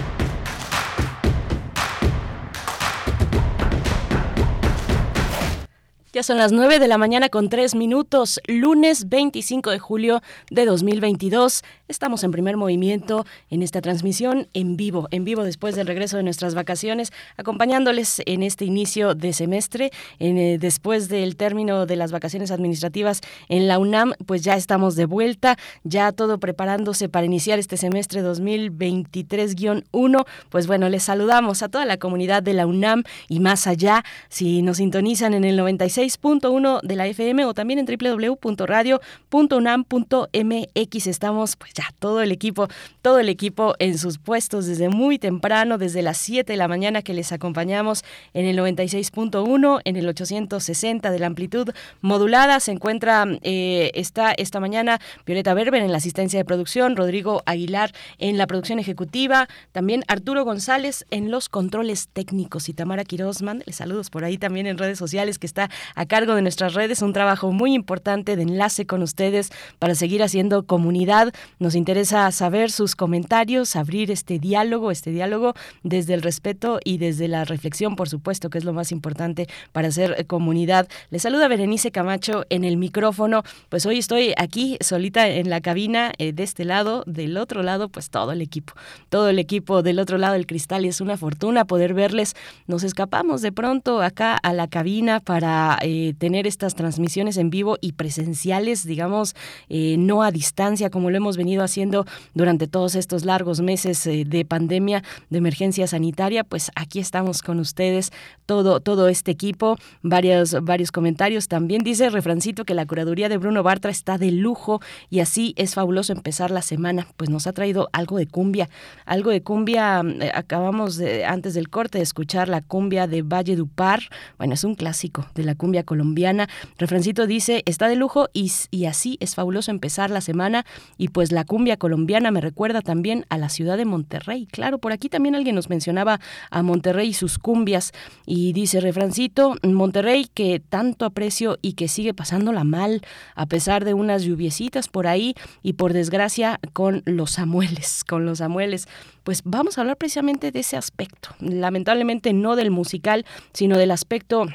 Speaker 1: Ya son las 9 de la mañana con 3 minutos, lunes 25 de julio de 2022. Estamos en primer movimiento en esta transmisión en vivo, en vivo después del regreso de nuestras vacaciones, acompañándoles en este inicio de semestre, en, eh, después del término de las vacaciones administrativas en la UNAM, pues ya estamos de vuelta, ya todo preparándose para iniciar este semestre 2023-1. Pues bueno, les saludamos a toda la comunidad de la UNAM y más allá, si nos sintonizan en el 96 6.1 de la FM o también en www.radio.unam.mx. Estamos pues ya todo el equipo, todo el equipo en sus puestos desde muy temprano, desde las 7 de la mañana que les acompañamos en el 96.1, en el 860 de la amplitud modulada. Se encuentra, eh, está esta mañana Violeta Berber en la asistencia de producción, Rodrigo Aguilar en la producción ejecutiva, también Arturo González en los controles técnicos y Tamara Quiroz, les saludos por ahí también en redes sociales que está a cargo de nuestras redes, un trabajo muy importante de enlace con ustedes para seguir haciendo comunidad. Nos interesa saber sus comentarios, abrir este diálogo, este diálogo desde el respeto y desde la reflexión, por supuesto, que es lo más importante para hacer eh, comunidad. Les saluda Berenice Camacho en el micrófono. Pues hoy estoy aquí solita en la cabina eh, de este lado, del otro lado, pues todo el equipo, todo el equipo del otro lado del cristal y es una fortuna poder verles. Nos escapamos de pronto acá a la cabina para eh, tener estas transmisiones en vivo y presenciales, digamos, eh, no a distancia como lo hemos venido haciendo durante todos estos largos meses eh, de pandemia, de emergencia sanitaria, pues aquí estamos con ustedes, todo, todo este equipo, varios, varios comentarios. También dice Refrancito que la curaduría de Bruno Bartra está de lujo y así es fabuloso empezar la semana, pues nos ha traído algo de cumbia, algo de cumbia, acabamos de, antes del corte de escuchar la cumbia de Valle Dupar, bueno, es un clásico de la cumbia colombiana. Refrancito dice, está de lujo y, y así es fabuloso empezar la semana y pues la cumbia colombiana me recuerda también a la ciudad de Monterrey. Claro, por aquí también alguien nos mencionaba a Monterrey y sus cumbias y dice Refrancito, Monterrey que tanto aprecio y que sigue pasándola mal a pesar de unas lluviecitas por ahí y por desgracia con los Samueles, con los Samueles. Pues vamos a hablar precisamente de ese aspecto, lamentablemente no del musical, sino del aspecto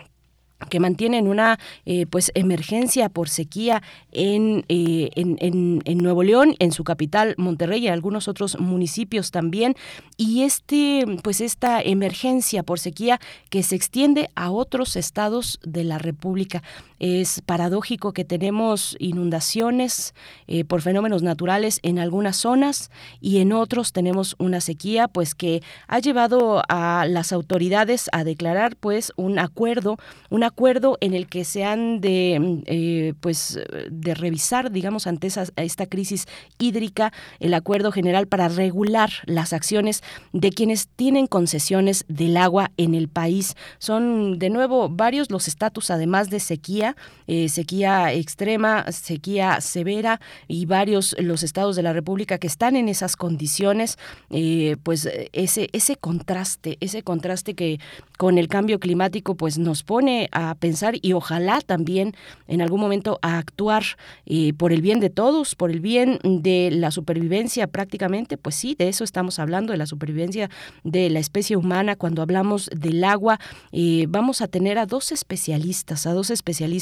Speaker 1: que mantienen una eh, pues emergencia por sequía en, eh, en, en, Nuevo León, en su capital Monterrey y en algunos otros municipios también. Y este, pues esta emergencia por sequía que se extiende a otros estados de la República. Es paradójico que tenemos inundaciones eh, por fenómenos naturales en algunas zonas y en otros tenemos una sequía, pues que ha llevado a las autoridades a declarar pues un acuerdo, una acuerdo en el que se han de, mm, eh, pues, de revisar, digamos, ante esa, esta crisis hídrica, el acuerdo general para regular las acciones de quienes tienen concesiones del agua en el país. Son, de nuevo, varios los estatus, además de sequía, eh, sequía extrema, sequía severa y varios los estados de la República que están en esas condiciones, eh, pues ese, ese contraste, ese contraste que con el cambio climático pues nos pone a pensar y ojalá también en algún momento a actuar eh, por el bien de todos, por el bien de la supervivencia prácticamente, pues sí, de eso estamos hablando, de la supervivencia de la especie humana. Cuando hablamos del agua, eh, vamos a tener a dos especialistas, a dos especialistas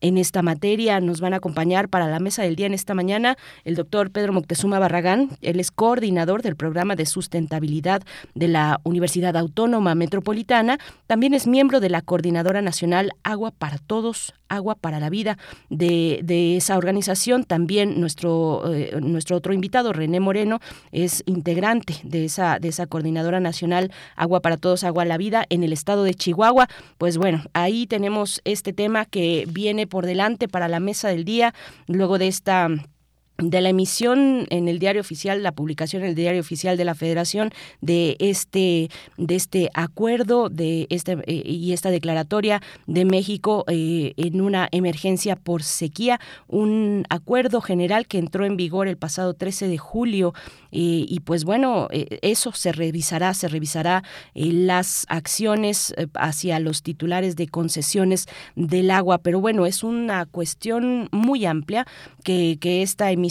Speaker 1: en esta materia. Nos van a acompañar para la mesa del día en esta mañana el doctor Pedro Moctezuma Barragán, él es coordinador del programa de sustentabilidad de la Universidad Autónoma Metropolitana, también es miembro de la Coordinadora Nacional Agua para Todos, Agua para la Vida de, esa organización. También nuestro, eh, nuestro otro invitado, René Moreno, es integrante de esa, de esa Coordinadora Nacional Agua para Todos, Agua a la Vida en el estado de Chihuahua. Pues bueno, ahí tenemos este tema que viene por delante para la mesa del día, luego de esta de la emisión en el diario oficial, la publicación en el diario oficial de la Federación de este de este acuerdo de este eh, y esta declaratoria de México eh, en una emergencia por sequía, un acuerdo general que entró en vigor el pasado 13 de julio eh, y pues bueno, eso se revisará, se revisará las acciones hacia los titulares de concesiones del agua, pero bueno, es una cuestión muy amplia que, que esta emisión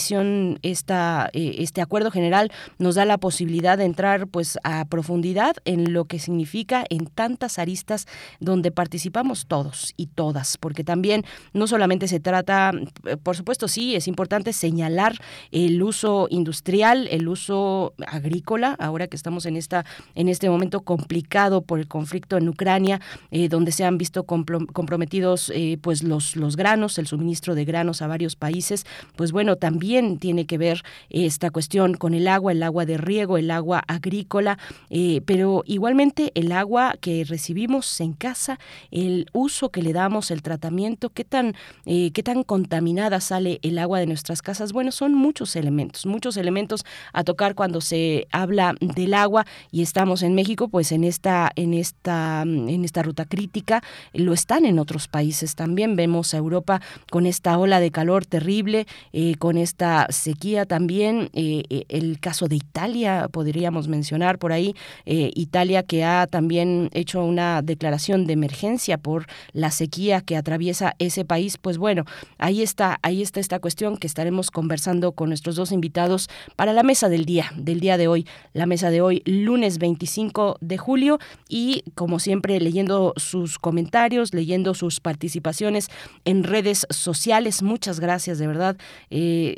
Speaker 1: esta, eh, este acuerdo general nos da la posibilidad de entrar pues a profundidad en lo que significa en tantas aristas donde participamos todos y todas, porque también no solamente se trata, eh, por supuesto sí, es importante señalar el uso industrial, el uso agrícola, ahora que estamos en esta en este momento complicado por el conflicto en Ucrania, eh, donde se han visto comprometidos pues los los granos, el suministro de granos a varios países, pues bueno, también tiene que ver esta cuestión con el agua, el agua de riego, el agua agrícola, eh, pero igualmente el agua que recibimos en casa, el uso que le damos, el tratamiento, qué tan, eh, qué tan contaminada sale el agua de nuestras casas. Bueno, son muchos elementos, muchos elementos a tocar cuando se habla del agua y estamos en México, pues en esta, en esta, en esta ruta crítica, lo están en otros países también. Vemos a Europa con esta ola de calor terrible, eh, con esta esta sequía también, eh, eh, el caso de Italia, podríamos mencionar por ahí, eh, Italia que ha también hecho una declaración de emergencia por la sequía que atraviesa ese país, pues bueno, ahí está, ahí está esta cuestión que estaremos conversando con nuestros dos invitados para la mesa del día, del día de hoy, la mesa de hoy, lunes 25 de julio, y como siempre leyendo sus comentarios, leyendo sus participaciones en redes sociales. Muchas gracias, de verdad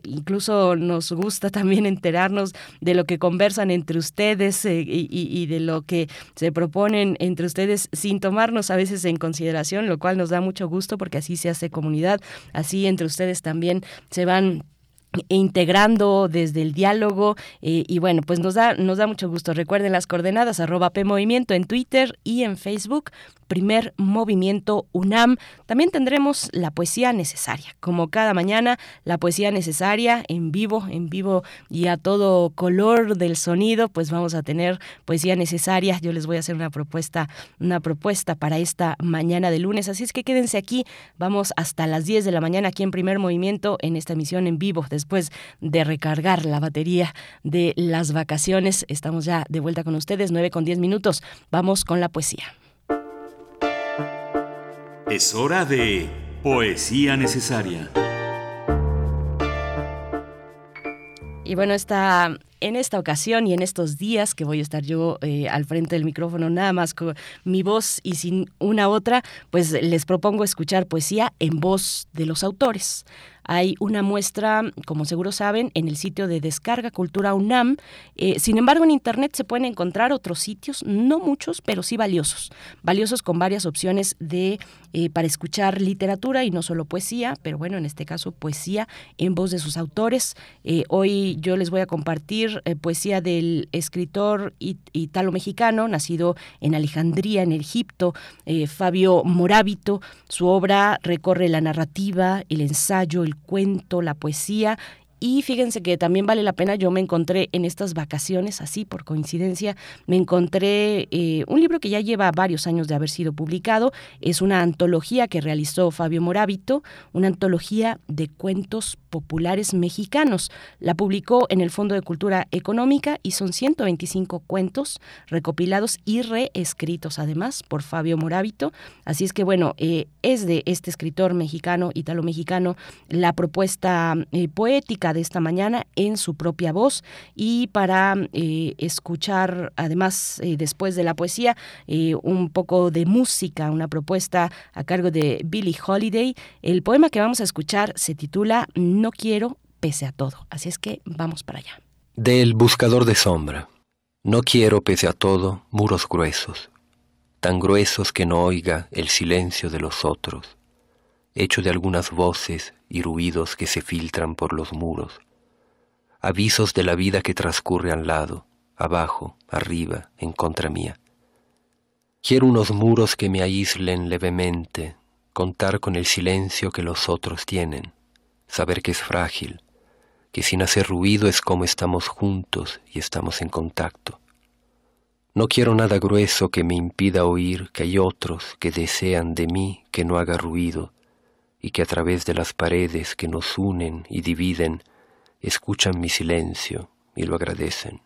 Speaker 1: incluso nos gusta también enterarnos de lo que conversan entre ustedes eh, y, de lo que se proponen entre ustedes sin tomarnos a veces en consideración, lo cual nos da mucho gusto porque así se hace comunidad, así entre ustedes también se van integrando desde el diálogo eh, y bueno pues nos da nos da mucho gusto recuerden las coordenadas arroba p movimiento en Twitter y en Facebook primer movimiento UNAM. También tendremos la poesía necesaria, como cada mañana, la poesía necesaria en vivo, en vivo y a todo color del sonido, pues vamos a tener poesía necesaria. Yo les voy a hacer una propuesta, una propuesta para esta mañana de lunes, así es que quédense aquí, vamos hasta las 10 de la mañana aquí en primer movimiento en esta emisión en vivo, de recargar la batería de las vacaciones. Estamos ya de vuelta con ustedes, 9 con 10 minutos. Vamos con la poesía.
Speaker 3: Es hora de Poesía Necesaria.
Speaker 1: Y bueno, esta, en esta ocasión y en estos días que voy a estar yo eh, al frente del micrófono nada más con mi voz y sin una otra, pues les propongo escuchar poesía en voz de los autores. Hay una muestra, como seguro saben, en el sitio de Descarga Cultura UNAM. Eh, sin embargo, en Internet se pueden encontrar otros sitios, no muchos, pero sí valiosos. Valiosos con varias opciones de eh, para escuchar literatura y no solo poesía, pero bueno, en este caso poesía en voz de sus autores. Eh, hoy yo les voy a compartir poesía del escritor italo-mexicano, nacido en Alejandría, en Egipto, Fabio Morábito. Su obra recorre la narrativa, el ensayo, el cuento, la poesía y fíjense que también vale la pena, yo me encontré en estas vacaciones, así por coincidencia, me encontré eh, un libro que ya lleva varios años de haber sido publicado, es una antología que realizó Fabio Morábito, una antología de cuentos populares mexicanos. La publicó en el Fondo de Cultura Económica y son 125 cuentos recopilados y reescritos además por Fabio Morábito. Así es que bueno, eh, es de este escritor mexicano, italo-mexicano, la propuesta eh, poética de esta mañana en su propia voz y para eh, escuchar además eh, después de la poesía eh, un poco de música, una propuesta a cargo de Billie Holiday. El poema que vamos a escuchar se titula No quiero pese a todo, así es que vamos para allá.
Speaker 21: Del buscador de sombra. No quiero pese a todo muros gruesos, tan gruesos que no oiga el silencio de los otros, hecho de algunas voces y ruidos que se filtran por los muros, avisos de la vida que transcurre al lado, abajo, arriba, en contra mía. Quiero unos muros que me aíslen levemente, contar con el silencio que los otros tienen, saber que es frágil, que sin hacer ruido es como estamos juntos y estamos en contacto. No quiero nada grueso que me impida oír que hay otros que desean de mí que no haga ruido, y que a través de las paredes que nos unen y dividen escuchan mi silencio y lo agradecen.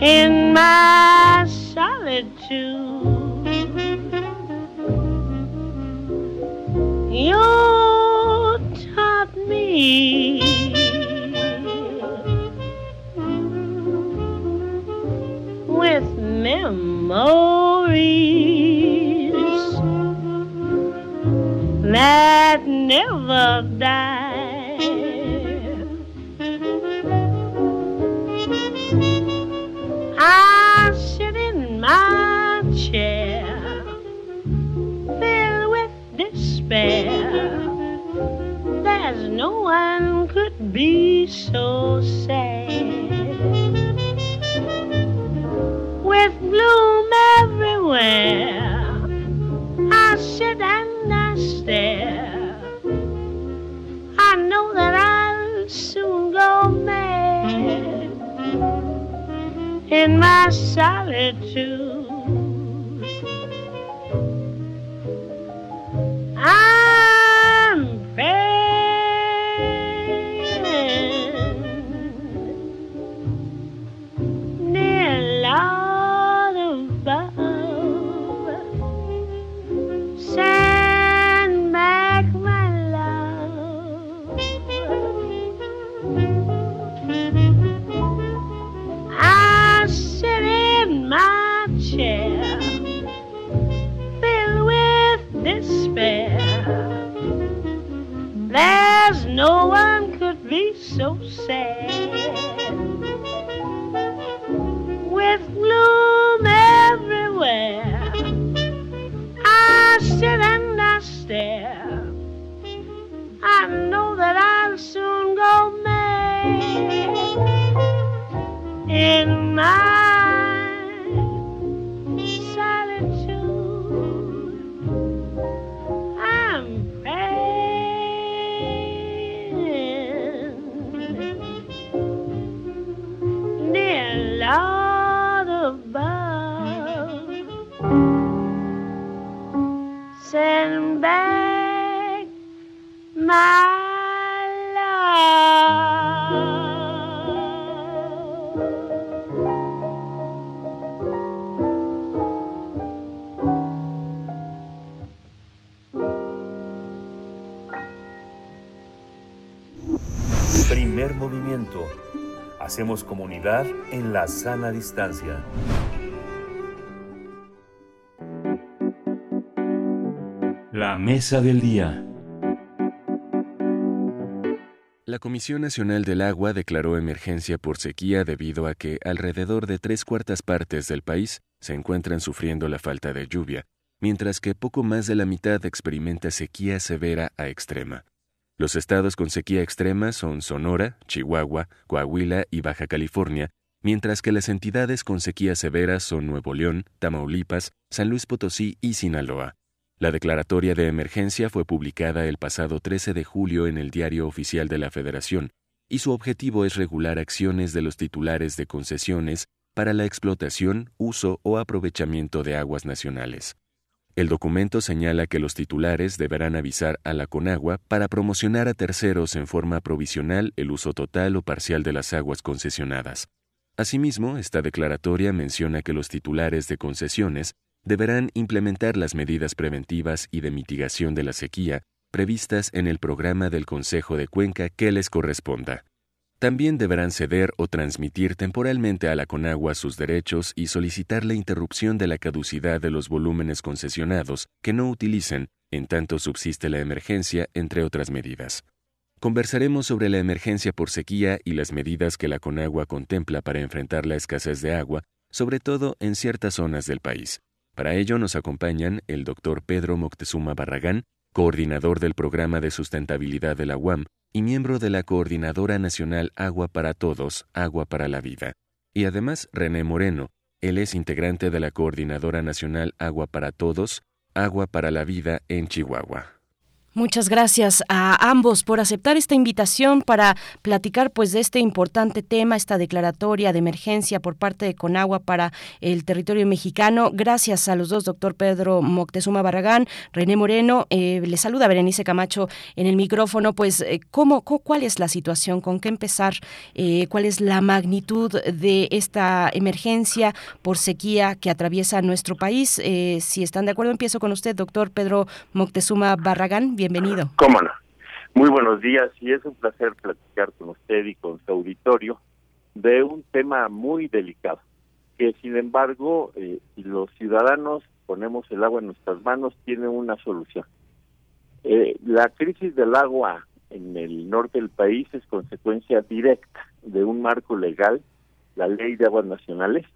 Speaker 22: In my solitude. You taught me with memories I sit in my chair, filled with despair. There's no one could be so sad. With bloom everywhere, I sit and I stare. In my solitude.
Speaker 3: Hacemos comunidad en la sana distancia. La mesa del día.
Speaker 2: La Comisión Nacional del Agua declaró emergencia por sequía debido a que alrededor de tres cuartas partes del país se encuentran sufriendo la falta de lluvia, mientras que poco más de la mitad experimenta sequía severa a extrema. Los estados con sequía extrema son Sonora, Chihuahua, Coahuila y Baja California, mientras que las entidades con sequía severa son Nuevo León, Tamaulipas, San Luis Potosí y Sinaloa. La declaratoria de emergencia fue publicada el pasado 13 de julio en el Diario Oficial de la Federación, y su objetivo es regular acciones de los titulares de concesiones para la explotación, uso o aprovechamiento de aguas nacionales. El documento señala que los titulares deberán avisar a la Conagua para promocionar a terceros en forma provisional el uso total o parcial de las aguas concesionadas. Asimismo, esta declaratoria menciona que los titulares de concesiones deberán implementar las medidas preventivas y de mitigación de la sequía previstas en el programa del Consejo de Cuenca que les corresponda. También deberán ceder o transmitir temporalmente a la Conagua sus derechos y solicitar la interrupción de la caducidad de los volúmenes concesionados que no utilicen en tanto subsiste la emergencia, entre otras medidas. Conversaremos sobre la emergencia por sequía y las medidas que la Conagua contempla para enfrentar la escasez de agua, sobre todo en ciertas zonas del país. Para ello nos acompañan el doctor Pedro Moctezuma Barragán, coordinador del Programa de Sustentabilidad de la UAM, y miembro de la Coordinadora Nacional Agua para Todos, Agua para la Vida. Y además René Moreno, él es integrante de la Coordinadora Nacional Agua para Todos, Agua para la Vida en Chihuahua.
Speaker 1: Muchas gracias a ambos por aceptar esta invitación para platicar pues de este importante tema, esta declaratoria de emergencia por parte de Conagua para el territorio mexicano. Gracias a los dos, doctor Pedro Moctezuma Barragán, René Moreno. Eh, le saluda Berenice Camacho en el micrófono. Pues, eh, ¿cómo, ¿cuál es la situación? ¿Con qué empezar? Eh, ¿Cuál es la magnitud de esta emergencia por sequía que atraviesa nuestro país? si están de acuerdo, empiezo con usted, doctor Pedro Moctezuma Barragán bienvenido.
Speaker 23: ¿Cómo no? Muy buenos días y es un placer platicar con usted y con su auditorio de un tema muy delicado, que sin embargo, eh, los ciudadanos ponemos el agua en nuestras manos, tiene una solución. Eh, la crisis del agua en el norte del país es consecuencia directa de un marco legal, la Ley de Aguas Nacionales,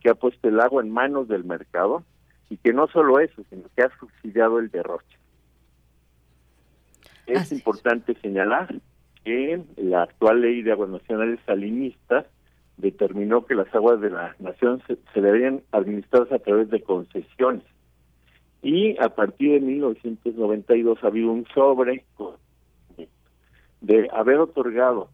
Speaker 23: que ha puesto el agua en manos del mercado y que no solo eso, sino que ha subsidiado el derroche. Es importante señalar que la actual ley de aguas nacionales salinistas determinó que las aguas de la nación se, deberían administrarse a través de concesiones. Y a partir de 1992 ha habido un sobre de haber otorgado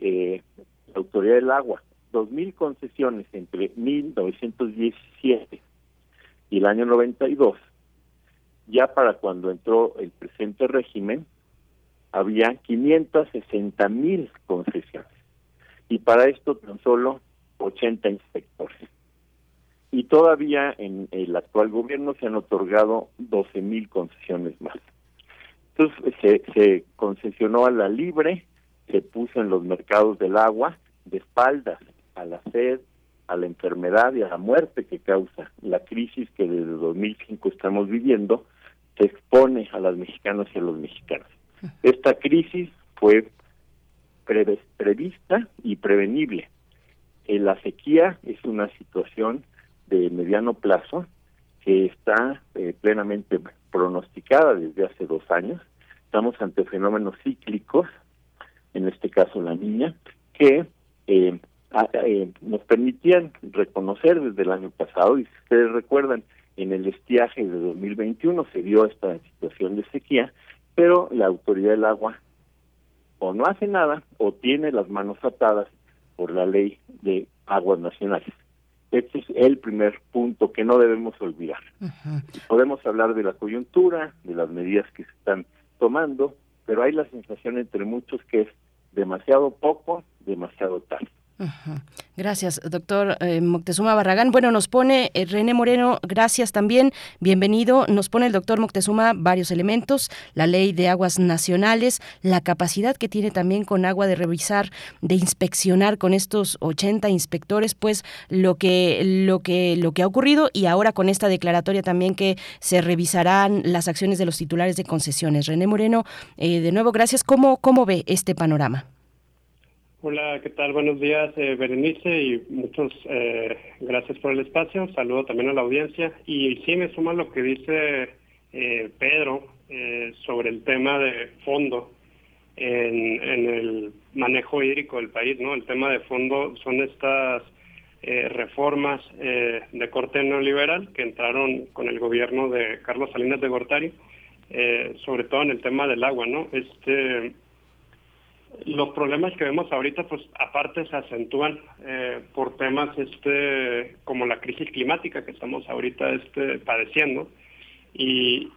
Speaker 23: eh, la autoridad del agua 2.000 concesiones entre 1917 y el año 92, ya para cuando entró el presente régimen, había 560 mil concesiones y para esto tan solo 80 inspectores. Y todavía en el actual gobierno se han otorgado 12 mil concesiones más. Entonces se, concesionó a la libre, se puso en los mercados del agua de espaldas a la sed, a la enfermedad y a la muerte que causa la crisis que desde 2005 estamos viviendo, se expone a las mexicanas y a los mexicanos. Esta crisis fue prevista y prevenible. Eh, la sequía es una situación de mediano plazo que está eh, plenamente pronosticada desde hace dos años. Estamos ante fenómenos cíclicos, en este caso la niña, que eh, ah, eh, nos permitían reconocer desde el año pasado, y si ustedes recuerdan, en el estiaje de 2021 se dio esta situación de sequía, pero la autoridad del agua o no hace nada o tiene las manos atadas por la ley de aguas nacionales. Este es el primer punto que no debemos olvidar. Podemos hablar de la coyuntura, de las medidas que se están tomando, pero hay la sensación entre muchos que es demasiado poco, demasiado tarde.
Speaker 1: Gracias, doctor eh, Moctezuma Barragán. Bueno, nos pone eh, René Moreno, gracias también, bienvenido. Nos pone el doctor Moctezuma varios elementos, la ley de aguas nacionales, la capacidad que tiene también con agua de revisar, de inspeccionar con estos 80 inspectores, pues lo que, lo que, lo que ha ocurrido y ahora con esta declaratoria también que se revisarán las acciones de los titulares de concesiones. René Moreno, eh, de nuevo, gracias. ¿Cómo, ¿Cómo ve este panorama?
Speaker 24: Hola, ¿qué tal? Buenos días, eh, Berenice, y muchas eh, gracias por el espacio. Saludo también a la audiencia. Y sí, me suma lo que dice eh, Pedro eh, sobre el tema de fondo en, en, el manejo hídrico del país, ¿no? El tema de fondo son estas reformas de corte neoliberal que entraron con el gobierno de Carlos Salinas de Gortari, sobre todo en el tema del agua, ¿no? Este los problemas que vemos ahorita, pues aparte se acentúan eh, por temas este como la crisis climática que estamos ahorita este padeciendo y,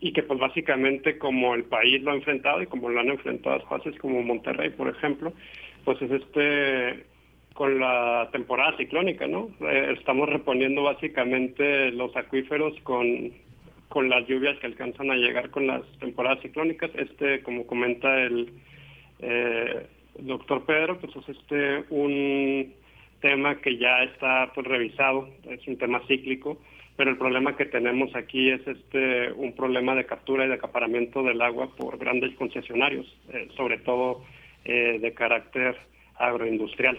Speaker 24: y que pues básicamente como el país lo ha enfrentado y como lo han enfrentado espacios como Monterrey, por ejemplo, pues es este con la temporada ciclónica, ¿no? Eh, estamos reponiendo básicamente los acuíferos con con las lluvias que alcanzan a llegar con las temporadas ciclónicas. Este, como comenta el eh, doctor Pedro, pues es este un tema que ya está pues revisado, es un tema cíclico, pero el problema que tenemos aquí es este un problema de captura y de acaparamiento del agua por grandes concesionarios, eh, sobre todo eh, de carácter agroindustrial.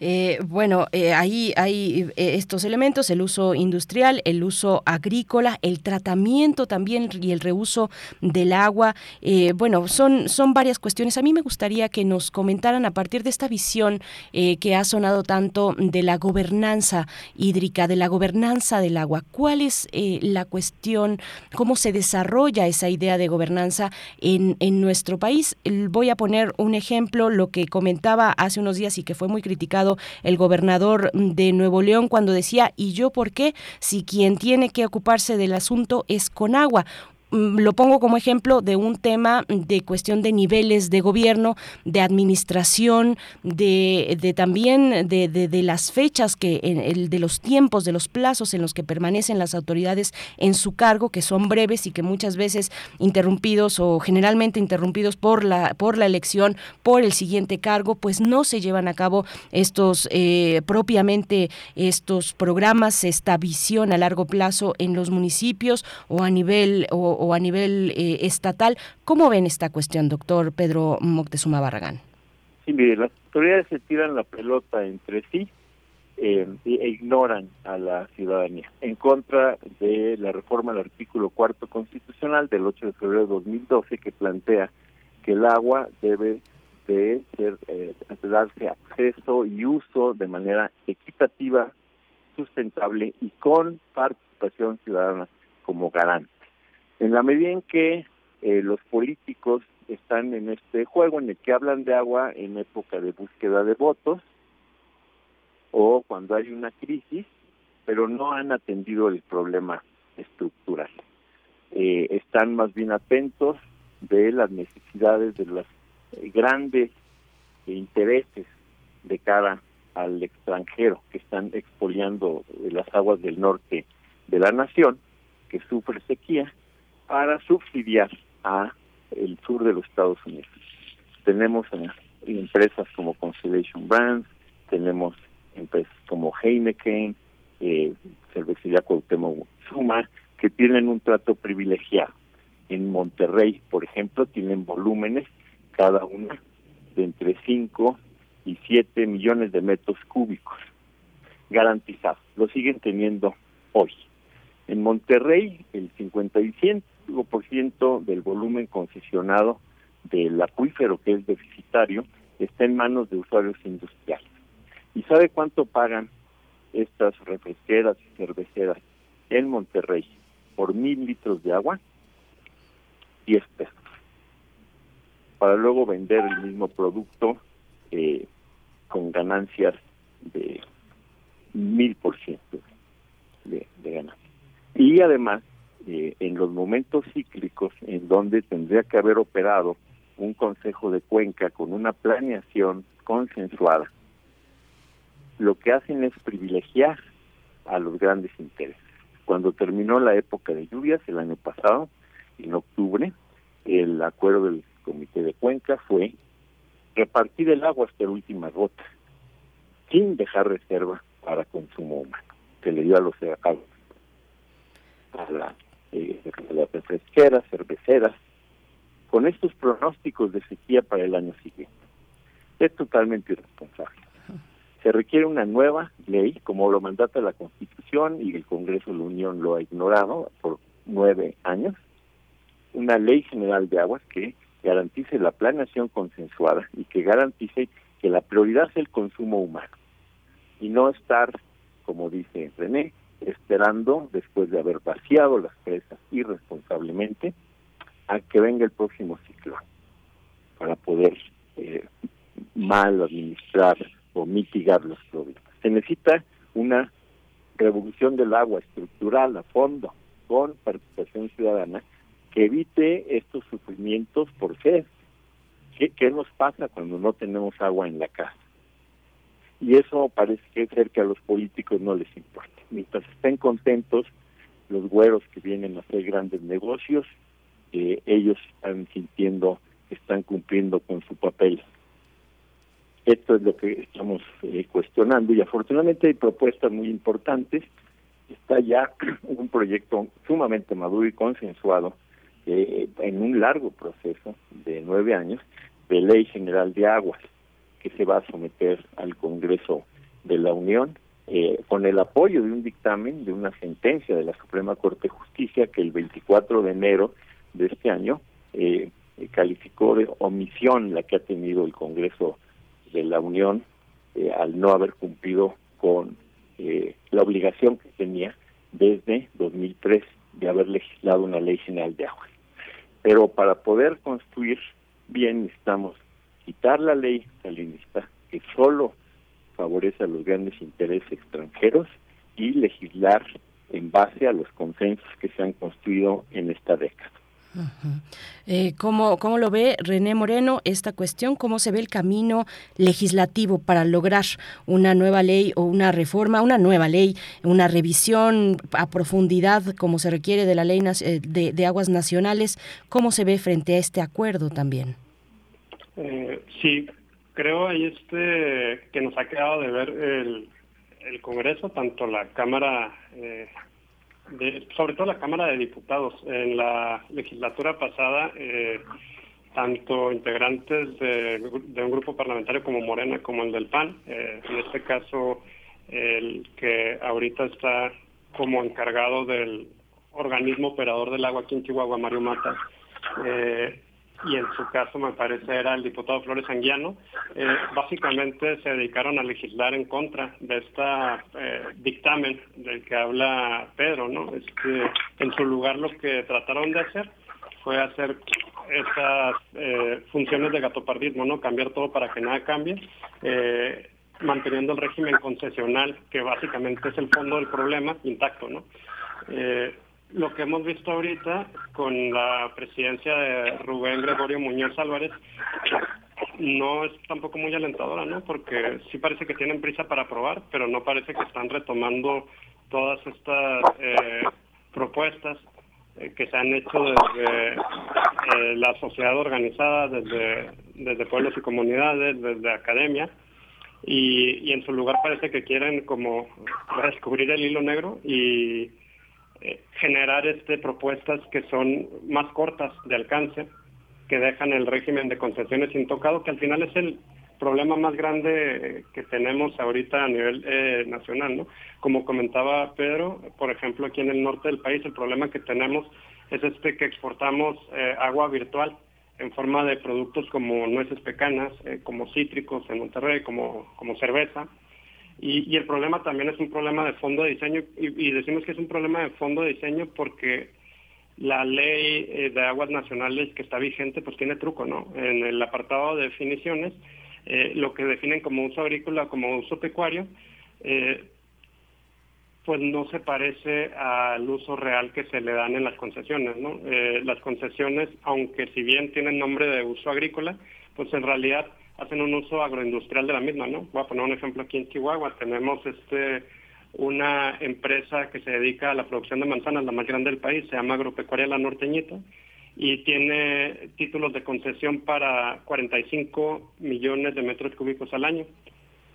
Speaker 1: Eh, bueno, eh, ahí hay eh, estos elementos, el uso industrial, el uso agrícola, el tratamiento también y el reuso del agua. bueno, son, son varias cuestiones. A mí me gustaría que nos comentaran a partir de esta visión que ha sonado tanto de la gobernanza hídrica, de la gobernanza del agua. ¿Cuál es la cuestión? ¿Cómo se desarrolla esa idea de gobernanza en, en nuestro país? Voy a poner un ejemplo, lo que comentaba hace unos días y que fue muy criticado el gobernador de Nuevo León cuando decía, ¿y yo por qué? Si quien tiene que ocuparse del asunto es Conagua. Mm, lo pongo como ejemplo de un tema de cuestión de niveles de gobierno, de administración, de, de también de, de, las fechas que el, de los tiempos, de los plazos en los que permanecen las autoridades en su cargo, que son breves y que muchas veces interrumpidos o generalmente interrumpidos por la por la elección, por el siguiente cargo, pues no se llevan a cabo estos eh, propiamente estos programas, esta visión a largo plazo en los municipios o a nivel o, o a nivel eh, estatal. ¿Cómo ven esta cuestión, doctor Pedro Moctezuma Barragán?
Speaker 23: Sí, mire, las autoridades se tiran la pelota entre sí eh, e ignoran a la ciudadanía en contra de la reforma del artículo cuarto constitucional del 8 de febrero de 2012 que plantea que el agua debe de ser eh, darse acceso y uso de manera equitativa, sustentable y con participación ciudadana como garante. En la medida en que eh, los políticos están en este juego en el que hablan de agua en época de búsqueda de votos o cuando hay una crisis, pero no han atendido el problema estructural. Eh, están más bien atentos de las necesidades de los grandes intereses de cara al extranjero que están expoliando las aguas del norte de la nación, que sufre sequía, para subsidiar a el sur de los Estados Unidos. Tenemos empresas como Constellation Brands, tenemos empresas como Heineken, eh, Cervecería Cuauhtémoc Suma, que tienen un trato privilegiado. En Monterrey, por ejemplo, tienen volúmenes cada una de entre 5 y 7 millones de metros cúbicos garantizados. Lo siguen teniendo hoy. En Monterrey, el 50% 5% del volumen concesionado del acuífero que es deficitario está en manos de usuarios industriales. ¿Y sabe cuánto pagan estas refresqueras y cerveceras en Monterrey por mil litros de agua? 10 pesos. Para luego vender el mismo producto eh, con ganancias de mil por ciento de, ganancias. Y además eh, en los momentos cíclicos en donde tendría que haber operado un consejo de cuenca con una planeación consensuada, lo que hacen es privilegiar a los grandes intereses. Cuando terminó la época de lluvias el año pasado, en octubre, el acuerdo del comité de cuenca fue repartir el agua hasta la última gota, sin dejar reserva para consumo humano. Se le dio a los a, la, eh, las refresqueras, cerveceras, con estos pronósticos de sequía para el año siguiente. Es totalmente irresponsable. Se requiere una nueva ley, como lo mandata la Constitución y el Congreso de la Unión lo ha ignorado por nueve años, una ley general de aguas que garantice la planeación consensuada y que garantice que la prioridad es el consumo humano y no estar, como dice René, esperando después de haber vaciado las presas irresponsablemente a que venga el próximo ciclón para poder eh, mal administrar o mitigar los problemas. Se necesita una revolución del agua estructural a fondo con participación ciudadana que evite estos sufrimientos por sed. ¿Qué, ¿Qué nos pasa cuando no tenemos agua en la casa? Y eso parece ser que a los políticos no les importa. Mientras estén contentos, los güeros que vienen a hacer grandes negocios, eh, ellos están sintiendo que están cumpliendo con su papel. Esto es lo que estamos eh, cuestionando y afortunadamente hay propuestas muy importantes. Está ya un proyecto sumamente maduro y consensuado eh, en un largo proceso de nueve años de ley general de aguas que se va a someter al Congreso de la Unión eh, con el apoyo de un dictamen, de una sentencia de la Suprema Corte de Justicia que el 24 de enero de este año eh, calificó de omisión la que ha tenido el Congreso de la Unión eh, al no haber cumplido con eh, la obligación que tenía desde 2003 de haber legislado una ley general de agua. Pero para poder construir bien necesitamos quitar la ley salinista que solo favorece a los grandes intereses extranjeros y legislar en base a los consensos que se han construido en esta década.
Speaker 1: Eh, ¿cómo, ¿Cómo lo ve René Moreno esta cuestión? ¿Cómo se ve el camino legislativo para lograr una nueva ley o una reforma, una nueva ley, una revisión a profundidad como se requiere de la ley eh, de, de aguas nacionales? ¿Cómo se ve frente a este acuerdo también?
Speaker 24: Eh, sí, creo ahí este que nos ha quedado de ver el, el Congreso, tanto la Cámara eh, sobre todo la Cámara de Diputados. En la legislatura pasada, eh, tanto integrantes de, un grupo parlamentario como Morena como el del PAN, eh, en este caso el que ahorita está como encargado del organismo operador del agua aquí en Chihuahua, Mario Mata, y en su caso me parece era el diputado Flores Anguiano, eh, básicamente se dedicaron a legislar en contra de esta eh, dictamen del que habla Pedro, ¿no? Es que en su lugar lo que trataron de hacer fue hacer esas eh, funciones de gatopardismo, ¿no? Cambiar todo para que nada cambie, manteniendo el régimen concesional, que básicamente es el fondo del problema, intacto, ¿no? Lo que hemos visto ahorita con la presidencia de Rubén Gregorio Muñoz Álvarez no es tampoco muy alentadora, ¿no? Porque sí parece que tienen prisa para aprobar, pero no parece que están retomando todas estas eh, propuestas eh, que se han hecho desde eh, la sociedad organizada, desde, desde pueblos y comunidades, desde academia, y, y en su lugar parece que quieren como descubrir el hilo negro y generar este propuestas que son más cortas de alcance, que dejan el régimen de concesiones intocado, que al final es el problema más grande que tenemos ahorita a nivel eh, nacional, ¿no? Como comentaba Pedro, por ejemplo, aquí en el norte del país el problema que tenemos es este que exportamos eh, agua virtual en forma de productos como nueces pecanas, eh, como cítricos en Monterrey, como, como cerveza. Y, el problema también es un problema de fondo de diseño, y, decimos que es un problema de fondo de diseño porque la ley eh, de aguas nacionales que está vigente pues tiene truco, ¿no? En el apartado de definiciones, eh, lo que definen como uso agrícola, como uso pecuario, pues no se parece al uso real que se le dan en las concesiones, ¿no? Eh, las concesiones, aunque si bien tienen nombre de uso agrícola, pues en realidad hacen un uso agroindustrial de la misma, ¿no? Voy a poner un ejemplo aquí en Chihuahua, tenemos este una empresa que se dedica a la producción de manzanas, la más grande del país, se llama Agropecuaria La Norteñita, y tiene títulos de concesión para 45 millones de metros cúbicos al año.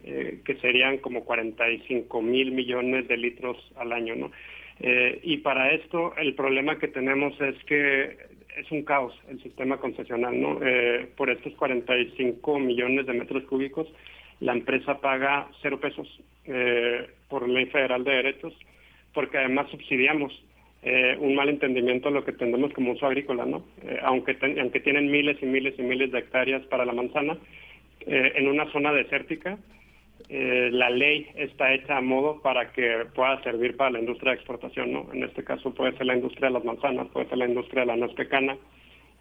Speaker 24: Eh, que serían como 45 mil millones de litros al año, ¿no? Eh, y para esto el problema que tenemos es que es un caos el sistema concesional, ¿no? Eh, por estos 45 millones de metros cúbicos, la empresa paga cero pesos por ley federal de derechos, porque además subsidiamos un mal entendimiento de lo que entendemos como uso agrícola, ¿no? aunque, aunque tienen miles y miles y miles de hectáreas para la manzana, en una zona desértica, eh, la ley está hecha a modo para que pueda servir para la industria de exportación, ¿no? En este caso puede ser la industria de las manzanas, puede ser la industria de la nuez.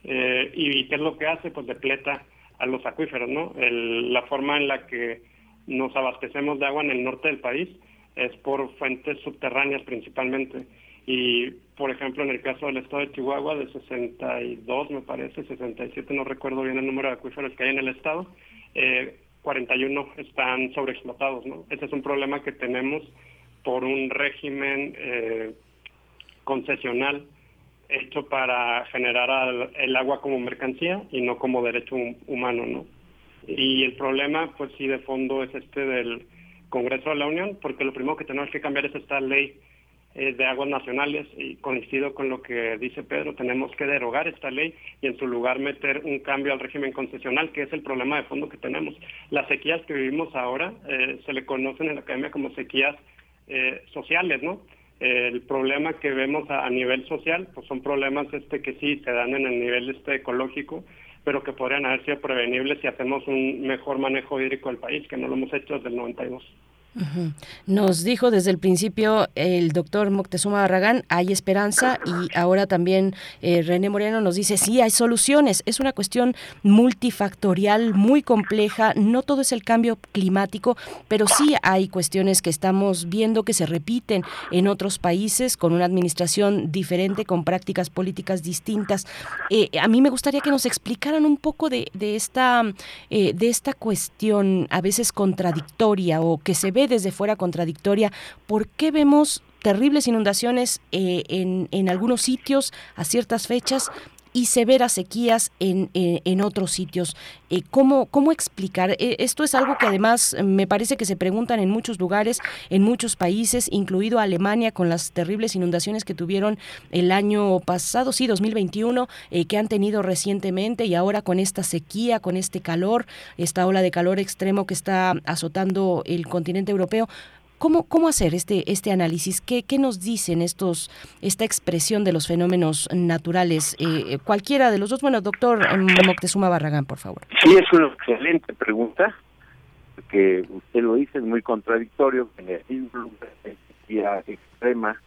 Speaker 24: Eh, y, qué es lo que hace? Pues depleta a los acuíferos, ¿no? la forma en la que nos abastecemos de agua en el norte del país es por fuentes subterráneas principalmente. Y, por ejemplo, en el caso del estado de Chihuahua, de 62, me parece, 67, no recuerdo bien el número de acuíferos que hay en el estado, eh, 41 están sobreexplotados. ¿no? Ese es un problema que tenemos por un régimen eh, concesional hecho para generar el agua como mercancía y no como derecho humano. ¿no? Y el problema, pues sí, de fondo es este del Congreso de la Unión, porque lo primero que tenemos que cambiar es esta ley de aguas nacionales y coincido con lo que dice Pedro, tenemos que derogar esta ley y en su lugar meter un cambio al régimen concesional, que es el problema de fondo que tenemos. Las sequías que vivimos ahora eh, se le conocen en la academia como sequías eh, sociales, ¿no? el problema que vemos a, nivel social, pues son problemas este que sí se dan en el nivel este ecológico, pero que podrían haber sido prevenibles si hacemos un mejor manejo hídrico del país, que no lo hemos hecho desde el 92.
Speaker 1: Nos dijo desde el principio el doctor Moctezuma Barragán, hay esperanza y ahora también eh, René Moreno nos dice, sí, hay soluciones. Es una cuestión multifactorial, muy compleja. No todo es el cambio climático, pero sí hay cuestiones que estamos viendo que se repiten en otros países con una administración diferente, con prácticas políticas distintas. Eh, a mí me gustaría que nos explicaran un poco de, esta, eh, de esta cuestión a veces contradictoria o que se ve desde fuera contradictoria. ¿Por qué vemos terribles inundaciones eh, en, en algunos sitios a ciertas fechas y severas sequías en, eh, en otros sitios. Eh, ¿cómo, ¿Cómo explicar? esto es algo que además me parece que se preguntan en muchos lugares, en muchos países, incluido Alemania, con las terribles inundaciones que tuvieron el año pasado, sí, 2021, que han tenido recientemente y ahora con esta sequía, con este calor, esta ola de calor extremo que está azotando el continente europeo. ¿Cómo, ¿Cómo hacer este, este análisis? ¿Qué, ¿Qué nos dicen estos, esta expresión de los fenómenos naturales? Eh, cualquiera de los dos. Bueno, doctor Moctezuma Barragán, por favor.
Speaker 23: Sí, es una excelente pregunta, que usted lo dice, es muy contradictorio. En el día extrema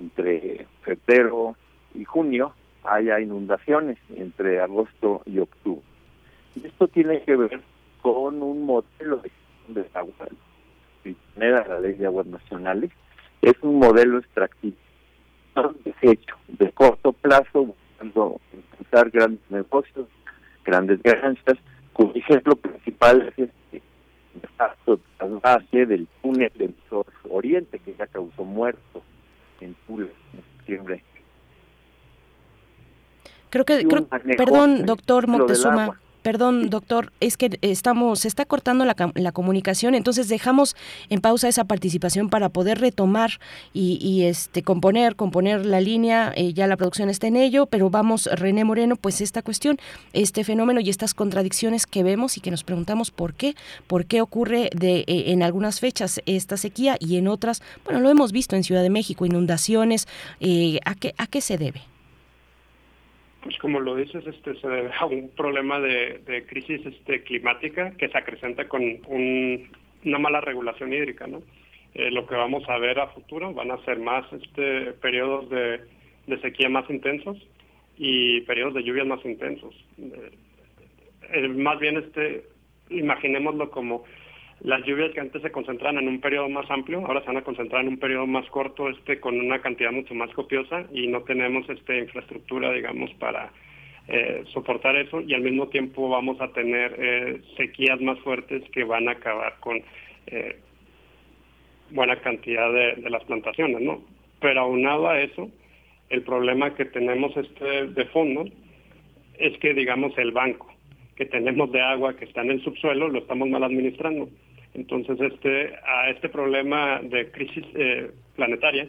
Speaker 23: entre febrero y junio haya inundaciones entre agosto y octubre. Y esto tiene que ver con un modelo de agua primera la ley de aguas nacionales, es un modelo extractivo, desecho de corto plazo, buscando impulsar grandes negocios, grandes ganancias, cuyo ejemplo principal es este el base del túnel del Sur Oriente, que ya causó muertos en Tula en septiembre.
Speaker 1: Creo que, perdón, doctor Moctezuma. Perdón, doctor, es que estamos, se está cortando la, la, comunicación, entonces dejamos en pausa esa participación para poder retomar y, este componer, componer la línea, eh, ya la producción está en ello, pero vamos, René Moreno, pues esta cuestión, este fenómeno y estas contradicciones que vemos y que nos preguntamos por qué, por qué ocurre de, eh, en algunas fechas esta sequía y en otras, bueno, lo hemos visto en Ciudad de México, inundaciones, eh, ¿a, qué, ¿a qué se debe?
Speaker 24: Pues como lo dices, este se debe a un problema de, de crisis este, climática que se acrecenta con un, una mala regulación hídrica, ¿no? Eh, lo que vamos a ver a futuro van a ser más este periodos de, de sequía más intensos y periodos de lluvias más intensos. Eh, eh, más bien este imaginémoslo como las lluvias que antes se concentraban en un periodo más amplio, ahora se van a concentrar en un periodo más corto, este con una cantidad mucho más copiosa y no tenemos este infraestructura, digamos, para eh, soportar eso y al mismo tiempo vamos a tener eh, sequías más fuertes que van a acabar con eh, buena cantidad de, de, las plantaciones, ¿no? Pero aunado a eso, el problema que tenemos este de fondo es que, digamos, el banco que tenemos de agua que está en el subsuelo lo estamos mal administrando. Entonces, este, a este problema de crisis eh, planetaria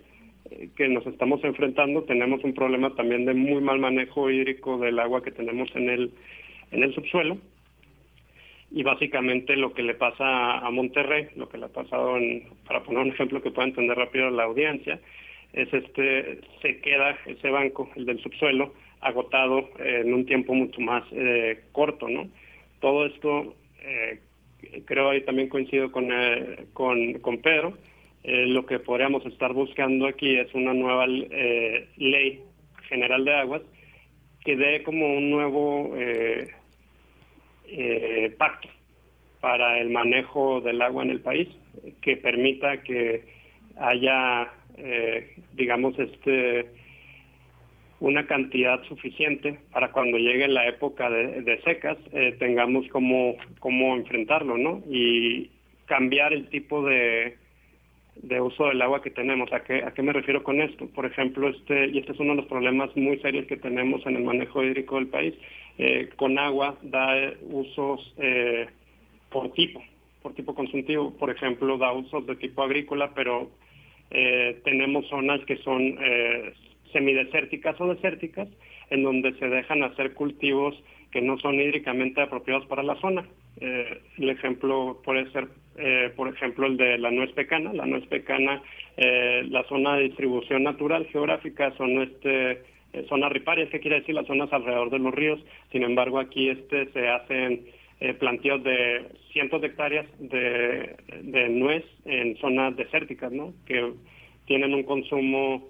Speaker 24: eh, que nos estamos enfrentando, tenemos un problema también de muy mal manejo hídrico del agua que tenemos en el, en el subsuelo. Y básicamente lo que le pasa a Monterrey, lo que le ha pasado, en, para poner un ejemplo que pueda entender rápido la audiencia, es este, se queda ese banco, el del subsuelo, agotado en un tiempo mucho más eh, corto, ¿no? Todo esto eh, creo ahí también coincido con, eh, con, con, Pedro, eh, lo que podríamos estar buscando aquí es una nueva eh, ley general de aguas que dé como un nuevo eh, pacto para el manejo del agua en el país, que permita que haya, digamos, este una cantidad suficiente para cuando llegue la época de, secas eh, tengamos cómo, cómo enfrentarlo, ¿no? Y cambiar el tipo de, de uso del agua que tenemos. ¿A qué, ¿A qué me refiero con esto? Por ejemplo, este, y este es uno de los problemas muy serios que tenemos en el manejo hídrico del país, eh, con agua da usos eh, por tipo, por tipo consultivo. Por ejemplo, da usos de tipo agrícola, pero eh, tenemos zonas que son eh, semidesérticas o desérticas, en donde se dejan hacer cultivos que no son hídricamente apropiados para la zona. Eh, el ejemplo puede ser, eh, por ejemplo, el de la nuez pecana. La nuez pecana, eh, la zona de distribución natural geográfica son este eh, zonas riparias, que quiere decir las zonas alrededor de los ríos. Sin embargo, aquí este se hacen eh, planteos de cientos de hectáreas de nuez en zonas desérticas, ¿no? Que tienen un consumo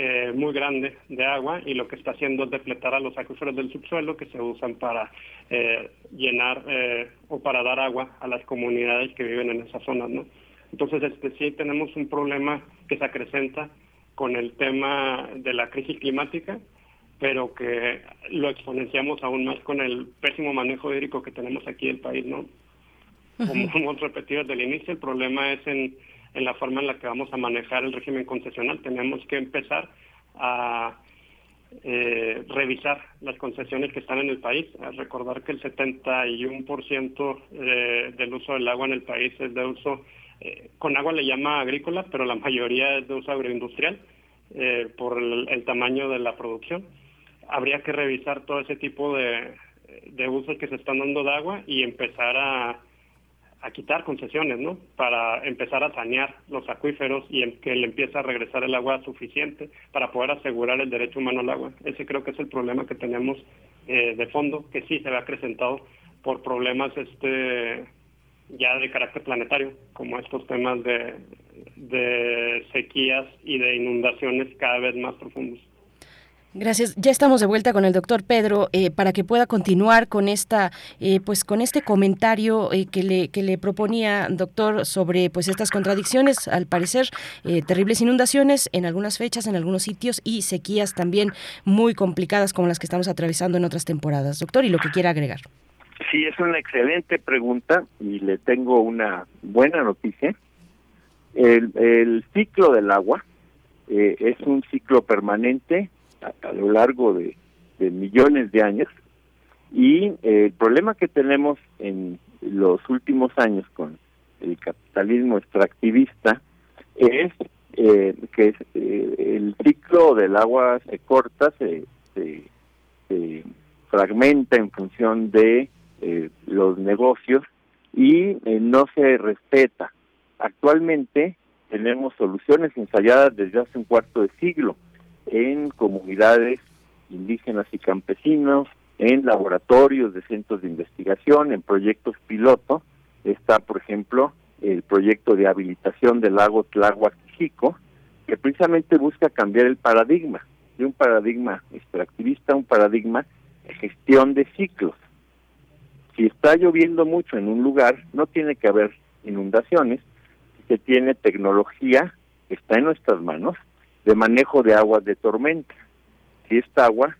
Speaker 24: eh, muy grande de agua y lo que está haciendo es depletar a los acuíferos del subsuelo que se usan para eh, llenar eh, o para dar agua a las comunidades que viven en esas zonas, ¿no? Entonces, este, sí tenemos un problema que se acrecenta con el tema de la crisis climática, pero que lo exponenciamos aún más con el pésimo manejo hídrico que tenemos aquí en el país, ¿no? Como hemos repetido desde el inicio, el problema es en en la forma en la que vamos a manejar el régimen concesional. Tenemos que empezar a eh, revisar las concesiones que están en el país, a recordar que el 71% eh, del uso del agua en el país es de uso, eh, con agua le llama agrícola, pero la mayoría es de uso agroindustrial eh, por el, el, tamaño de la producción. Habría que revisar todo ese tipo de, de usos que se están dando de agua y empezar a a quitar concesiones, ¿no? Para empezar a sanear los acuíferos y que le empiece a regresar el agua suficiente para poder asegurar el derecho humano al agua. Ese creo que es el problema que tenemos eh, de fondo, que sí se ve acrecentado por problemas este ya de carácter planetario, como estos temas de, de sequías y de inundaciones cada vez más profundos.
Speaker 1: Gracias. Ya estamos de vuelta con el doctor Pedro eh, para que pueda continuar con esta, eh, pues con este comentario eh, que le que le proponía doctor sobre pues estas contradicciones, al parecer eh, terribles inundaciones en algunas fechas, en algunos sitios y sequías también muy complicadas como las que estamos atravesando en otras temporadas, doctor, y lo que quiera agregar.
Speaker 23: Sí, es una excelente pregunta y le tengo una buena noticia. El, el ciclo del agua es un ciclo permanente a, lo largo de, millones de años y eh, el problema que tenemos en los últimos años con el capitalismo extractivista es eh, que eh, el ciclo del agua se corta, se, se, se fragmenta en función de eh, los negocios y no se respeta. Actualmente tenemos soluciones ensayadas desde hace un cuarto de siglo en comunidades indígenas y campesinos, en laboratorios de centros de investigación, en proyectos piloto. Está, por ejemplo, el proyecto de habilitación del lago Tláhuac que precisamente busca cambiar el paradigma de un paradigma extractivista a un paradigma de gestión de ciclos. Si está lloviendo mucho en un lugar, no tiene que haber inundaciones, se tiene tecnología que está en nuestras manos de manejo de aguas de tormenta. Si esta agua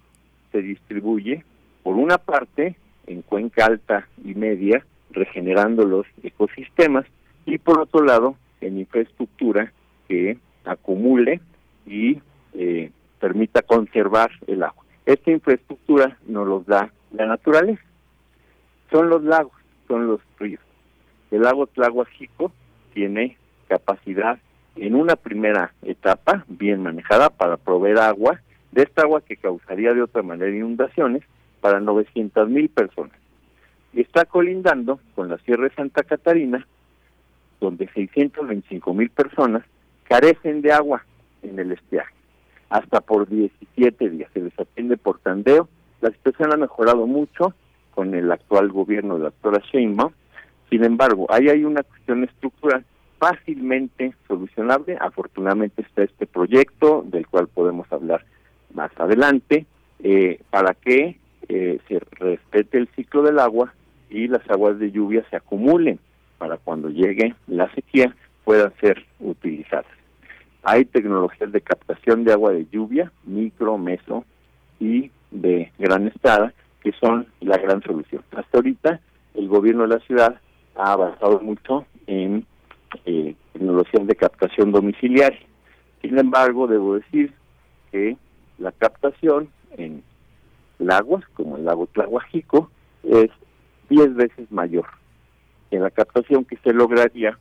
Speaker 23: se distribuye, por una parte, en cuenca alta y media, regenerando los ecosistemas, y por otro lado, en infraestructura que acumule y eh, permita conservar el agua. Esta infraestructura nos los da la naturaleza. Son los lagos, son los ríos. El lago Tlahuajico tiene capacidad en una primera etapa bien manejada para proveer agua, de esta agua que causaría de otra manera inundaciones para 900 mil personas. Está colindando con la Sierra de Santa Catarina, donde 625 mil personas carecen de agua en el estiaje, hasta por 17 días. Se les atiende por tandeo. La situación ha mejorado mucho con el actual gobierno de la doctora Sheinbaum. Sin embargo, ahí hay una cuestión estructural fácilmente solucionable. Afortunadamente está este proyecto del cual podemos hablar más adelante eh, para que eh, se respete el ciclo del agua y las aguas de lluvia se acumulen para cuando llegue la sequía puedan ser utilizadas. Hay tecnologías de captación de agua de lluvia, micro, meso y de gran estada, que son la gran solución. Hasta ahorita el gobierno de la ciudad ha avanzado mucho en eh, tecnologías de captación domiciliaria. Sin embargo, debo decir que la captación en lagos, como el lago Tlahuajico, es 10 veces mayor que la captación que se lograría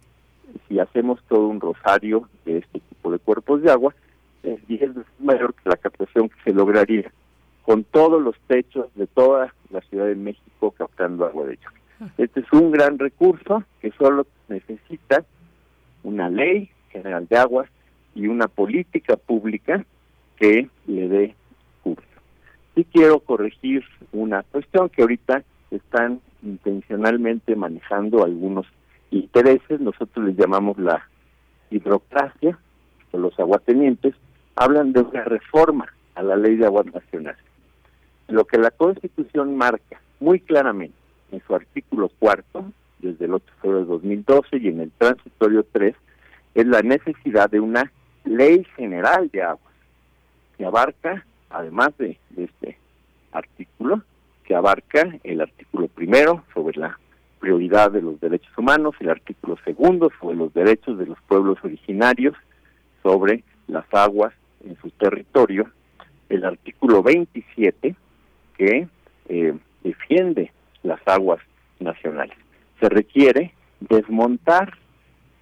Speaker 23: si hacemos todo un rosario de este tipo de cuerpos de agua, es 10 veces mayor que la captación que se lograría con todos los techos de toda la Ciudad de México captando agua de lluvia. Este es un gran recurso que solo necesita una ley general de aguas y una política pública que le dé curso. Y quiero corregir una cuestión que ahorita están intencionalmente manejando algunos intereses, nosotros les llamamos la hidrocracia, o los aguatenientes, hablan de una reforma a la ley de aguas nacionales. Lo que la Constitución marca muy claramente en su artículo cuarto, desde el 8 de febrero de 2012 y en el transitorio 3, es la necesidad de una ley general de aguas que abarca, además de, este artículo, que abarca el artículo primero sobre la prioridad de los derechos humanos, el artículo segundo sobre los derechos de los pueblos originarios sobre las aguas en su territorio, el artículo 27 que eh, defiende las aguas nacionales. Se requiere desmontar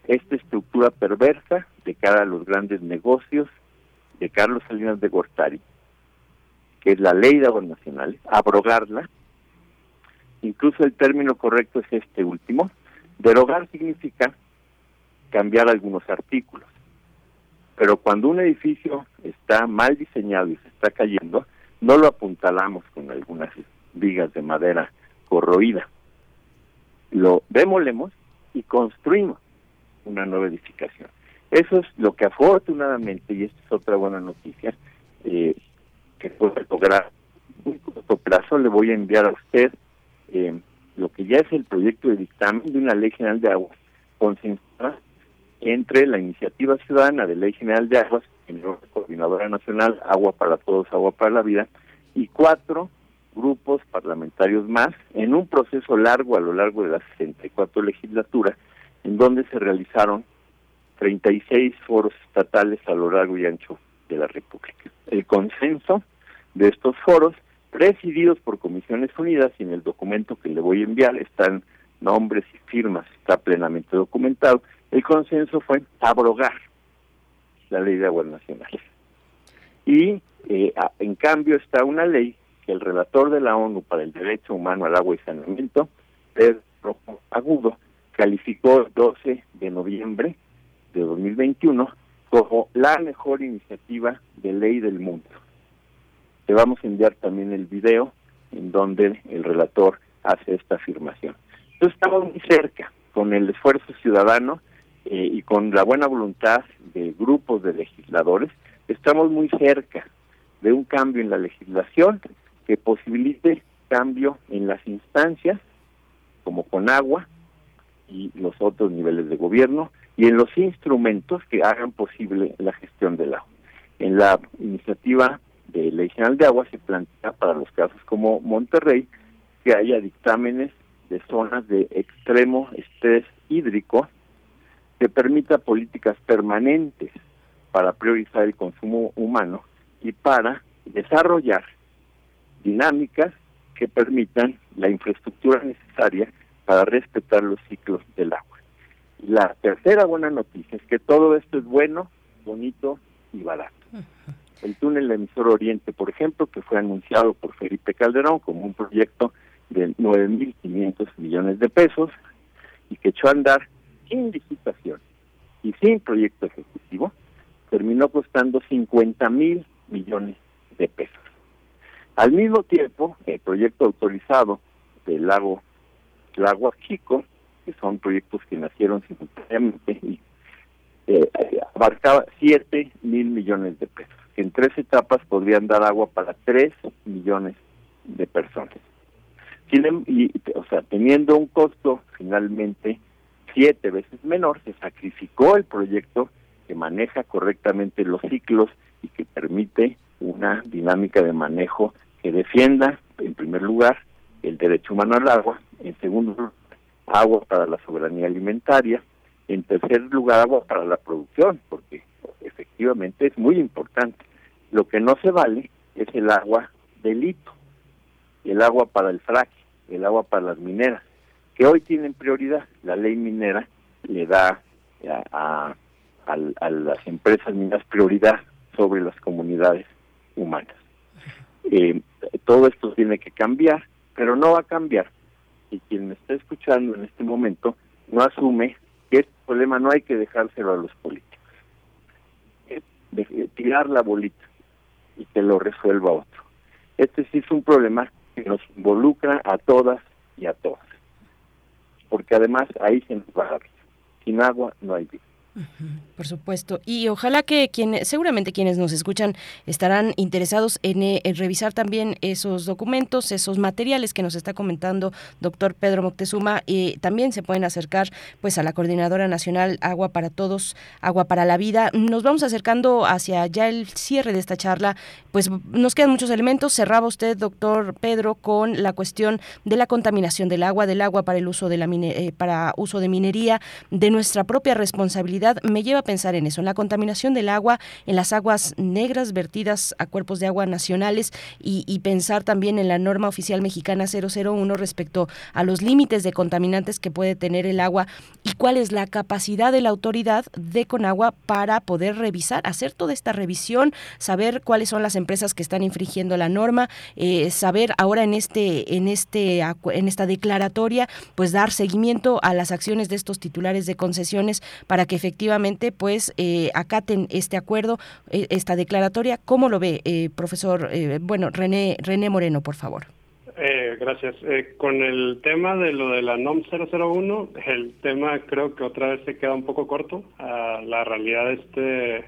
Speaker 23: esta estructura perversa de cara a los grandes negocios de Carlos Salinas de Gortari, que es la ley de aguas nacionales, abrogarla incluso el término correcto es este último, derogar significa cambiar algunos artículos. Pero cuando un edificio está mal diseñado y se está cayendo, no lo apuntalamos con algunas vigas de madera corroída. Lo demolemos y construimos una nueva edificación. Eso es lo que afortunadamente, y esta es otra buena noticia, eh, que puede lograr muy corto plazo, le voy a enviar a usted eh, lo que ya es el proyecto de dictamen de una ley general de aguas consensuada entre la iniciativa ciudadana de ley general de aguas, la coordinadora nacional Agua para Todos, Agua para la Vida, y cuatro grupos parlamentarios más en un proceso largo a lo largo de las 64 legislaturas, en donde se realizaron 36 foros estatales a lo largo y ancho de la República. El consenso de estos foros presididos por Comisiones Unidas y en el documento que le voy a enviar están nombres y firmas, está plenamente documentado. El consenso fue abrogar la ley de aguas nacionales. Y eh, en cambio está una ley que el relator de la ONU para el Derecho Humano al Agua y Saneamiento, Pedro Agudo, calificó el 12 de noviembre de 2021 como la mejor iniciativa de ley del mundo Te vamos a enviar también el video en donde el relator hace esta afirmación. Entonces estamos muy cerca con el esfuerzo ciudadano eh, y con la buena voluntad de grupos de legisladores, estamos muy cerca de un cambio en la legislación que posibilite cambio en las instancias, como con agua y los otros niveles de gobierno, y en los instrumentos que hagan posible la gestión del agua. En la iniciativa de Ley General de Agua se plantea para los casos como Monterrey que haya dictámenes de zonas de extremo estrés hídrico que permita políticas permanentes para priorizar el consumo humano y para desarrollar dinámicas que permitan la infraestructura necesaria para respetar los ciclos del agua. La tercera buena noticia es que todo esto es bueno, bonito y barato. El túnel emisor Oriente, por ejemplo, que fue anunciado por Felipe Calderón como un proyecto de 9.500 millones de pesos y que echó a andar sin licitación y sin proyecto ejecutivo, terminó costando 50 mil millones de pesos. Al mismo tiempo, el proyecto autorizado del lago, Lago Chico, que son proyectos que nacieron simultáneamente, y, eh, abarcaba 7 mil millones de pesos, que en tres etapas podrían dar agua para 3 millones de personas. Em, y, o sea, teniendo un costo finalmente siete veces menor, se sacrificó el proyecto que maneja correctamente los ciclos y que permite una dinámica de manejo que defienda, en primer lugar, el derecho humano al agua, en segundo lugar, agua para la soberanía alimentaria, en tercer lugar, agua para la producción, porque efectivamente es muy importante. Lo que no se vale es el agua delito el agua para el fracking, el agua para las mineras, que hoy tienen prioridad. La ley minera le da a, las empresas mineras prioridad sobre las comunidades humanas. Eh, todo esto tiene que cambiar, pero no va a cambiar. Y quien me está escuchando en este momento no asume que este problema no hay que dejárselo a los políticos. Es tirar la bolita y que lo resuelva otro. Este sí es un problema que nos involucra a todas y a todos. Porque además ahí se nos va a Sin agua no hay vida.
Speaker 1: Por supuesto. Y ojalá que quienes, seguramente quienes nos escuchan estarán interesados eh, en, revisar también esos documentos, esos materiales que nos está comentando doctor Pedro Moctezuma. Y también se pueden acercar pues a la Coordinadora Nacional Agua para Todos, Agua para la Vida. Nos vamos acercando hacia ya el cierre de esta charla. Pues nos quedan muchos elementos. Cerraba usted, doctor Pedro, con la cuestión de la contaminación del agua, del agua para el uso de la eh, para uso de minería, de nuestra propia responsabilidad me lleva a pensar en eso, en la contaminación del agua, en las aguas negras vertidas a cuerpos de agua nacionales y, pensar también en la norma oficial mexicana 001 respecto a los límites de contaminantes que puede tener el agua y cuál es la capacidad de la autoridad de Conagua para poder revisar, hacer toda esta revisión, saber cuáles son las empresas que están infringiendo la norma, eh, saber ahora en este, en este, en esta declaratoria, pues dar seguimiento a las acciones de estos titulares de concesiones para que efectivamente efectivamente pues eh, acaten este acuerdo, eh, esta declaratoria. ¿Cómo lo ve, eh, profesor? Eh, bueno, René, René Moreno, por favor.
Speaker 24: gracias. con el tema de lo de la NOM 001, el tema creo que otra vez se queda un poco corto a la realidad este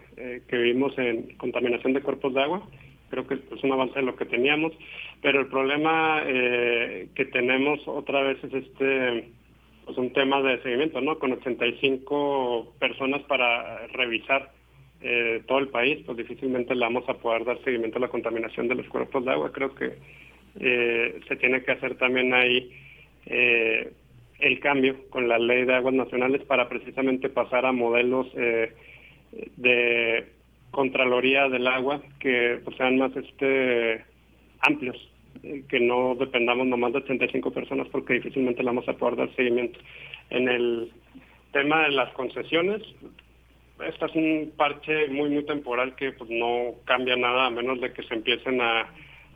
Speaker 24: que vimos en contaminación de cuerpos de agua. Creo que es un avance de lo que teníamos, pero el problema que tenemos otra vez es este pues un tema de seguimiento, ¿no? Con 85 personas para revisar eh, todo el país, pues difícilmente le vamos a poder dar seguimiento a la contaminación de los cuerpos de agua. Creo que eh, se tiene que hacer también ahí eh, el cambio con la ley de aguas nacionales para precisamente pasar a modelos de contraloría del agua que pues, sean más este amplios que no dependamos nomás de 35 personas porque difícilmente le vamos a poder dar seguimiento. En el tema de las concesiones, este es un parche muy, muy temporal que pues, no cambia nada a menos de que se empiecen a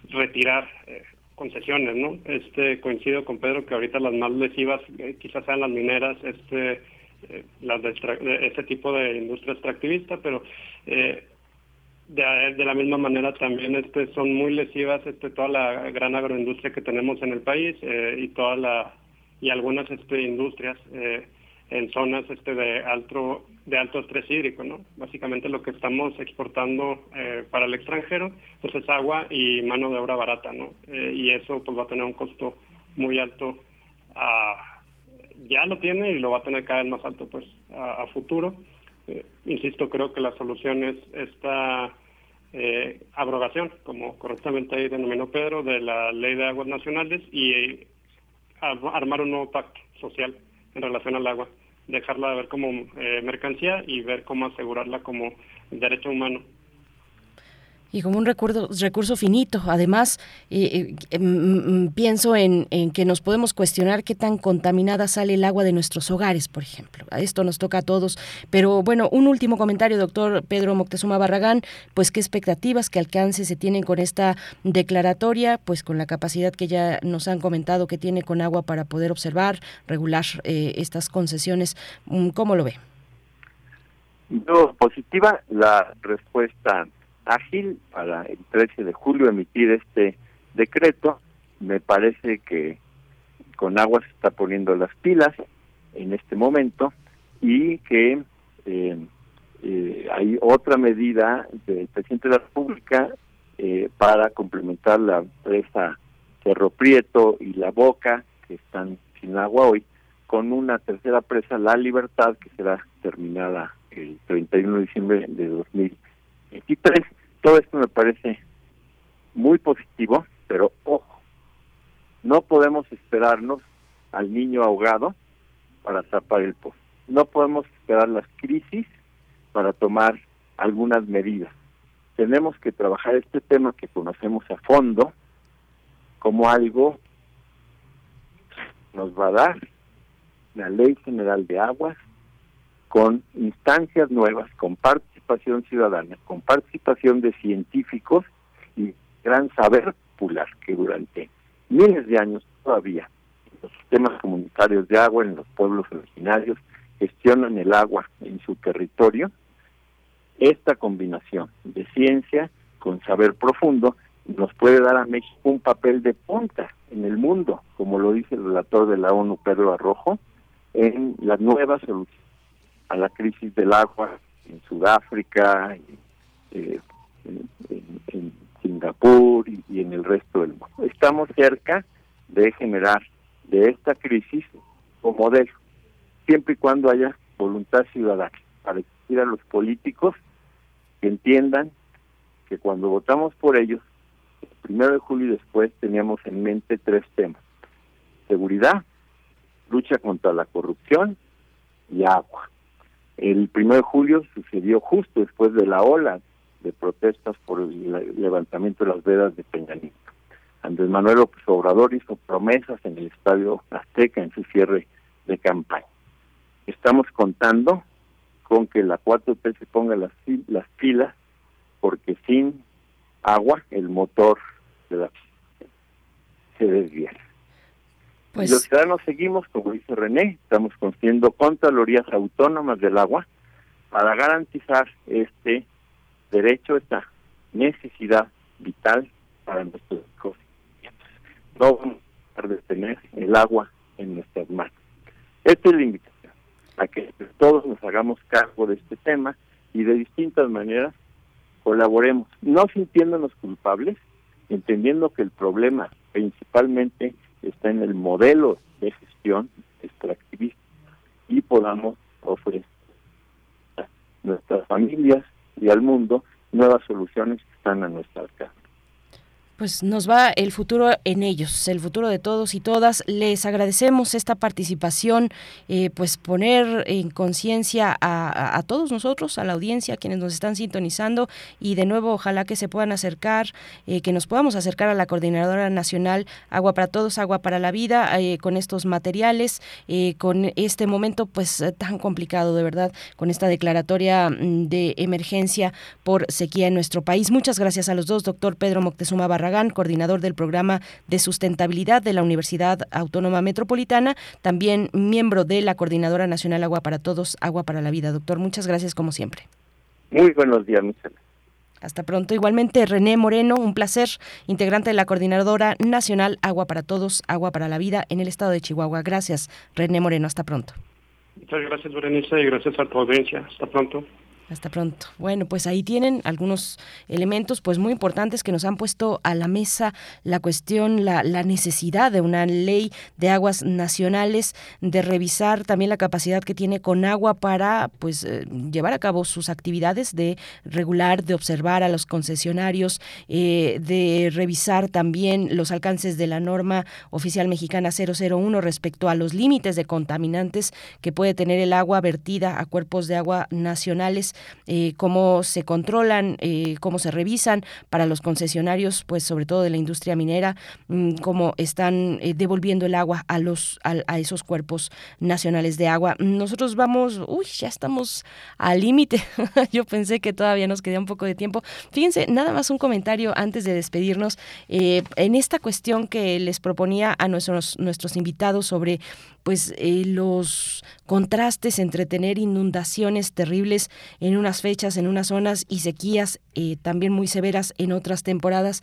Speaker 24: retirar eh, concesiones, ¿no? Este coincido con Pedro que ahorita las más lesivas eh, quizás sean las mineras, este eh, las de, ese tipo de industria extractivista, pero de, la misma manera también este son muy lesivas este toda la gran agroindustria que tenemos en el país eh, y toda la y algunas este industrias eh, en zonas este de alto de alto estrés hídrico no básicamente lo que estamos exportando eh, para el extranjero pues es agua y mano de obra barata no y eso pues va a tener un costo muy alto a, ya lo tiene y lo va a tener cada vez más alto pues a, a futuro. Insisto creo que la solución es esta eh, abrogación, como correctamente ahí denominó Pedro, de la Ley de Aguas Nacionales y eh, armar un nuevo pacto social en relación al agua, dejarla de ver como eh, mercancía y ver cómo asegurarla como derecho humano
Speaker 1: y como un recurso, recurso finito. Además, eh, eh, mm, mm, pienso en, que nos podemos cuestionar qué tan contaminada sale el agua de nuestros hogares, por ejemplo. A esto nos toca a todos. Pero bueno, un último comentario, doctor Pedro Moctezuma Barragán, pues qué expectativas, qué alcance se tienen con esta declaratoria, pues con la capacidad que ya nos han comentado que tiene con agua para poder observar, regular eh, estas concesiones. Mm, ¿Cómo lo ve?
Speaker 23: No, positiva la respuesta ágil para el 13 de julio emitir este decreto. Me parece que con agua se está poniendo las pilas en este momento y que eh, eh, hay otra medida del presidente de la República eh, para complementar la presa Cerro Prieto y La Boca, que están sin agua hoy, con una tercera presa, La Libertad, que será terminada el 31 de diciembre de 2023 todo esto me parece muy positivo, pero ojo, no podemos esperarnos al niño ahogado para tapar el pozo. No podemos esperar las crisis para tomar algunas medidas. Tenemos que trabajar este tema que conocemos a fondo como algo nos va a dar la Ley General de Aguas con instancias nuevas, con participación ciudadana, con participación de científicos y gran saber popular que durante miles de años todavía los sistemas comunitarios de agua en los pueblos originarios gestionan el agua en su territorio. Esta combinación de ciencia con saber profundo nos puede dar a México un papel de punta en el mundo, como lo dice el relator de la ONU, Pedro Arrojo, en la nueva solución a la crisis del agua en Sudáfrica, eh, en, Singapur y, en el resto del mundo. Estamos cerca de generar de esta crisis un modelo, siempre y cuando haya voluntad ciudadana, para decir a los políticos que entiendan que cuando votamos por ellos, el primero de julio y después teníamos en mente tres temas. Seguridad, lucha contra la corrupción y agua. El 1 de julio sucedió justo después de la ola de protestas por el levantamiento de las vedas de Peña Nieto. Andrés Manuel Obrador hizo promesas en el Estadio Azteca en su cierre de campaña. Estamos contando con que la 4T se ponga las, las pilas porque sin agua el motor de la se desvía. Pues... Los ciudadanos seguimos, como dice René, estamos construyendo contralorías autónomas del agua para garantizar este derecho, esta necesidad vital para nuestros hijos. No vamos a tener el agua en nuestras manos. Esta es la invitación, a que todos nos hagamos cargo de este tema y de distintas maneras colaboremos, no sintiéndonos culpables, entendiendo que el problema principalmente está en el modelo de gestión extractivista y podamos ofrecer a nuestras familias y al mundo nuevas soluciones que están a nuestra alcance
Speaker 1: pues nos va el futuro en ellos, el futuro de todos y todas. Les agradecemos esta participación, eh, pues poner en conciencia a, todos nosotros, a la audiencia, quienes nos están sintonizando y de nuevo ojalá que se puedan acercar, eh, que nos podamos acercar a la Coordinadora Nacional Agua para Todos, Agua para la Vida, eh, con estos materiales, con este momento pues tan complicado de verdad, con esta declaratoria mm, de emergencia por sequía en nuestro país. Muchas gracias a los dos, doctor Pedro Moctezuma Barra coordinador del programa de sustentabilidad de la Universidad Autónoma Metropolitana, también miembro de la Coordinadora Nacional Agua para Todos, Agua para la Vida. Doctor, muchas gracias como siempre.
Speaker 23: Muy buenos días, Michelle.
Speaker 1: Hasta pronto. Igualmente, René Moreno, un placer, integrante de la Coordinadora Nacional Agua para Todos, Agua para la Vida en el estado de Chihuahua. Gracias, René Moreno. Hasta pronto.
Speaker 24: Muchas gracias, Berenice, y gracias a tu audiencia. Hasta pronto.
Speaker 1: Hasta pronto. Bueno, pues ahí tienen algunos elementos pues muy importantes que nos han puesto a la mesa la cuestión, la, la, necesidad de una ley de aguas nacionales, de revisar también la capacidad que tiene con agua para pues eh, llevar a cabo sus actividades de regular, de observar a los concesionarios, eh, de revisar también los alcances de la norma oficial mexicana 001 respecto a los límites de contaminantes que puede tener el agua vertida a cuerpos de agua nacionales eh, cómo se controlan, eh, cómo se revisan para los concesionarios, pues sobre todo de la industria minera, mmm, cómo están eh, devolviendo el agua a los a, a, esos cuerpos nacionales de agua. Nosotros vamos, uy, ya estamos al límite. Yo pensé que todavía nos quedaba un poco de tiempo. Fíjense, nada más un comentario antes de despedirnos en esta cuestión que les proponía a nuestros nuestros invitados sobre pues los contrastes entre tener inundaciones terribles en unas fechas, en unas zonas y sequías eh, también muy severas en otras temporadas.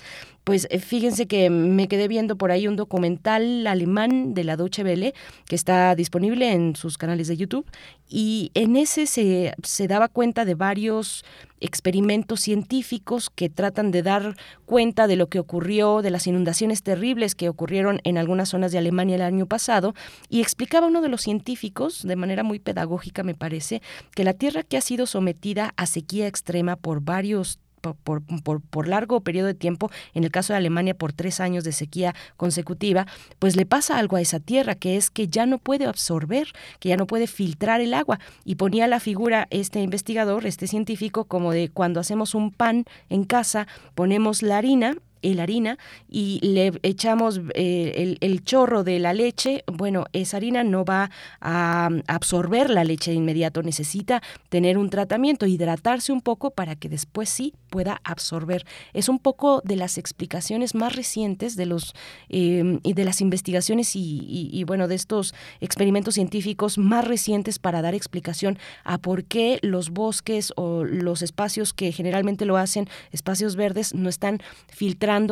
Speaker 1: Pues eh, fíjense que me quedé viendo por ahí un documental alemán de la Deutsche Welle que está disponible en sus canales de YouTube y en ese se, se daba cuenta de varios experimentos científicos que tratan de dar cuenta de lo que ocurrió, de las inundaciones terribles que ocurrieron en algunas zonas de Alemania el año pasado, y explicaba uno de los científicos, de manera muy pedagógica me parece, que la Tierra que ha sido sometida a sequía extrema por varios por, por, por, largo periodo de tiempo, en el caso de Alemania por tres años de sequía consecutiva, pues le pasa algo a esa tierra, que es que ya no puede absorber, que ya no puede filtrar el agua. Y ponía la figura este investigador, este científico, como de cuando hacemos un pan en casa, ponemos la harina la harina y le echamos eh, el, el, chorro de la leche, bueno, esa harina no va a absorber la leche de inmediato, necesita tener un tratamiento, hidratarse un poco para que después sí pueda absorber. Es un poco de las explicaciones más recientes de los eh, y de las investigaciones y, y, bueno de estos experimentos científicos más recientes para dar explicación a por qué los bosques o los espacios que generalmente lo hacen, espacios verdes, no están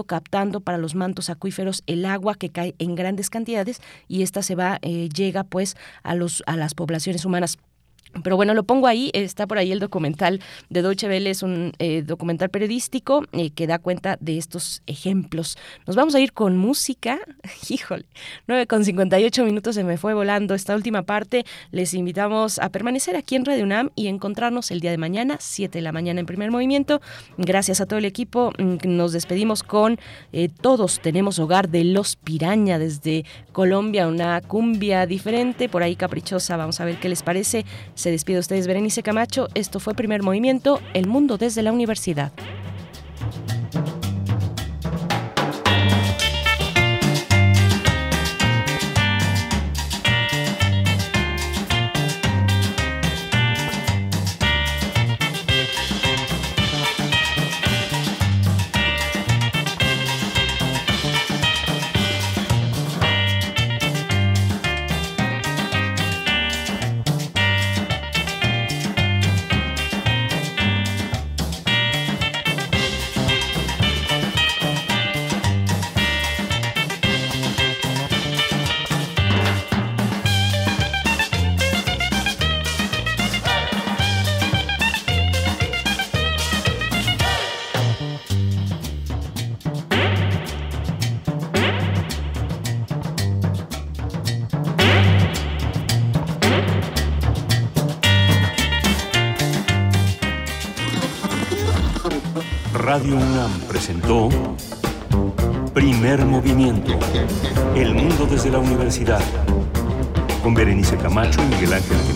Speaker 1: captando para los mantos acuíferos el agua que cae en grandes cantidades y esta se va, eh, llega pues a los a las poblaciones humanas. Pero bueno, lo pongo ahí, está por ahí el documental de Deutsche Welle, es un eh, documental periodístico eh, que da cuenta de estos ejemplos. Nos vamos a ir con música, híjole, 9 con 58 minutos se me fue volando esta última parte. Les invitamos a permanecer aquí en Radio UNAM y encontrarnos el día de mañana, 7 de la mañana en primer movimiento. Gracias a todo el equipo, nos despedimos con eh, Todos tenemos hogar de Los Piraña desde Colombia, una cumbia diferente, por ahí caprichosa, vamos a ver qué les parece. Se despide ustedes Berenice Camacho. Esto fue Primer Movimiento, El Mundo desde la Universidad.